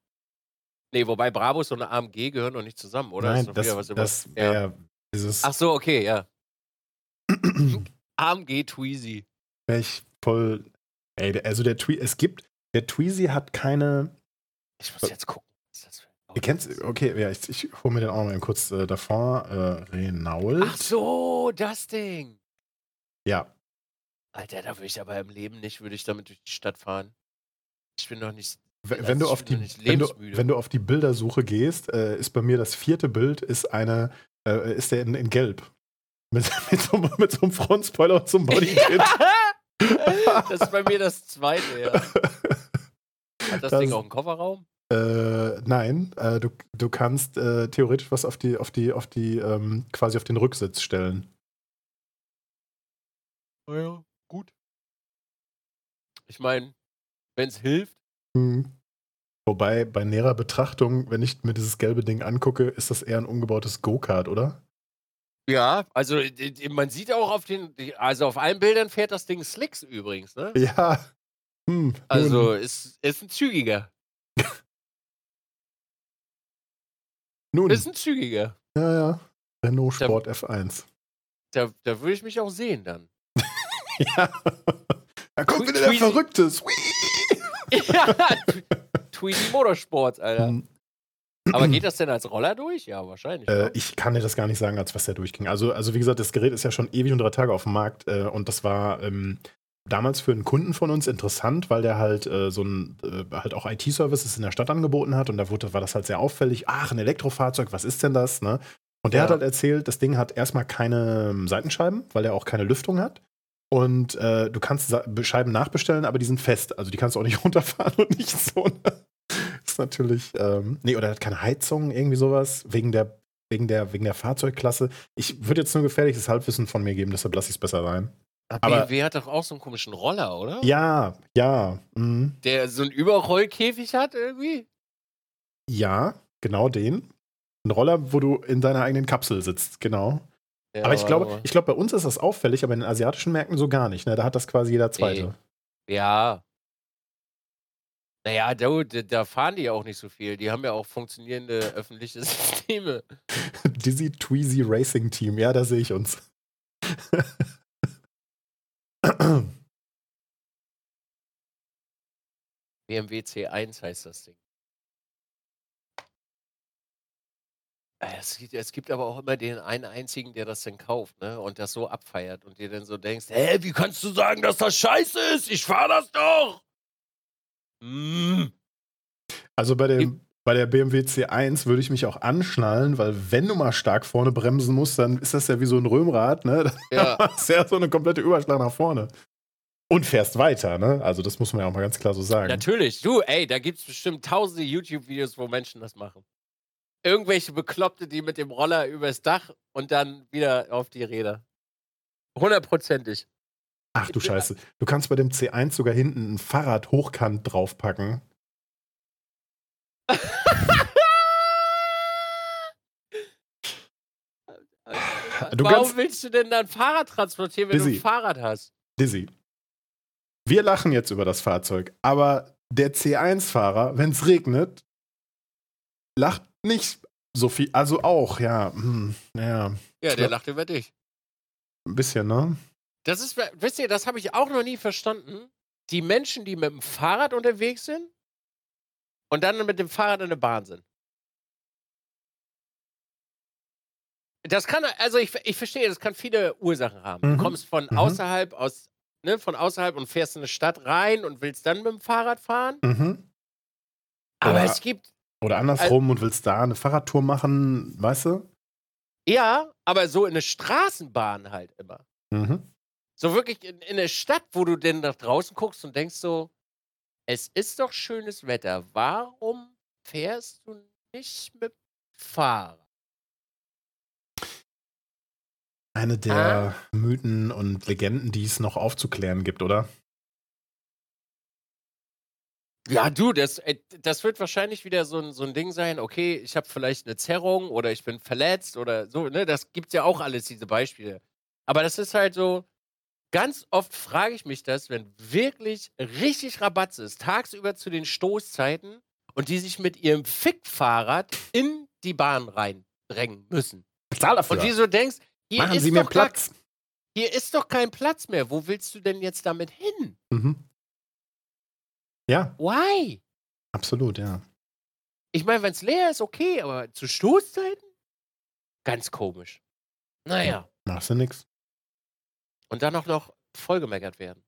Nee, wobei Bravos und eine AMG gehören noch nicht zusammen, oder? Nein, das, das wäre ja. dieses. Ach so, okay, ja. AMG Tweezy. Wäre ich voll. Ey, also der Tweezy, es gibt, der Tweezy hat keine. Ich muss jetzt gucken. Ihr kennt okay, ja, ich, ich hole mir den auch mal kurz äh, davor. Äh, Renault. Ach so, das Ding. Ja. Alter, da würde ich aber im Leben nicht, würde ich damit durch die Stadt fahren. Ich bin noch nicht. Wenn, also wenn du, auf die, wenn, du, wenn du auf die Bildersuche gehst, äh, ist bei mir das vierte Bild, ist eine, äh, ist der in, in Gelb. Mit, mit, so, mit so einem Frontspoiler und so einem Bodykit. das ist bei mir das zweite, ja. Hat das, das Ding auch einen Kofferraum? Äh, nein, äh, du, du kannst äh, theoretisch was auf die, auf die, auf die, ähm, quasi auf den Rücksitz stellen. Naja, gut. Ich meine, wenn es hilft. Mhm. Wobei bei näherer Betrachtung, wenn ich mir dieses gelbe Ding angucke, ist das eher ein umgebautes Go-Kart, oder? Ja, also man sieht auch auf den, also auf allen Bildern fährt das Ding Slicks übrigens, ne? Ja. Hm, also ist, ist ein zügiger. Nun. Ist ein zügiger. Ja, ja. Renault Sport da, F1. Da, da würde ich mich auch sehen dann. ja. Da kommt wieder der Verrücktes. ja, Tweety Motorsport, Alter. Hm. Aber geht das denn als Roller durch? Ja, wahrscheinlich. Äh, ich kann dir das gar nicht sagen, als was der durchging. Also, also wie gesagt, das Gerät ist ja schon ewig und drei Tage auf dem Markt äh, und das war ähm, damals für einen Kunden von uns interessant, weil der halt äh, so ein äh, halt auch IT-Services in der Stadt angeboten hat und da wurde, war das halt sehr auffällig. Ach, ein Elektrofahrzeug, was ist denn das? Ne? Und der ja. hat halt erzählt, das Ding hat erstmal keine ähm, Seitenscheiben, weil er auch keine Lüftung hat. Und äh, du kannst Scheiben nachbestellen, aber die sind fest. Also die kannst du auch nicht runterfahren und nicht so. Ne? Ist natürlich. Ähm, nee, oder er hat keine Heizung, irgendwie sowas, wegen der, wegen der, wegen der Fahrzeugklasse. Ich würde jetzt nur gefährliches Halbwissen von mir geben, deshalb lasse ich es besser sein. Aber BMW hat doch auch so einen komischen Roller, oder? Ja, ja. Mhm. Der so einen Überrollkäfig hat irgendwie? Ja, genau den. Ein Roller, wo du in deiner eigenen Kapsel sitzt, genau. Ja, aber ich glaube, ich glaube, bei uns ist das auffällig, aber in den asiatischen Märkten so gar nicht. Ne? Da hat das quasi jeder Zweite. Nee. Ja. Naja, da, da fahren die ja auch nicht so viel. Die haben ja auch funktionierende öffentliche Systeme. Dizzy Tweezy Racing Team, ja, da sehe ich uns. BMW C1 heißt das Ding. Äh, es gibt, es gibt aber auch immer den einen einzigen, der das dann kauft, ne? Und das so abfeiert und dir dann so denkst, hä, wie kannst du sagen, dass das scheiße ist? Ich fahr das doch! Mm. Also bei dem, bei der BMW C1 würde ich mich auch anschnallen, weil wenn du mal stark vorne bremsen musst, dann ist das ja wie so ein Römrad, ne? Ja. Das ist ja so eine komplette Überschlag nach vorne. Und fährst weiter, ne? Also das muss man ja auch mal ganz klar so sagen. Natürlich. Du, ey, da gibt es bestimmt tausende YouTube-Videos, wo Menschen das machen. Irgendwelche Bekloppte, die mit dem Roller übers Dach und dann wieder auf die Räder. Hundertprozentig. Ach du Scheiße. Du kannst bei dem C1 sogar hinten ein Fahrrad hochkant draufpacken. du Warum kannst, willst du denn dein Fahrrad transportieren, wenn du Dizzy. ein Fahrrad hast? Dizzy. Wir lachen jetzt über das Fahrzeug, aber der C1-Fahrer, wenn es regnet, lacht nicht so viel. Also auch, ja. Hm, ja, Ja, der lacht über dich. ein bisschen, ne? Das ist, wisst ihr, das habe ich auch noch nie verstanden. Die Menschen, die mit dem Fahrrad unterwegs sind und dann mit dem Fahrrad in der Bahn sind. Das kann, also ich, ich verstehe, das kann viele Ursachen haben. Mhm. Du kommst von Mhm. außerhalb aus, ne, von außerhalb und fährst in eine Stadt rein und willst dann mit dem Fahrrad fahren. Mhm. Aber Oder- es gibt, Oder andersrum und willst da eine Fahrradtour machen, weißt du? ja, aber so in eine Straßenbahn halt immer. Mhm. So wirklich in, in eine Stadt, wo du denn nach draußen guckst und denkst so, es ist doch schönes Wetter. Warum fährst du nicht mit Fahrrad? Eine der Mythen und Legenden, die es noch aufzuklären gibt, oder? Ja, du, das, äh, das wird wahrscheinlich wieder so ein, so ein Ding sein, okay, ich habe vielleicht eine Zerrung oder ich bin verletzt oder so, ne? Das gibt's ja auch alles, diese Beispiele. Aber das ist halt so, ganz oft frage ich mich das, wenn wirklich richtig Rabatz ist, tagsüber zu den Stoßzeiten und die sich mit ihrem Fickfahrrad in die Bahn reindrängen müssen. Bezahl dafür. Und wie du denkst, hier Machen ist Sie mir doch gar- Platz. hier ist doch kein Platz mehr. Wo willst du denn jetzt damit hin? Mhm. Ja, Why? absolut, ja. Ich meine, wenn es leer ist, okay, aber zu Stoßzeiten? Ganz komisch. Naja. Machst du nix. Und dann auch noch vollgemeckert werden.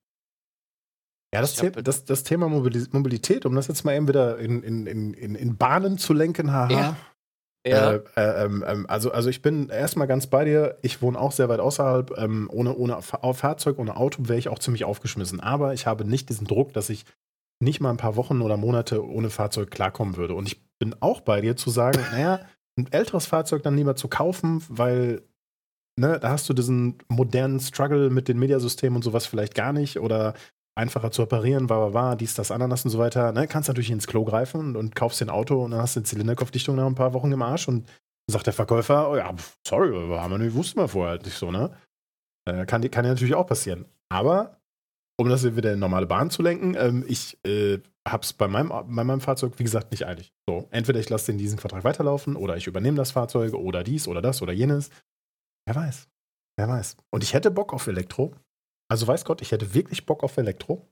Ja, das, The das, das Thema Mobili- Mobilität, um das jetzt mal eben wieder in, in, in, in, Bahnen zu lenken, haha. Ja. Äh, äh, ähm, ähm, also, also ich bin erstmal ganz bei dir. Ich wohne auch sehr weit außerhalb. Ähm, ohne, ohne Fa- Fahrzeug, ohne Auto wäre ich auch ziemlich aufgeschmissen. Aber ich habe nicht diesen Druck, dass ich nicht mal ein paar Wochen oder Monate ohne Fahrzeug klarkommen würde. Und ich bin auch bei dir zu sagen, naja, ein älteres Fahrzeug dann lieber zu kaufen, weil ne, da hast du diesen modernen Struggle mit den Mediasystemen und sowas vielleicht gar nicht oder einfacher zu reparieren, war, war, war, dies, das, Ananas und so weiter. Ne, kannst natürlich ins Klo greifen und, und kaufst dir ein Auto und dann hast du eine Zylinderkopfdichtung nach ein paar Wochen im Arsch und sagt der Verkäufer, oh ja, sorry, haben wir nicht, wussten wir vorher nicht so, ne? Äh, kann, kann ja natürlich auch passieren. Aber, um das wieder in normale Bahn zu lenken, ähm, ich äh, hab's bei meinem, bei meinem Fahrzeug, wie gesagt, nicht eilig. So, entweder ich lasse den Leasingvertrag weiterlaufen oder ich übernehme das Fahrzeug oder dies oder das oder jenes. Wer weiß. Wer weiß. Und ich hätte Bock auf Elektro. Also weiß Gott, ich hätte wirklich Bock auf Elektro.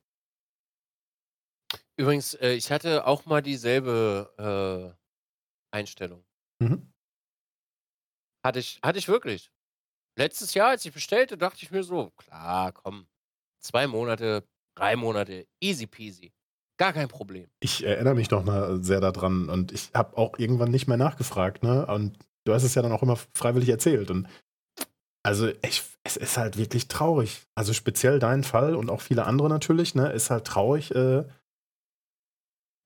Übrigens, äh, ich hatte auch mal dieselbe äh, Einstellung. Mhm. Hatte ich, hatte ich wirklich. Letztes Jahr, als ich bestellte, dachte ich mir so, klar, komm, zwei Monate, drei Monate, easy peasy. Gar kein Problem. Ich erinnere mich noch mal sehr daran und ich habe auch irgendwann nicht mehr nachgefragt, ne? Und du hast es ja dann auch immer freiwillig erzählt. Und also ich, es ist halt wirklich traurig. Also speziell dein Fall und auch viele andere natürlich, ne? Ist halt traurig. Äh,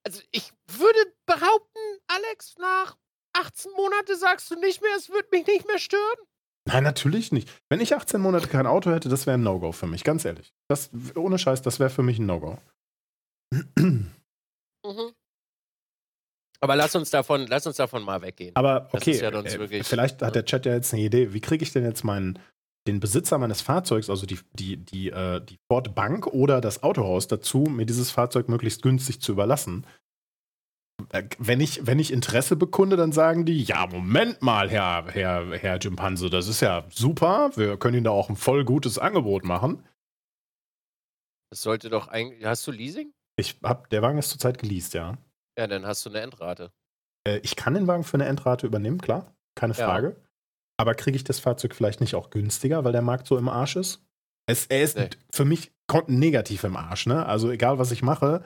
Also ich würde behaupten, Alex, nach 18 Monate sagst du nicht mehr, es wird mich nicht mehr stören. nein, natürlich nicht. Wenn ich 18 Monate kein Auto hätte, das wäre ein No-Go für mich, ganz ehrlich. Das, ohne Scheiß, das wäre für mich ein No-Go. Mhm. Aber lass uns davon, lass uns davon mal weggehen. Aber okay, ja äh, vielleicht hat der Chat ja jetzt eine Idee. Wie kriege ich denn jetzt meinen, den Besitzer meines Fahrzeugs, also die, die, die, äh, die Ford Bank oder das Autohaus dazu, mir dieses Fahrzeug möglichst günstig zu überlassen? Äh, Wenn ich, wenn ich Interesse bekunde, dann sagen die, ja, Moment mal, Herr, Herr, Herr Jimpanse, das ist ja super. Wir können Ihnen da auch ein voll gutes Angebot machen. Das sollte doch eigentlich. Hast du Leasing? Ich hab, der Wagen ist zurzeit geleast, ja. Ja, dann hast du eine Endrate. Äh, ich kann den Wagen für eine Endrate übernehmen, klar, keine Ja. Frage. Aber kriege ich das Fahrzeug vielleicht nicht auch günstiger, weil der Markt so im Arsch ist? Es, er ist Nee. für mich negativ im Arsch, ne? Also egal, was ich mache,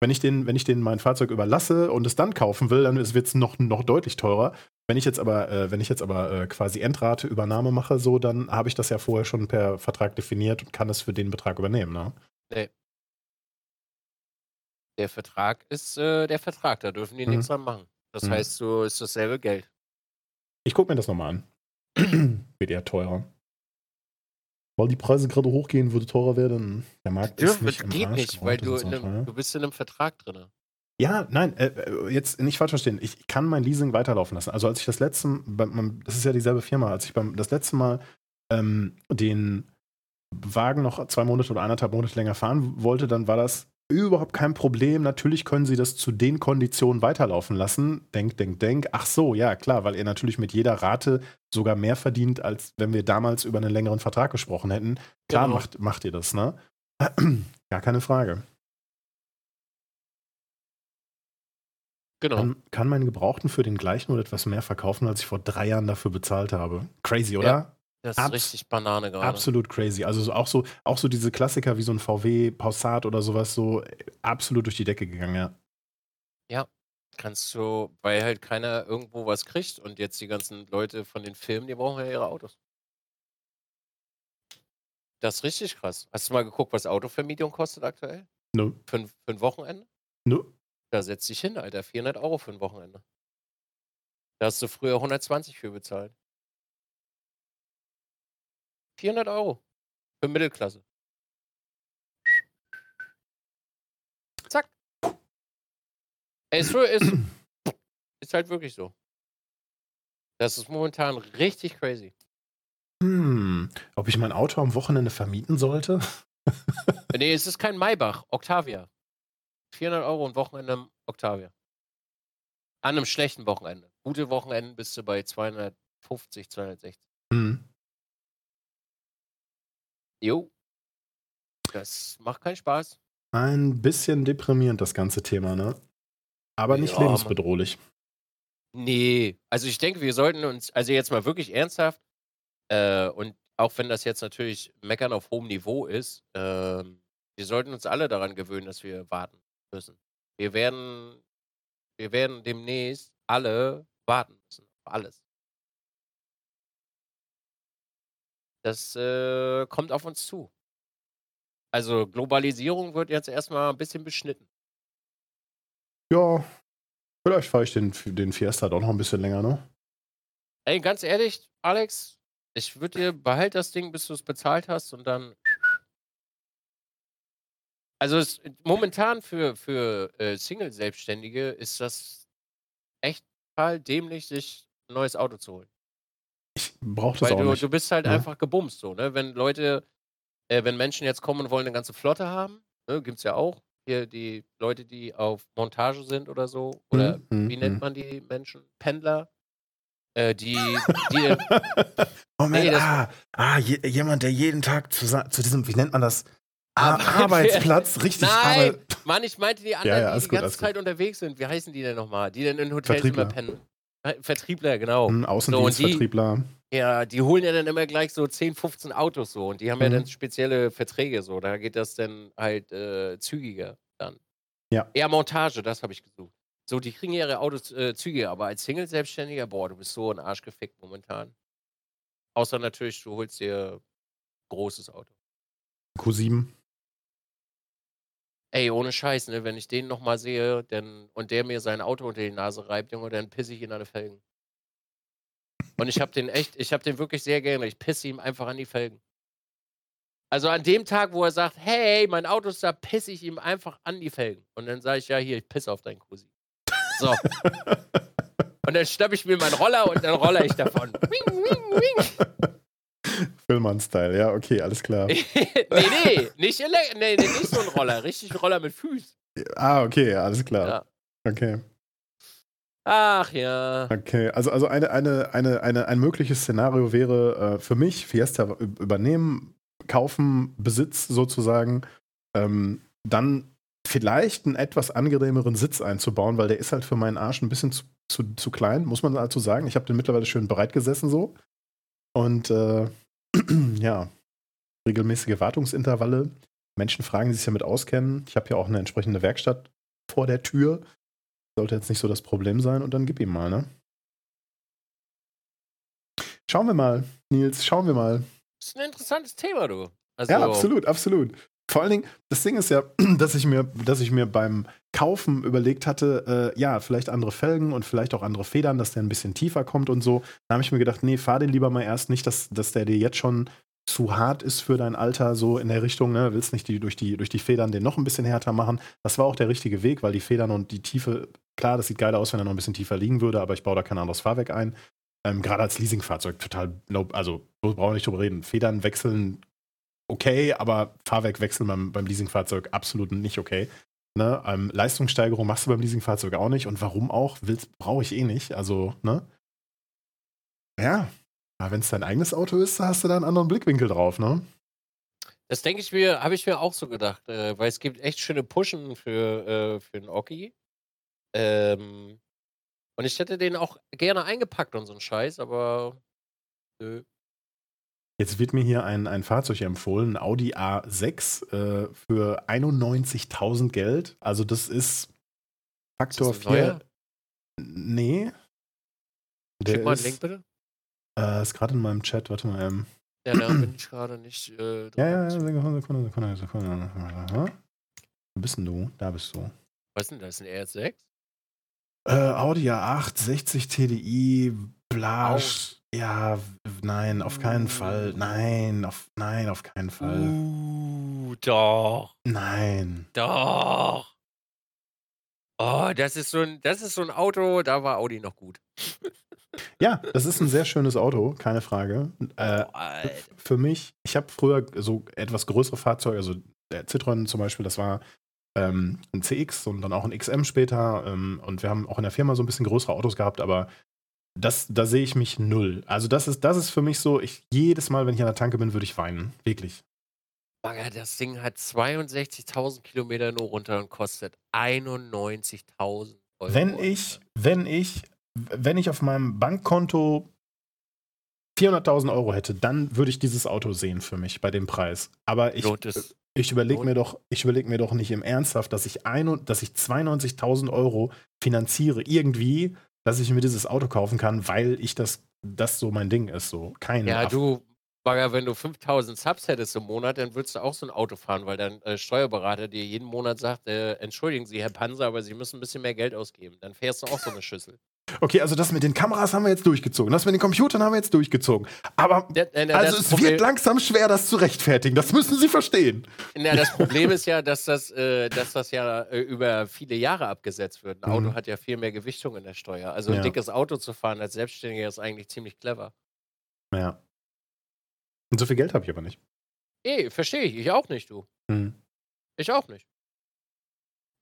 wenn ich den, wenn ich den mein Fahrzeug überlasse und es dann kaufen will, dann wird es noch, noch deutlich teurer. Wenn ich jetzt aber, äh, wenn ich jetzt aber äh, quasi Endrate Übernahme mache, so, dann habe ich das ja vorher schon per Vertrag definiert und kann es für den Betrag übernehmen, ne? Der Vertrag ist äh, der Vertrag, da dürfen die Mhm. nichts dran machen. Das Mhm. heißt, so ist dasselbe Geld. Ich gucke mir das nochmal an. Wird eher teurer. Weil die Preise gerade hochgehen, würde teurer werden. Der Markt ist Dürfen, nicht im geht Arsch nicht, weil du, ist auch einem, teuer. du bist in einem Vertrag drin. Ja, nein, äh, äh, jetzt nicht falsch verstehen. Ich kann mein Leasing weiterlaufen lassen. Also als ich das letzte, beim, beim- das ist ja dieselbe Firma, als ich beim das letzte Mal ähm, den Wagen noch zwei Monate oder eineinhalb Monate länger fahren wollte, dann war das überhaupt kein Problem. Natürlich können Sie das zu den Konditionen weiterlaufen lassen. Denk, denk, denk. Ach so, ja, klar, weil er natürlich mit jeder Rate sogar mehr verdient, als wenn wir damals über einen längeren Vertrag gesprochen hätten. Klar genau. macht, macht ihr das, ne? Gar keine Frage. Genau. Kann, kann mein Gebrauchten für den gleichen oder etwas mehr verkaufen, als ich vor drei Jahren dafür bezahlt habe. Crazy, oder? Ja. Das ist Abs richtig Banane gerade. Absolut crazy. Also auch so, auch so diese Klassiker wie so ein VW Passat oder sowas, so absolut durch die Decke gegangen, ja. Ja, kannst du, weil halt keiner irgendwo was kriegt und jetzt die ganzen Leute von den Filmen, die brauchen ja ihre Autos. Das ist richtig krass. Hast du mal geguckt, was Autovermietung kostet aktuell? No. Für, für ein Wochenende? No. Da setzt dich hin, Alter. 400 Euro für ein Wochenende. Da hast du früher 120 für bezahlt. 400 Euro für Mittelklasse. Zack. Ey, ist, ist, ist halt wirklich so. Das ist momentan richtig crazy. Hm, ob ich mein Auto am Wochenende vermieten sollte? nee, es ist kein Maybach, Octavia. 400 Euro ein Wochenende im Octavia. An einem schlechten Wochenende. Gute Wochenenden bist du bei 250, 260. Hm. Jo. Das macht keinen Spaß. Ein bisschen deprimierend, das ganze Thema, ne? Aber nicht ja, lebensbedrohlich. Nee, also ich denke, wir sollten uns, also jetzt mal wirklich ernsthaft, äh, und auch wenn das jetzt natürlich Meckern auf hohem Niveau ist, äh, wir sollten uns alle daran gewöhnen, dass wir warten müssen. Wir werden, wir werden demnächst alle warten müssen. Auf alles. Das äh, kommt auf uns zu. Also Globalisierung wird jetzt erstmal ein bisschen beschnitten. Ja, vielleicht fahre ich den, den Fiesta doch noch ein bisschen länger, ne? Ey, ganz ehrlich, Alex, ich würde dir behalt das Ding, bis du es bezahlt hast und dann. Also es, momentan für, für äh, Single-Selbstständige ist das echt total dämlich, sich ein neues Auto zu holen. Ich brauche das Weil auch du, nicht. du bist halt ja. einfach gebumst so, ne? Wenn Leute, äh, wenn Menschen jetzt kommen und wollen eine ganze Flotte haben, ne, gibt es ja auch. Hier die Leute, die auf Montage sind oder so. Oder mhm. wie nennt mhm. man die Menschen? Pendler. Äh, die, die. Moment, nee, ah, ah, jemand, der jeden Tag zu, zu diesem, wie nennt man das? Ar Arbeitsplatz, richtig. Nein, Arbeit. Mann, ich meinte die anderen, ja, ja, die die gut, ganze Zeit gut. unterwegs sind. Wie heißen die denn nochmal? Die denn in Hotels immer pennen. Vertriebler, genau. Hm, Außendienstvertriebler. So, ja, die holen ja dann immer gleich so 10, 15 Autos so und die haben mhm. ja dann spezielle Verträge so. Da geht das dann halt äh, zügiger dann. Ja. Eher Montage, das habe ich gesucht. So, die kriegen ihre Autos äh, zügiger, aber als Single-Selbstständiger, boah, du bist so ein Arsch gefickt momentan. Außer natürlich, du holst dir ein großes Auto. Q7. Ey, ohne Scheiß, ne? Wenn ich den nochmal sehe, dann und der mir sein Auto unter die Nase reibt, Junge, dann pisse ich ihn an die Felgen. Und ich hab den echt, ich hab den wirklich sehr gerne. Ich pisse ihm einfach an die Felgen. Also an dem Tag, wo er sagt, hey, mein Auto ist da, pisse ich ihm einfach an die Felgen. Und dann sage ich, ja, hier, ich pisse auf deinen Cousin. So. und dann schnapp ich mir meinen Roller und dann roller ich davon. Wing, wing, wing. Füllmann-Style, ja, okay, alles klar. nee, nee, nicht, nee, nicht so ein Roller, richtig ein Roller mit Füßen. Ah, okay, alles klar. Ja. Okay. Ach ja. Okay, also, also eine, eine, eine, eine, ein mögliches Szenario wäre äh, für mich, Fiesta übernehmen, kaufen, Besitz sozusagen, ähm, dann vielleicht einen etwas angenehmeren Sitz einzubauen, weil der ist halt für meinen Arsch ein bisschen zu, zu, zu klein, muss man dazu sagen. Ich habe den mittlerweile schön breit gesessen so. Und äh, ja, regelmäßige Wartungsintervalle. Menschen fragen, die sich damit auskennen. Ich habe ja auch eine entsprechende Werkstatt vor der Tür. Sollte jetzt nicht so das Problem sein und dann gib ihm mal, ne? Schauen wir mal, Nils, schauen wir mal. Das ist ein interessantes Thema, du. Also, ja, absolut, absolut. Vor allen Dingen, das Ding ist ja, dass ich mir, dass ich mir beim Kaufen überlegt hatte, äh, ja, vielleicht andere Felgen und vielleicht auch andere Federn, dass der ein bisschen tiefer kommt und so. Da habe ich mir gedacht, nee, fahr den lieber mal erst nicht, dass, dass der dir jetzt schon zu hart ist für dein Alter, so in der Richtung, ne? Willst nicht die, durch, die, durch die Federn den noch ein bisschen härter machen. Das war auch der richtige Weg, weil die Federn und die Tiefe, klar, das sieht geil aus, wenn er noch ein bisschen tiefer liegen würde, aber ich baue da kein anderes Fahrwerk ein. Ähm, Gerade als Leasingfahrzeug total, also brauchen wir nicht drüber reden. Federn wechseln okay, aber Fahrwerk wechseln beim, beim Leasingfahrzeug absolut nicht okay. Ne? Ähm, Leistungssteigerung machst du beim Leasingfahrzeug auch nicht. Und warum auch? Brauche ich eh nicht. Also, ne? Ja. Aber wenn es dein eigenes Auto ist, hast du da einen anderen Blickwinkel drauf, ne? Das denke ich mir, habe ich mir auch so gedacht, äh, weil es gibt echt schöne Pushen für, äh, für einen Oki. Ähm, und ich hätte den auch gerne eingepackt und so einen Scheiß, aber nö. Jetzt wird mir hier ein, ein Fahrzeug empfohlen, ein Audi A6 äh, für 91.000 Geld. Also das ist Faktor ist 4. Nee. Der Schick mal einen Link bitte. Äh, ist gerade in meinem Chat, warte mal. Ähm. Ja, da bin ich gerade nicht. Äh, ja, ja, Sekunde, Sekunde, Sekunde, Sekunde. Wo bist denn du? Da bist du. Was ist denn das? Ein RS6? Äh, Audi A8, 60 TDI, Blasch. Ja, nein, auf keinen Fall. Nein, auf, nein, auf keinen Fall. Uh, doch. Nein. Doch. Oh, das ist so ein, das ist so ein Auto, da war Audi noch gut. Ja, das ist ein sehr schönes Auto, keine Frage. Äh, oh, für mich, ich habe früher so etwas größere Fahrzeuge, also der Citroën zum Beispiel, das war ähm, ein CX und dann auch ein XM später. Ähm, und wir haben auch in der Firma so ein bisschen größere Autos gehabt, aber das, da sehe ich mich null. Also das ist, das ist für mich so, ich, jedes Mal, wenn ich an der Tanke bin, würde ich weinen. Wirklich. Das Ding hat 62.000 Kilometer nur runter und kostet 91.000 Euro. Wenn ich, wenn ich wenn ich auf meinem Bankkonto 400.000 Euro hätte, dann würde ich dieses Auto sehen für mich bei dem Preis. Aber ich, ich überlege mir, doch, überleg mir doch nicht im Ernsthaft, dass ich, ich 92.000 Euro finanziere irgendwie, dass ich mir dieses Auto kaufen kann, weil ich das, das so mein Ding ist. So. Keine ja, Aff du, Bagger, wenn du 5000 Subs hättest im Monat, dann würdest du auch so ein Auto fahren, weil dein äh, Steuerberater dir jeden Monat sagt, äh, entschuldigen Sie, Herr Panzer, aber Sie müssen ein bisschen mehr Geld ausgeben. Dann fährst du auch so eine Schüssel. Okay, also das mit den Kameras haben wir jetzt durchgezogen. Das mit den Computern haben wir jetzt durchgezogen. Aber ja, äh, also es Problem, wird langsam schwer, das zu rechtfertigen. Das müssen Sie verstehen. Na, das Problem ist ja, dass das, äh, dass das ja äh, über viele Jahre abgesetzt wird. Ein Auto mhm. hat ja viel mehr Gewichtung in der Steuer. Also ein ja. dickes Auto zu fahren als Selbstständiger ist eigentlich ziemlich clever. Ja. Und so viel Geld habe ich aber nicht. Eh, verstehe ich. Ich auch nicht, du. Mhm. Ich auch nicht.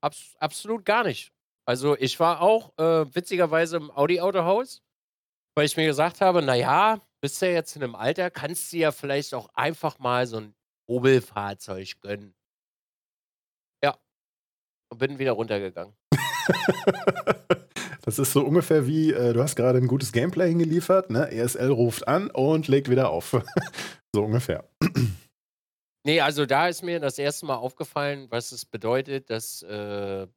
Abs absolut gar nicht. Also ich war auch äh, witzigerweise im Audi-Autohaus, weil ich mir gesagt habe, naja, bist du ja jetzt in einem Alter, kannst du ja vielleicht auch einfach mal so ein Hobelfahrzeug gönnen. Ja. Und bin wieder runtergegangen. das ist so ungefähr wie, äh, du hast gerade ein gutes Gameplay hingeliefert, ne? ESL ruft an und legt wieder auf. so ungefähr. Nee, also da ist mir das erste Mal aufgefallen, was es bedeutet, dass äh,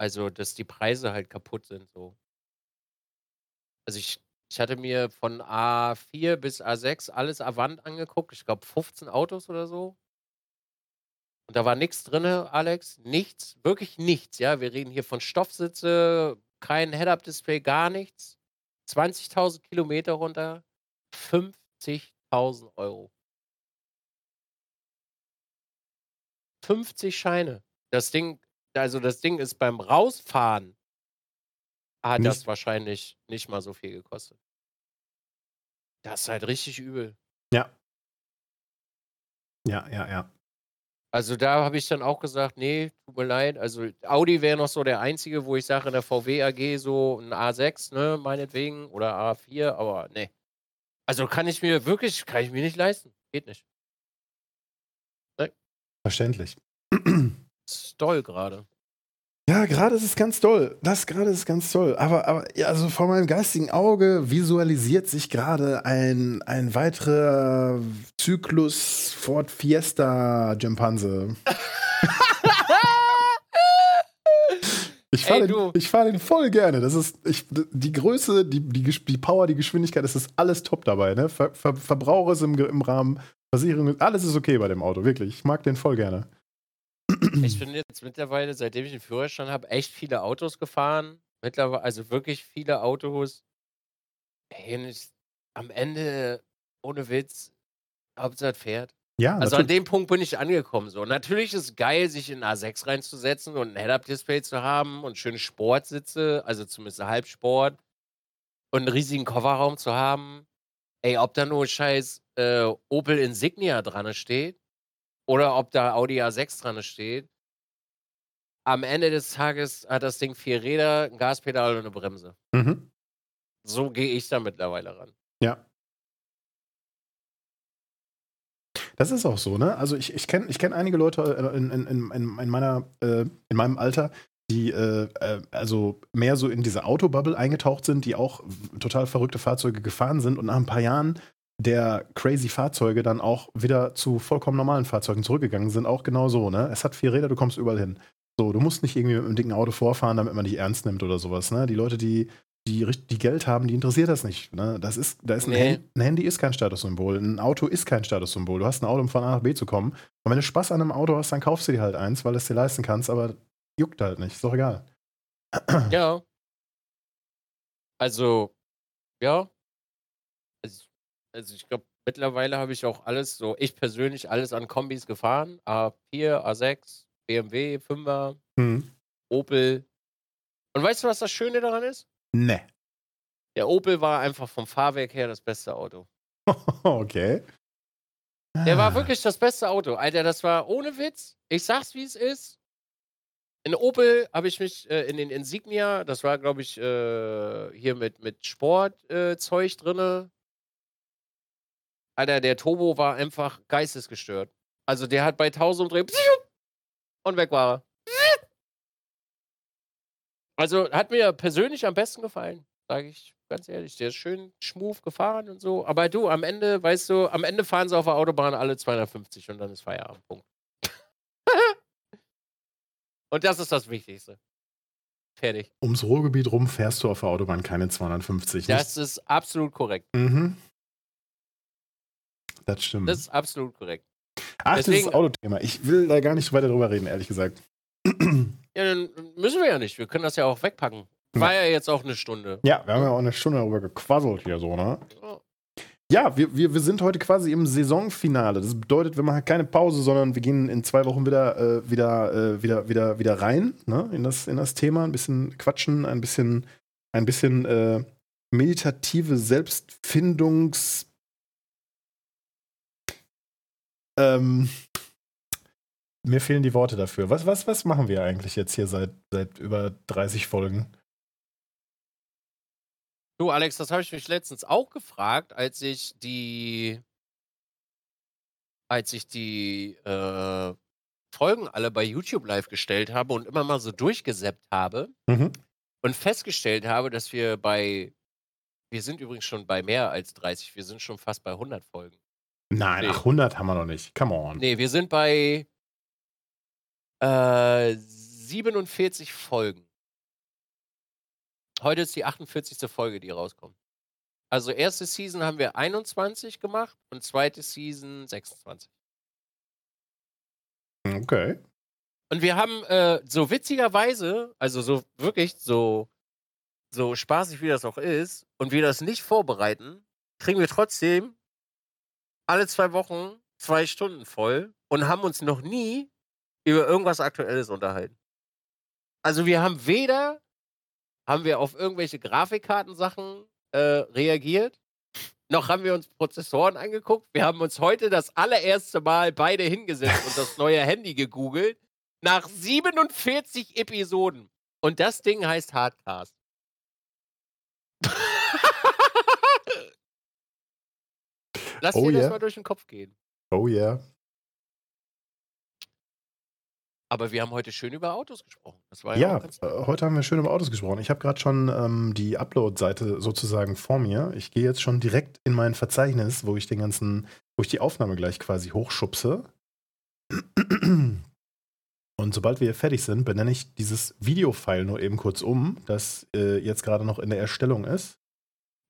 also, dass die Preise halt kaputt sind so. Also, ich ich hatte mir von A4 bis A6 alles Avant angeguckt. Ich glaube 15 Autos oder so. Und da war nichts drin, Alex. Nichts, wirklich nichts, ja. Wir reden hier von Stoffsitze, kein Head-Up-Display, gar nichts. 20.000 Kilometer runter, 50.000 Euro. 50 Scheine. Das Ding also das Ding ist beim Rausfahren hat Nicht das wahrscheinlich nicht mal so viel gekostet. Das ist halt richtig übel. Ja. Ja, ja, ja. Also da habe ich dann auch gesagt, nee, tut mir leid. Also Audi wäre noch so der einzige, wo ich sage, in der VW AG so ein A6, ne, meinetwegen, oder A4, aber nee. Also kann ich mir wirklich, kann ich mir nicht leisten. Geht nicht. Nee. Verständlich doll gerade. Ja, gerade ist es ganz toll. Das gerade ist ganz toll. Aber, aber ja, also vor meinem geistigen Auge visualisiert sich gerade ein, ein weiterer Zyklus Ford Fiesta Jimpanse. Ich fahre den, fahr den voll gerne. Das ist ich, die Größe, die, die, die Power, die Geschwindigkeit, das ist alles top dabei. Ne? Ver, Ver, Verbrauch ist im, im Rahmen, Versicherung, alles ist okay bei dem Auto, wirklich. Ich mag den voll gerne. Ich bin jetzt mittlerweile, seitdem ich einen Führerschein habe, echt viele Autos gefahren. Mittlerweile, also wirklich viele Autos. Ey, ich, am Ende, ohne Witz, Hauptsache fährt. Ja, also natürlich. an dem Punkt bin ich angekommen. So. Natürlich ist es geil, sich in A6 reinzusetzen und ein Head-Up-Display zu haben und schöne Sportsitze, also zumindest Halbsport. und einen riesigen Kofferraum zu haben. Ey, ob da nur scheiß äh, Opel Insignia dran steht oder ob da Audi A6 dran steht. Am Ende des Tages hat das Ding vier Räder, ein Gaspedal und eine Bremse. Mhm. So gehe ich da mittlerweile ran. Ja. Das ist auch so, ne? Also ich, ich kenne ich kenn einige Leute in, in, in, in, meiner, äh, in meinem Alter, die äh, äh, also mehr so in diese Autobubble eingetaucht sind, die auch total verrückte Fahrzeuge gefahren sind und nach ein paar Jahren der crazy Fahrzeuge dann auch wieder zu vollkommen normalen Fahrzeugen zurückgegangen sind, auch genau so, ne? Es hat vier Räder, du kommst überall hin. So, du musst nicht irgendwie mit einem dicken Auto vorfahren, damit man dich ernst nimmt oder sowas, ne? Die Leute, die, die, die Geld haben, die interessiert das nicht. Ne? Das ist, da ist ein, nee. Handy, ein Handy ist kein Statussymbol, ein Auto ist kein Statussymbol. Du hast ein Auto, um von A nach B zu kommen. Und wenn du Spaß an einem Auto hast, dann kaufst du dir halt eins, weil du es dir leisten kannst, aber juckt halt nicht, ist doch egal. Ja. Also, ja. Also, ich glaube, mittlerweile habe ich auch alles so, ich persönlich alles an Kombis gefahren. A4, A6, BMW, 5er, hm. Opel. Und weißt du, was das Schöne daran ist? Ne. Der Opel war einfach vom Fahrwerk her das beste Auto. okay. Der war ah. wirklich das beste Auto. Alter, das war ohne Witz. Ich sag's, wie es ist. In Opel habe ich mich äh, in den Insignia, das war, glaube ich, äh, hier mit, mit Sportzeug äh, drinne. Alter, der Turbo war einfach geistesgestört. Also der hat bei 1000 Umdrehen und weg war er. Also hat mir persönlich am besten gefallen, sage ich ganz ehrlich. Der ist schön schmuf gefahren und so. Aber du, am Ende, weißt du, am Ende fahren sie auf der Autobahn alle 250 und dann ist Feierabend. Punkt. und das ist das Wichtigste. Fertig. Ums Ruhrgebiet rum fährst du auf der Autobahn keine 250. Das nicht? ist absolut korrekt. Mhm. Das stimmt. Das ist absolut korrekt. Ach, Deswegen, das Autothema. Ich will da gar nicht weiter drüber reden, ehrlich gesagt. Ja, dann müssen wir ja nicht. Wir können das ja auch wegpacken. War ja, ja jetzt auch eine Stunde. Ja, wir haben ja auch eine Stunde darüber gequasselt hier so, ne? Ja, wir, wir, wir sind heute quasi im Saisonfinale. Das bedeutet, wir machen keine Pause, sondern wir gehen in zwei Wochen wieder, äh, wieder, äh, wieder, wieder, wieder rein ne? in, das, in das Thema. Ein bisschen quatschen, ein bisschen, ein bisschen äh, meditative Selbstfindungs- ähm, mir fehlen die Worte dafür. Was, was, was machen wir eigentlich jetzt hier seit, seit über 30 Folgen? Du, Alex, das habe ich mich letztens auch gefragt, als ich die, als ich die äh, Folgen alle bei YouTube live gestellt habe und immer mal so durchgesäppt habe mhm. und festgestellt habe, dass wir bei, wir sind übrigens schon bei mehr als 30, wir sind schon fast bei 100 Folgen. Nein, nee. ach, 100 haben wir noch nicht. Come on. Nee, wir sind bei äh, 47 Folgen. Heute ist die 48. Folge, die rauskommt. Also erste Season haben wir 21 gemacht und zweite Season 26. Okay. Und wir haben äh, so witzigerweise, also so wirklich so, so spaßig wie das auch ist, und wir das nicht vorbereiten, kriegen wir trotzdem alle zwei Wochen zwei Stunden voll und haben uns noch nie über irgendwas Aktuelles unterhalten. Also wir haben weder haben wir auf irgendwelche Grafikkartensachen äh, reagiert, noch haben wir uns Prozessoren angeguckt. Wir haben uns heute das allererste Mal beide hingesetzt und das neue Handy gegoogelt. Nach 47 Episoden. Und das Ding heißt Hardcast. Lass oh dir yeah. das mal durch den Kopf gehen. Oh yeah. Aber wir haben heute schön über Autos gesprochen. ja, ja äh, heute haben wir schön über Autos gesprochen. Ich habe gerade schon ähm, die Upload-Seite sozusagen vor mir. Ich gehe jetzt schon direkt in mein Verzeichnis, wo ich den ganzen, wo ich die Aufnahme gleich quasi hochschubse. Und sobald wir fertig sind, benenne ich dieses Videofile nur eben kurz um, das äh, jetzt gerade noch in der Erstellung ist.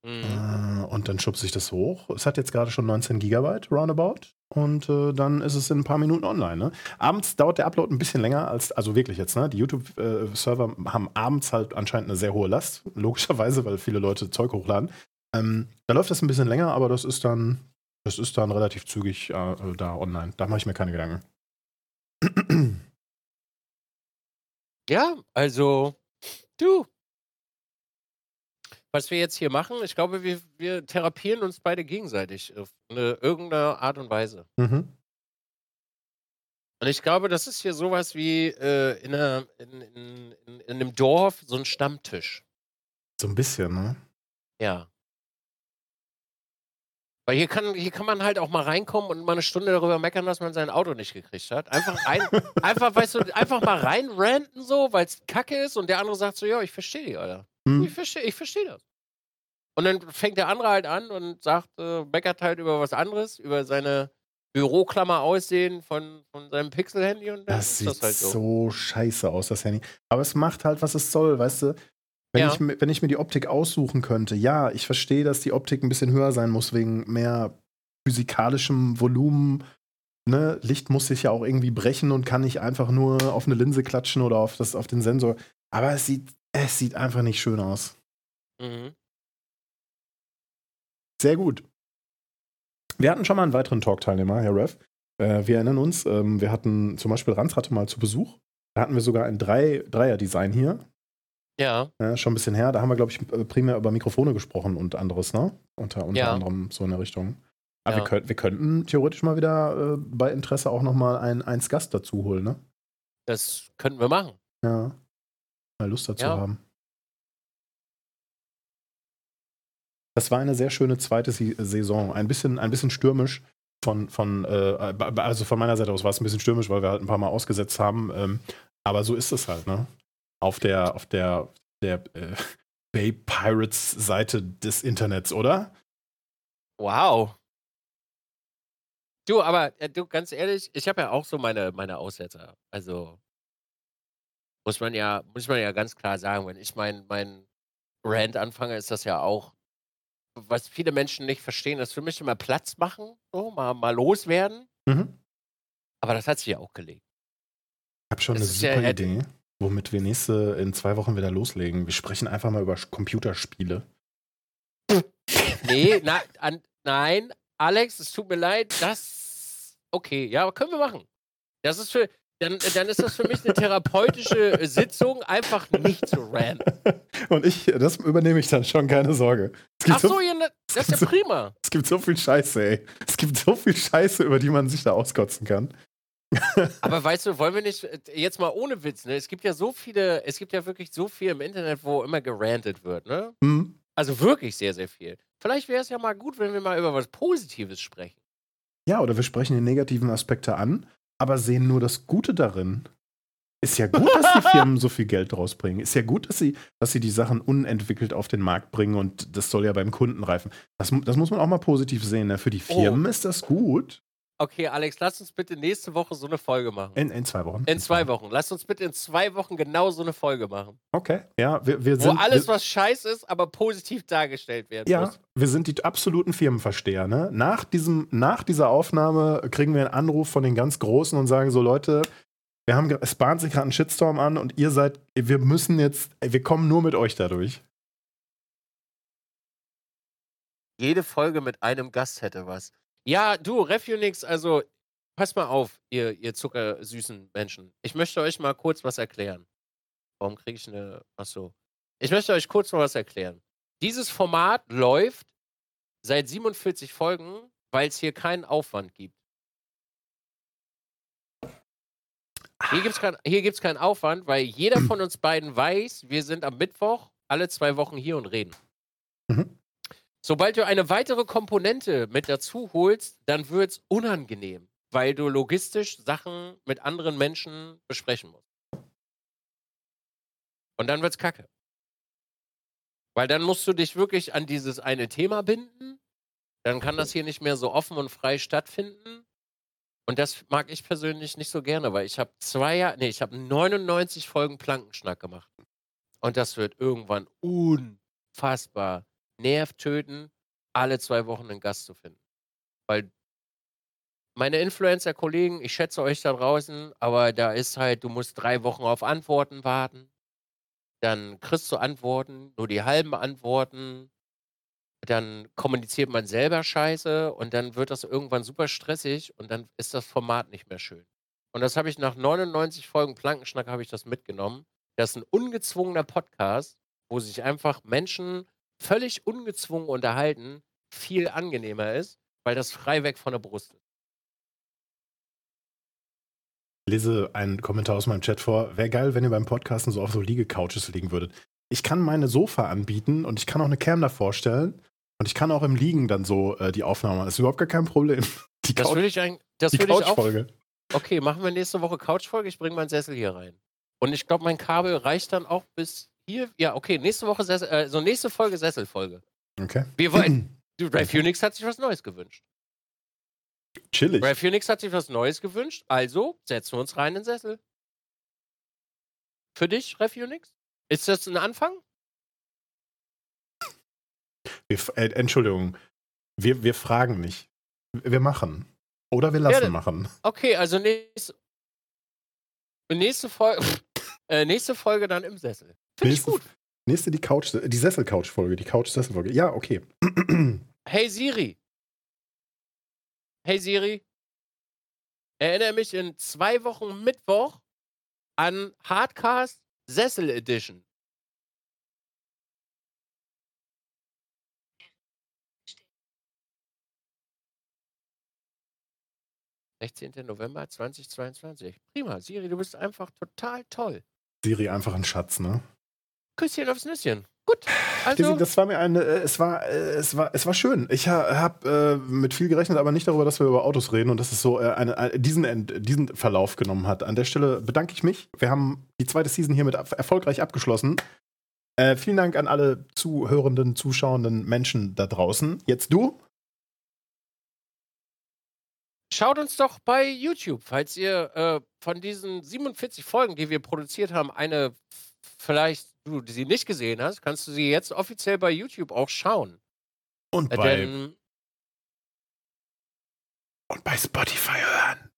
Mhm. Äh, und dann schubse ich das hoch. Es hat jetzt gerade schon 19 Gigabyte roundabout. Und äh, dann ist es in ein paar Minuten online. Ne? Abends dauert der Upload ein bisschen länger als, also wirklich jetzt, ne? Die YouTube-Server äh, haben abends halt anscheinend eine sehr hohe Last, logischerweise, weil viele Leute Zeug hochladen. Ähm, da läuft das ein bisschen länger, aber das ist dann, das ist dann relativ zügig äh, da online. Da mache ich mir keine Gedanken. Ja, also, du, was wir jetzt hier machen, ich glaube, wir, wir therapieren uns beide gegenseitig auf eine, irgendeine Art und Weise. Mhm. Und ich glaube, das ist hier sowas wie äh, in, einer, in, in, in, in einem Dorf so ein Stammtisch. So ein bisschen, ne? Ja. Weil hier kann, hier kann man halt auch mal reinkommen und mal eine Stunde darüber meckern, dass man sein Auto nicht gekriegt hat. Einfach rein, einfach, weißt du, einfach mal reinranten so, weil es kacke ist und der andere sagt so, ja, ich verstehe die, Alter. Hm. Ich verstehe ich versteh das. Und dann fängt der andere halt an und sagt, äh, meckert halt über was anderes, über seine Büroklammer aussehen von, von seinem Pixel-Handy und dann das sieht das halt so. so scheiße aus, das Handy. Aber es macht halt, was es soll, weißt du? Wenn, ja. ich, wenn ich mir die Optik aussuchen könnte, ja, ich verstehe, dass die Optik ein bisschen höher sein muss, wegen mehr physikalischem Volumen. Ne? Licht muss sich ja auch irgendwie brechen und kann nicht einfach nur auf eine Linse klatschen oder auf, das, auf den Sensor. Aber es sieht, es sieht einfach nicht schön aus. Mhm. Sehr gut. Wir hatten schon mal einen weiteren Talk-Teilnehmer, Herr Rev. Äh, wir erinnern uns, ähm, wir hatten zum Beispiel Ransratte mal zu Besuch. Da hatten wir sogar ein Drei Dreier-Design hier. Ja. ja. Schon ein bisschen her. Da haben wir, glaube ich, äh, primär über Mikrofone gesprochen und anderes, ne? Unter, unter ja. anderem so in der Richtung. Aber ja. wir, könnt, wir könnten theoretisch mal wieder äh, bei Interesse auch nochmal einen eins Gast dazu holen, ne? Das könnten wir machen. Ja. Mal Lust dazu haben. Das war eine sehr schöne zweite Saison. Ein bisschen, ein bisschen stürmisch von, von äh, also von meiner Seite aus war es ein bisschen stürmisch, weil wir halt ein paar Mal ausgesetzt haben. Ähm, aber so ist es halt, ne? auf der, auf der, der äh, Bay Pirates Seite des Internets, oder? Wow. Du, aber äh, du, ganz ehrlich, ich habe ja auch so meine, meine Aussetzer. Also muss man ja, muss man ja ganz klar sagen, wenn ich mein, mein Rant anfange, ist das ja auch, was viele Menschen nicht verstehen, ist für mich immer Platz machen, so, mal, mal loswerden. Mhm. Aber das hat sich ja auch gelegt. Ich habe schon das eine super ja, Idee womit wir nächste in zwei Wochen wieder loslegen. Wir sprechen einfach mal über Computerspiele. Nee, na, an, nein, Alex, es tut mir leid, das. Okay, ja, können wir machen. Das ist für. Dann, dann ist das für mich eine therapeutische Sitzung, einfach nicht zu ranten. Und ich, das übernehme ich dann schon, keine Sorge. Ach so, so ja, ne, das ist ja prima. es gibt so viel Scheiße, ey. Es gibt so viel Scheiße, über die man sich da auskotzen kann. Aber weißt du, wollen wir nicht, äh, jetzt mal ohne Witz, ne? Es gibt ja so viele, es gibt ja wirklich so viel im Internet, wo immer gerantet wird, ne? Mhm. Also wirklich sehr, sehr viel. Vielleicht wäre es ja mal gut, wenn wir mal über was Positives sprechen. Ja, oder wir sprechen die negativen Aspekte an, aber sehen nur das Gute darin. Ist ja gut, dass die Firmen so viel Geld rausbringen. Ist ja gut, dass sie, dass sie die Sachen unentwickelt auf den Markt bringen und das soll ja beim Kunden reifen. Das, das muss man auch mal positiv sehen. Ne? Für die oh. Firmen oh. ist das gut. Okay, Alex, lass uns bitte nächste Woche so eine Folge machen. In, in zwei Wochen. In zwei Wochen. Lass uns bitte in zwei Wochen genau so eine Folge machen. Okay, ja, wir, wir sind. Wo alles, was scheiße ist, aber positiv dargestellt werden ja, muss. wir sind die absoluten Firmenversteher. Ne? Nach, diesem, nach dieser Aufnahme kriegen wir einen Anruf von den ganz Großen und sagen so: Leute, wir haben, es bahnt sich gerade ein Shitstorm an und ihr seid, wir müssen jetzt, wir kommen nur mit euch dadurch. Jede Folge mit einem Gast hätte was. Ja, du, Refunix, also passt mal auf, ihr, ihr zuckersüßen Menschen. Ich möchte euch mal kurz was erklären. Warum kriege ich eine. Achso. Ich möchte euch kurz mal was erklären. Dieses Format läuft seit 47 Folgen, weil es hier keinen Aufwand gibt. Hier gibt es kein, keinen Aufwand, weil jeder von uns beiden weiß, wir sind am Mittwoch alle zwei Wochen hier und reden. Mhm. Sobald du eine weitere Komponente mit dazu holst, dann wird es unangenehm, weil du logistisch Sachen mit anderen Menschen besprechen musst. Und dann wird's kacke. Weil dann musst du dich wirklich an dieses eine Thema binden. Dann kann das hier nicht mehr so offen und frei stattfinden. Und das mag ich persönlich nicht so gerne, weil ich habe zwei Jahre, nee, ich habe 99 Folgen Plankenschnack gemacht. Und das wird irgendwann unfassbar Nerv töten, alle zwei Wochen einen Gast zu finden. Weil meine Influencer-Kollegen, ich schätze euch da draußen, aber da ist halt, du musst drei Wochen auf Antworten warten. Dann kriegst du Antworten, nur die halben Antworten. Dann kommuniziert man selber Scheiße und dann wird das irgendwann super stressig und dann ist das Format nicht mehr schön. Und das habe ich nach 99 Folgen Plankenschnack habe ich das mitgenommen. Das ist ein ungezwungener Podcast, wo sich einfach Menschen völlig ungezwungen unterhalten viel angenehmer ist, weil das frei weg von der Brust ist. Ich lese einen Kommentar aus meinem Chat vor. Wäre geil, wenn ihr beim Podcasten so auf so Liegecouches liegen würdet. Ich kann meine Sofa anbieten und ich kann auch eine Cam da vorstellen. Und ich kann auch im Liegen dann so äh, die Aufnahme machen. Das ist überhaupt gar kein Problem. Die das würde ich, ein, das die würd ich auch. Okay, machen wir nächste Woche Couchfolge. Ich bringe meinen Sessel hier rein. Und ich glaube, mein Kabel reicht dann auch bis hier. Ja, okay, nächste Woche Sessel, äh, so nächste Folge Sesselfolge. Okay. Wir wollen. Ray Phoenix hat sich was Neues gewünscht. Chillig. Ray Phoenix hat sich was Neues gewünscht, also setzen wir uns rein in den Sessel. Für dich, Ray Phoenix? Ist das ein Anfang? Wir, äh, Entschuldigung, wir, wir fragen nicht. Wir machen. Oder wir lassen ja, machen. Okay, also nächste, nächste, Folge, äh, nächste Folge dann im Sessel. Finde ich gut. Nächste die Couch, die Sessel-Couch-Folge, die Couch-Sessel-Folge. Ja, okay. hey Siri. Hey Siri. Erinnere mich in zwei Wochen Mittwoch an Hardcast Sessel Edition. 16. November 2022. Prima, Siri, du bist einfach total toll. Siri einfach ein Schatz, ne? Küsschen aufs Nüsschen. Gut. Also. Das war mir eine, äh, es war, äh, es war, es war schön. Ich habe äh, mit viel gerechnet, aber nicht darüber, dass wir über Autos reden und dass es so äh, eine, eine, diesen, diesen Verlauf genommen hat. An der Stelle bedanke ich mich. Wir haben die zweite Season hiermit erfolgreich abgeschlossen. Äh, vielen Dank an alle zuhörenden, zuschauenden Menschen da draußen. Jetzt du. Schaut uns doch bei YouTube, falls ihr äh, von diesen 47 Folgen, die wir produziert haben, eine vielleicht du sie nicht gesehen hast, kannst du sie jetzt offiziell bei YouTube auch schauen. Und äh, bei, Denn, und bei Spotify hören.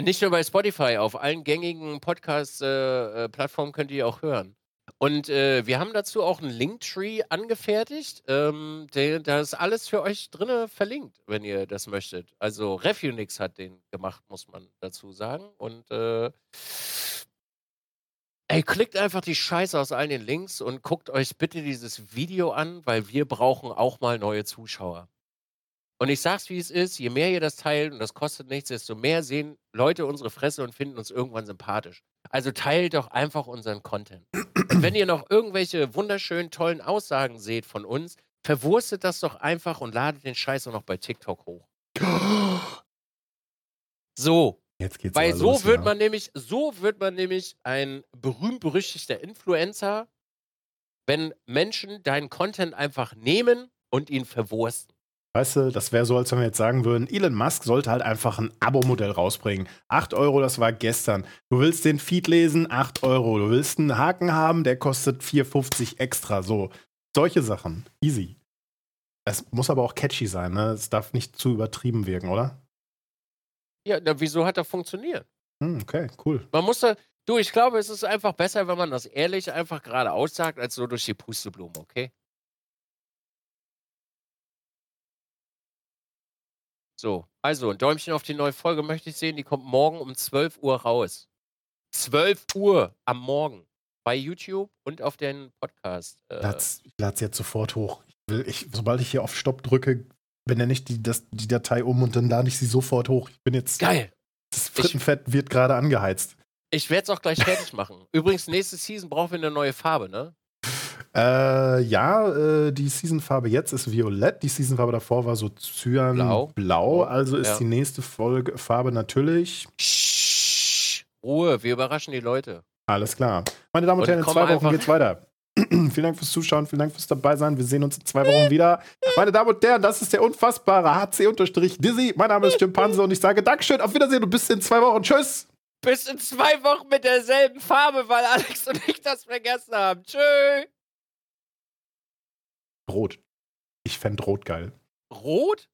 Nicht nur bei Spotify, auf allen gängigen Podcast-Plattformen äh, äh könnt ihr auch hören. Und äh, wir haben dazu auch einen Linktree angefertigt. Ähm, der, da ist alles für euch drin verlinkt, wenn ihr das möchtet. Also Refunix hat den gemacht, muss man dazu sagen. Und äh, ey, klickt einfach die Scheiße aus allen den Links und guckt euch bitte dieses Video an, weil wir brauchen auch mal neue Zuschauer. Und ich sag's, wie es ist, je mehr ihr das teilt, und das kostet nichts, desto mehr sehen Leute unsere Fresse und finden uns irgendwann sympathisch. Also teilt doch einfach unseren Content. Und wenn ihr noch irgendwelche wunderschönen, tollen Aussagen seht von uns, verwurstet das doch einfach und ladet den Scheiß auch noch bei TikTok hoch. So. Jetzt geht's Weil so los, wird ja. man nämlich, so wird man nämlich ein berühmt-berüchtigter Influencer, wenn Menschen deinen Content einfach nehmen und ihn verwursten. Weißt du, das wäre so, als wenn wir jetzt sagen würden, Elon Musk sollte halt einfach ein Abo-Modell rausbringen. 8 Euro, das war gestern. Du willst den Feed lesen, 8 Euro. Du willst einen Haken haben, der kostet 4,50 extra. So, solche Sachen. Easy. Es muss aber auch catchy sein, ne? Es darf nicht zu übertrieben wirken, oder? Ja, na, wieso hat das funktioniert? Hm, okay, cool. Man muss da, du, ich glaube, es ist einfach besser, wenn man das ehrlich einfach gerade aussagt, als so durch die Pusteblume, okay? So, also ein Däumchen auf die neue Folge möchte ich sehen. Die kommt morgen um 12 Uhr raus. 12 Uhr am Morgen bei YouTube und auf den Podcast. Äh. Lad's, lad's jetzt sofort hoch. Ich will, ich, sobald ich hier auf Stopp drücke, benenne ich die, das, die Datei um und dann lade ich sie sofort hoch. Ich bin jetzt. Geil. Das Frittenfett ich, wird gerade angeheizt. Ich werde es auch gleich fertig machen. Übrigens, nächste Season brauchen wir eine neue Farbe, ne? Äh, ja, äh, die Seasonfarbe jetzt ist violett. Die Seasonfarbe davor war so cyanblau. Blau. Also ist ja. die nächste Folge Farbe natürlich. Ruhe, wir überraschen die Leute. Alles klar. Meine Damen und, und Herren, in zwei Wochen geht's weiter. vielen Dank fürs Zuschauen, vielen Dank fürs Dabeisein. Wir sehen uns in zwei Wochen wieder. Meine Damen und Herren, das ist der unfassbare HC-Dizzy. Mein Name ist Chimpanse und ich sage Dankeschön, auf Wiedersehen und bis in zwei Wochen. Tschüss. Bis in zwei Wochen mit derselben Farbe, weil Alex und ich das vergessen haben. Tschüss. Rot. Ich fände Rot geil. Rot?